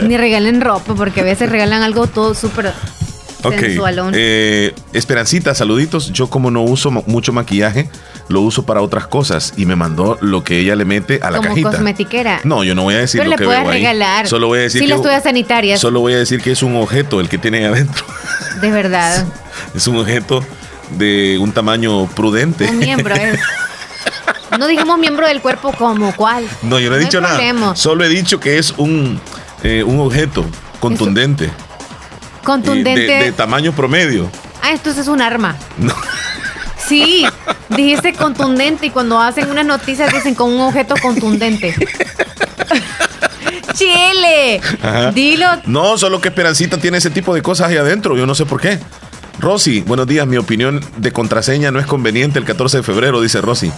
S3: Ni regalen ropa, porque a veces regalan algo todo súper
S2: Ok, eh, Esperancita, saluditos. Yo como no uso mucho maquillaje, lo uso para otras cosas y me mandó lo que ella le mete a la
S3: como
S2: cajita.
S3: cosmetiquera.
S2: No, yo no voy a decir
S3: Pero
S2: lo
S3: le
S2: que
S3: puedes
S2: veo ahí.
S3: regalar.
S2: Solo voy a decir
S3: Sí,
S2: que
S3: las sanitarias.
S2: Solo voy a decir que es un objeto el que tiene ahí adentro.
S3: De verdad.
S2: Es un objeto de un tamaño prudente.
S3: Un miembro es. No digamos miembro del cuerpo como cuál.
S2: No, yo no he dicho nada.
S3: problema.
S2: Solo he dicho que es un, eh, un objeto contundente.
S3: Contundente.
S2: De, de tamaño promedio.
S3: Ah, esto es un arma.
S2: No.
S3: Sí, dijiste contundente y cuando hacen unas noticias dicen con un objeto contundente. Chile,
S2: Ajá.
S3: dilo.
S2: No, solo que Esperancita tiene ese tipo de cosas ahí adentro. Yo no sé por qué. Rosy, buenos días. Mi opinión de contraseña no es conveniente el 14 de febrero, dice Rosy.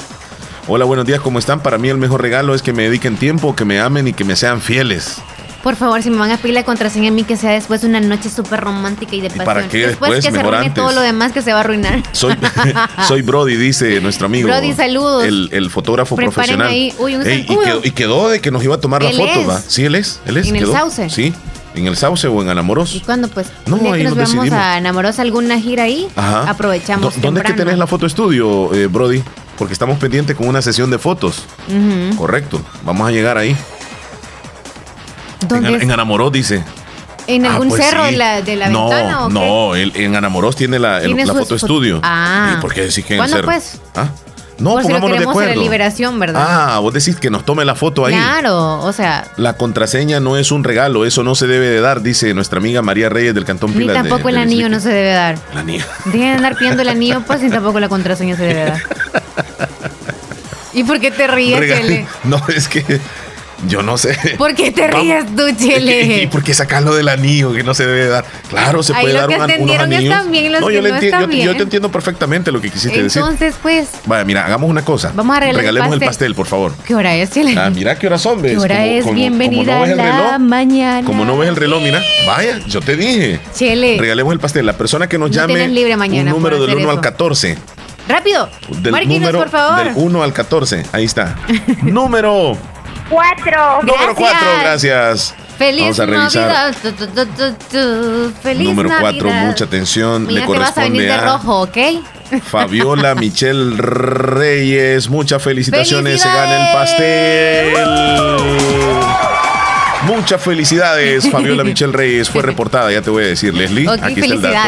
S2: Hola, buenos días, ¿cómo están? Para mí el mejor regalo es que me dediquen tiempo, que me amen y que me sean fieles.
S3: Por favor, si me van a pedir la contraseña a mí, que sea después de una noche súper romántica y de pasión.
S2: para qué
S3: después,
S2: después?
S3: que se
S2: Mejor
S3: arruine
S2: antes.
S3: todo lo demás que se va a arruinar.
S2: Soy, soy Brody, dice nuestro amigo.
S3: Brody, saludos.
S2: El, el fotógrafo
S3: Preparen
S2: profesional.
S3: ahí. Uy, un
S2: Ey, y, quedó, y quedó de que nos iba a tomar la foto,
S3: es.
S2: ¿va? Sí, él es. Él es.
S3: En el. Sauce.
S2: Sí, en el Sauce o en Anamoros.
S3: ¿Y cuándo, pues?
S2: No, ahí
S3: que nos
S2: nos
S3: vamos a enamoros alguna gira ahí,
S2: Ajá.
S3: aprovechamos
S2: ¿Dó- ¿Dónde es que tenés la foto estudio, eh, Brody? Porque estamos pendientes con una sesión de fotos. Correcto. Vamos a llegar ahí.
S3: ¿Dónde
S2: en, en Anamoros dice.
S3: ¿En
S2: Ah,
S3: algún
S2: pues
S3: cerro
S2: sí.
S3: de la, de la
S2: no,
S3: ventana o?
S2: No, él- en Anamoros tiene la, el-
S3: Tiene
S2: la foto estudio.
S3: Ah.
S2: ¿Y por qué decís que en el
S3: ¿Cuándo,
S2: cerro?
S3: pues?
S2: ¿Ah? No,
S3: Por si lo
S2: pongámonos de
S3: queremos en la
S2: acuerdo.
S3: liberación, ¿verdad?
S2: Ah, vos decís que nos tome la foto ahí.
S3: Claro, o sea,
S2: La contraseña no es un regalo, eso no se debe de dar, dice nuestra amiga María Reyes del Cantón
S3: ni
S2: Pilas. de-
S3: tampoco el
S2: de
S3: anillo no se debe dar.
S2: El anillo.
S3: Dejen de andar pidiendo el anillo, pues, y tampoco la contraseña se debe dar. ¿Y por qué te ríes,
S2: Rega-
S3: Chele?
S2: No, es que yo no sé.
S3: ¿Por qué te ríes tú,
S2: ¿Y
S3: Chele?
S2: por qué sacarlo del anillo que no se debe dar? Claro, se
S3: Ahí
S2: puede dar un unos anillos.
S3: los
S2: no,
S3: que
S2: yo,
S3: no
S2: enti- yo te- yo te entiendo perfectamente lo que quisiste decir.
S3: Entonces, pues,
S2: Vaya, mira, hagamos una cosa.
S3: Vamos a regalar el
S2: Regalemos el
S3: pastel.
S2: pastel, por favor.
S3: ¿qué hora es, Chele?
S2: Ah, mira qué horas son, ¿ves?
S3: ¿Qué hora
S2: Como-
S3: es?
S2: como-
S3: Bienvenida
S2: como no el
S3: a la
S2: reloj,
S3: mañana.
S2: Como no ves el reloj, mira. Vaya, yo te dije.
S3: Chele,
S2: Regalemos el pastel. La persona que nos
S3: No
S2: llame
S3: libre mañana
S2: un número del
S3: hacer
S2: 1 al
S3: eso.
S2: 14.
S3: rápido.
S2: Del número
S3: por favor.
S2: del 1 al 14. Ahí está. número
S16: Cuatro.
S2: número 4, gracias.
S3: Feliz
S2: Vamos a revisar.
S3: Navidad. Tu, tu, tu. Feliz
S2: Número 4,
S3: Navidad.
S2: mucha atención. Le
S3: te vas a venir
S2: corresponde
S3: de
S2: a
S3: rojo, ¿ok?
S2: Fabiola Michelle Reyes. Muchas felicitaciones. Se gana el pastel. Muchas felicidades, Fabiola Michelle Reyes. Fue reportada, ya te voy a decir, Leslie.
S3: Ok,
S2: aquí está el dato.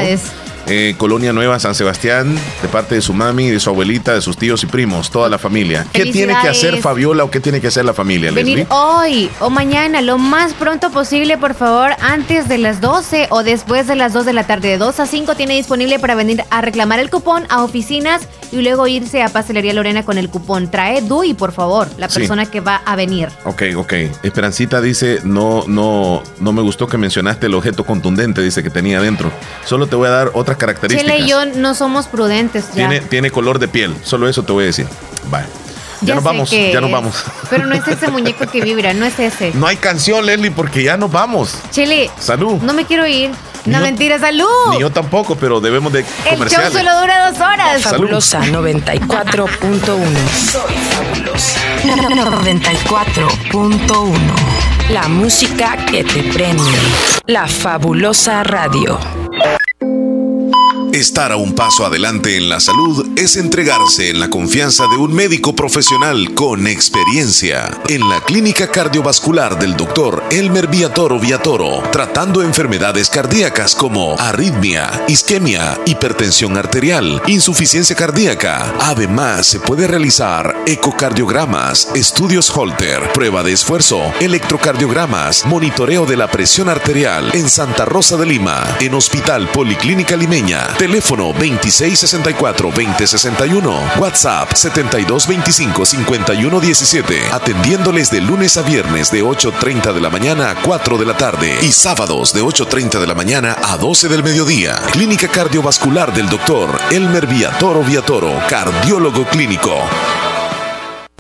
S2: Eh, Colonia Nueva, San Sebastián, de parte de su mami, de su abuelita, de sus tíos y primos, toda la familia. ¿Qué tiene que hacer. Fabiola o qué tiene que hacer la familia,
S3: Venir
S2: Leslie?
S3: hoy o mañana, lo más pronto posible, por favor, antes de las 12 o después de las 2 de la tarde. De 2 a 5 tiene disponible para venir a reclamar el cupón a oficinas y luego irse a Pastelería Lorena con el cupón. Trae DUI, por favor, la
S2: Sí.
S3: persona que va a venir.
S2: Ok, ok. Esperancita dice, no, no, no me gustó que mencionaste el objeto contundente, dice que tenía adentro. Solo te voy a dar otras características.
S3: Chele y yo no somos prudentes ya.
S2: Tiene, tiene color de piel, solo eso te voy a decir. Vale. Ya,
S3: Ya
S2: nos vamos, ya nos vamos.
S3: Pero no es ese muñeco que vibra, no es ese.
S2: No hay canción, Leslie, porque ya nos vamos.
S3: Chele,
S2: Salud.
S3: no me quiero ir. No,
S2: yo-
S3: mentira, salud.
S2: Ni yo tampoco, pero debemos de
S3: el show
S2: comerciales.
S3: solo dura dos horas.
S2: Fabulosa
S32: 94.1. Soy fabulosa. 94.1. La música que te prende. La fabulosa radio.
S21: Estar a un paso adelante en la salud es entregarse en la confianza de un médico profesional con experiencia. En la Clínica Cardiovascular del Dr. Elmer Viatoro Viatoro, tratando enfermedades cardíacas como arritmia, isquemia, hipertensión arterial, insuficiencia cardíaca. Además, se puede realizar ecocardiogramas, estudios Holter, prueba de esfuerzo, electrocardiogramas, monitoreo de la presión arterial en Santa Rosa de Lima, en Hospital Policlínica Limeña. Teléfono 2664-2061. WhatsApp 7225-5117. Atendiéndoles de lunes a viernes de 8.30 de la mañana a 4 de la tarde. Y sábados de 8.30 de la mañana a 12 del mediodía. Clínica Cardiovascular del Dr. Elmer Viatoro Viatoro, cardiólogo clínico.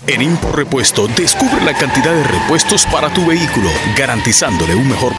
S31: En Impor Repuesto, descubre la cantidad de repuestos para tu vehículo, garantizándole un mejor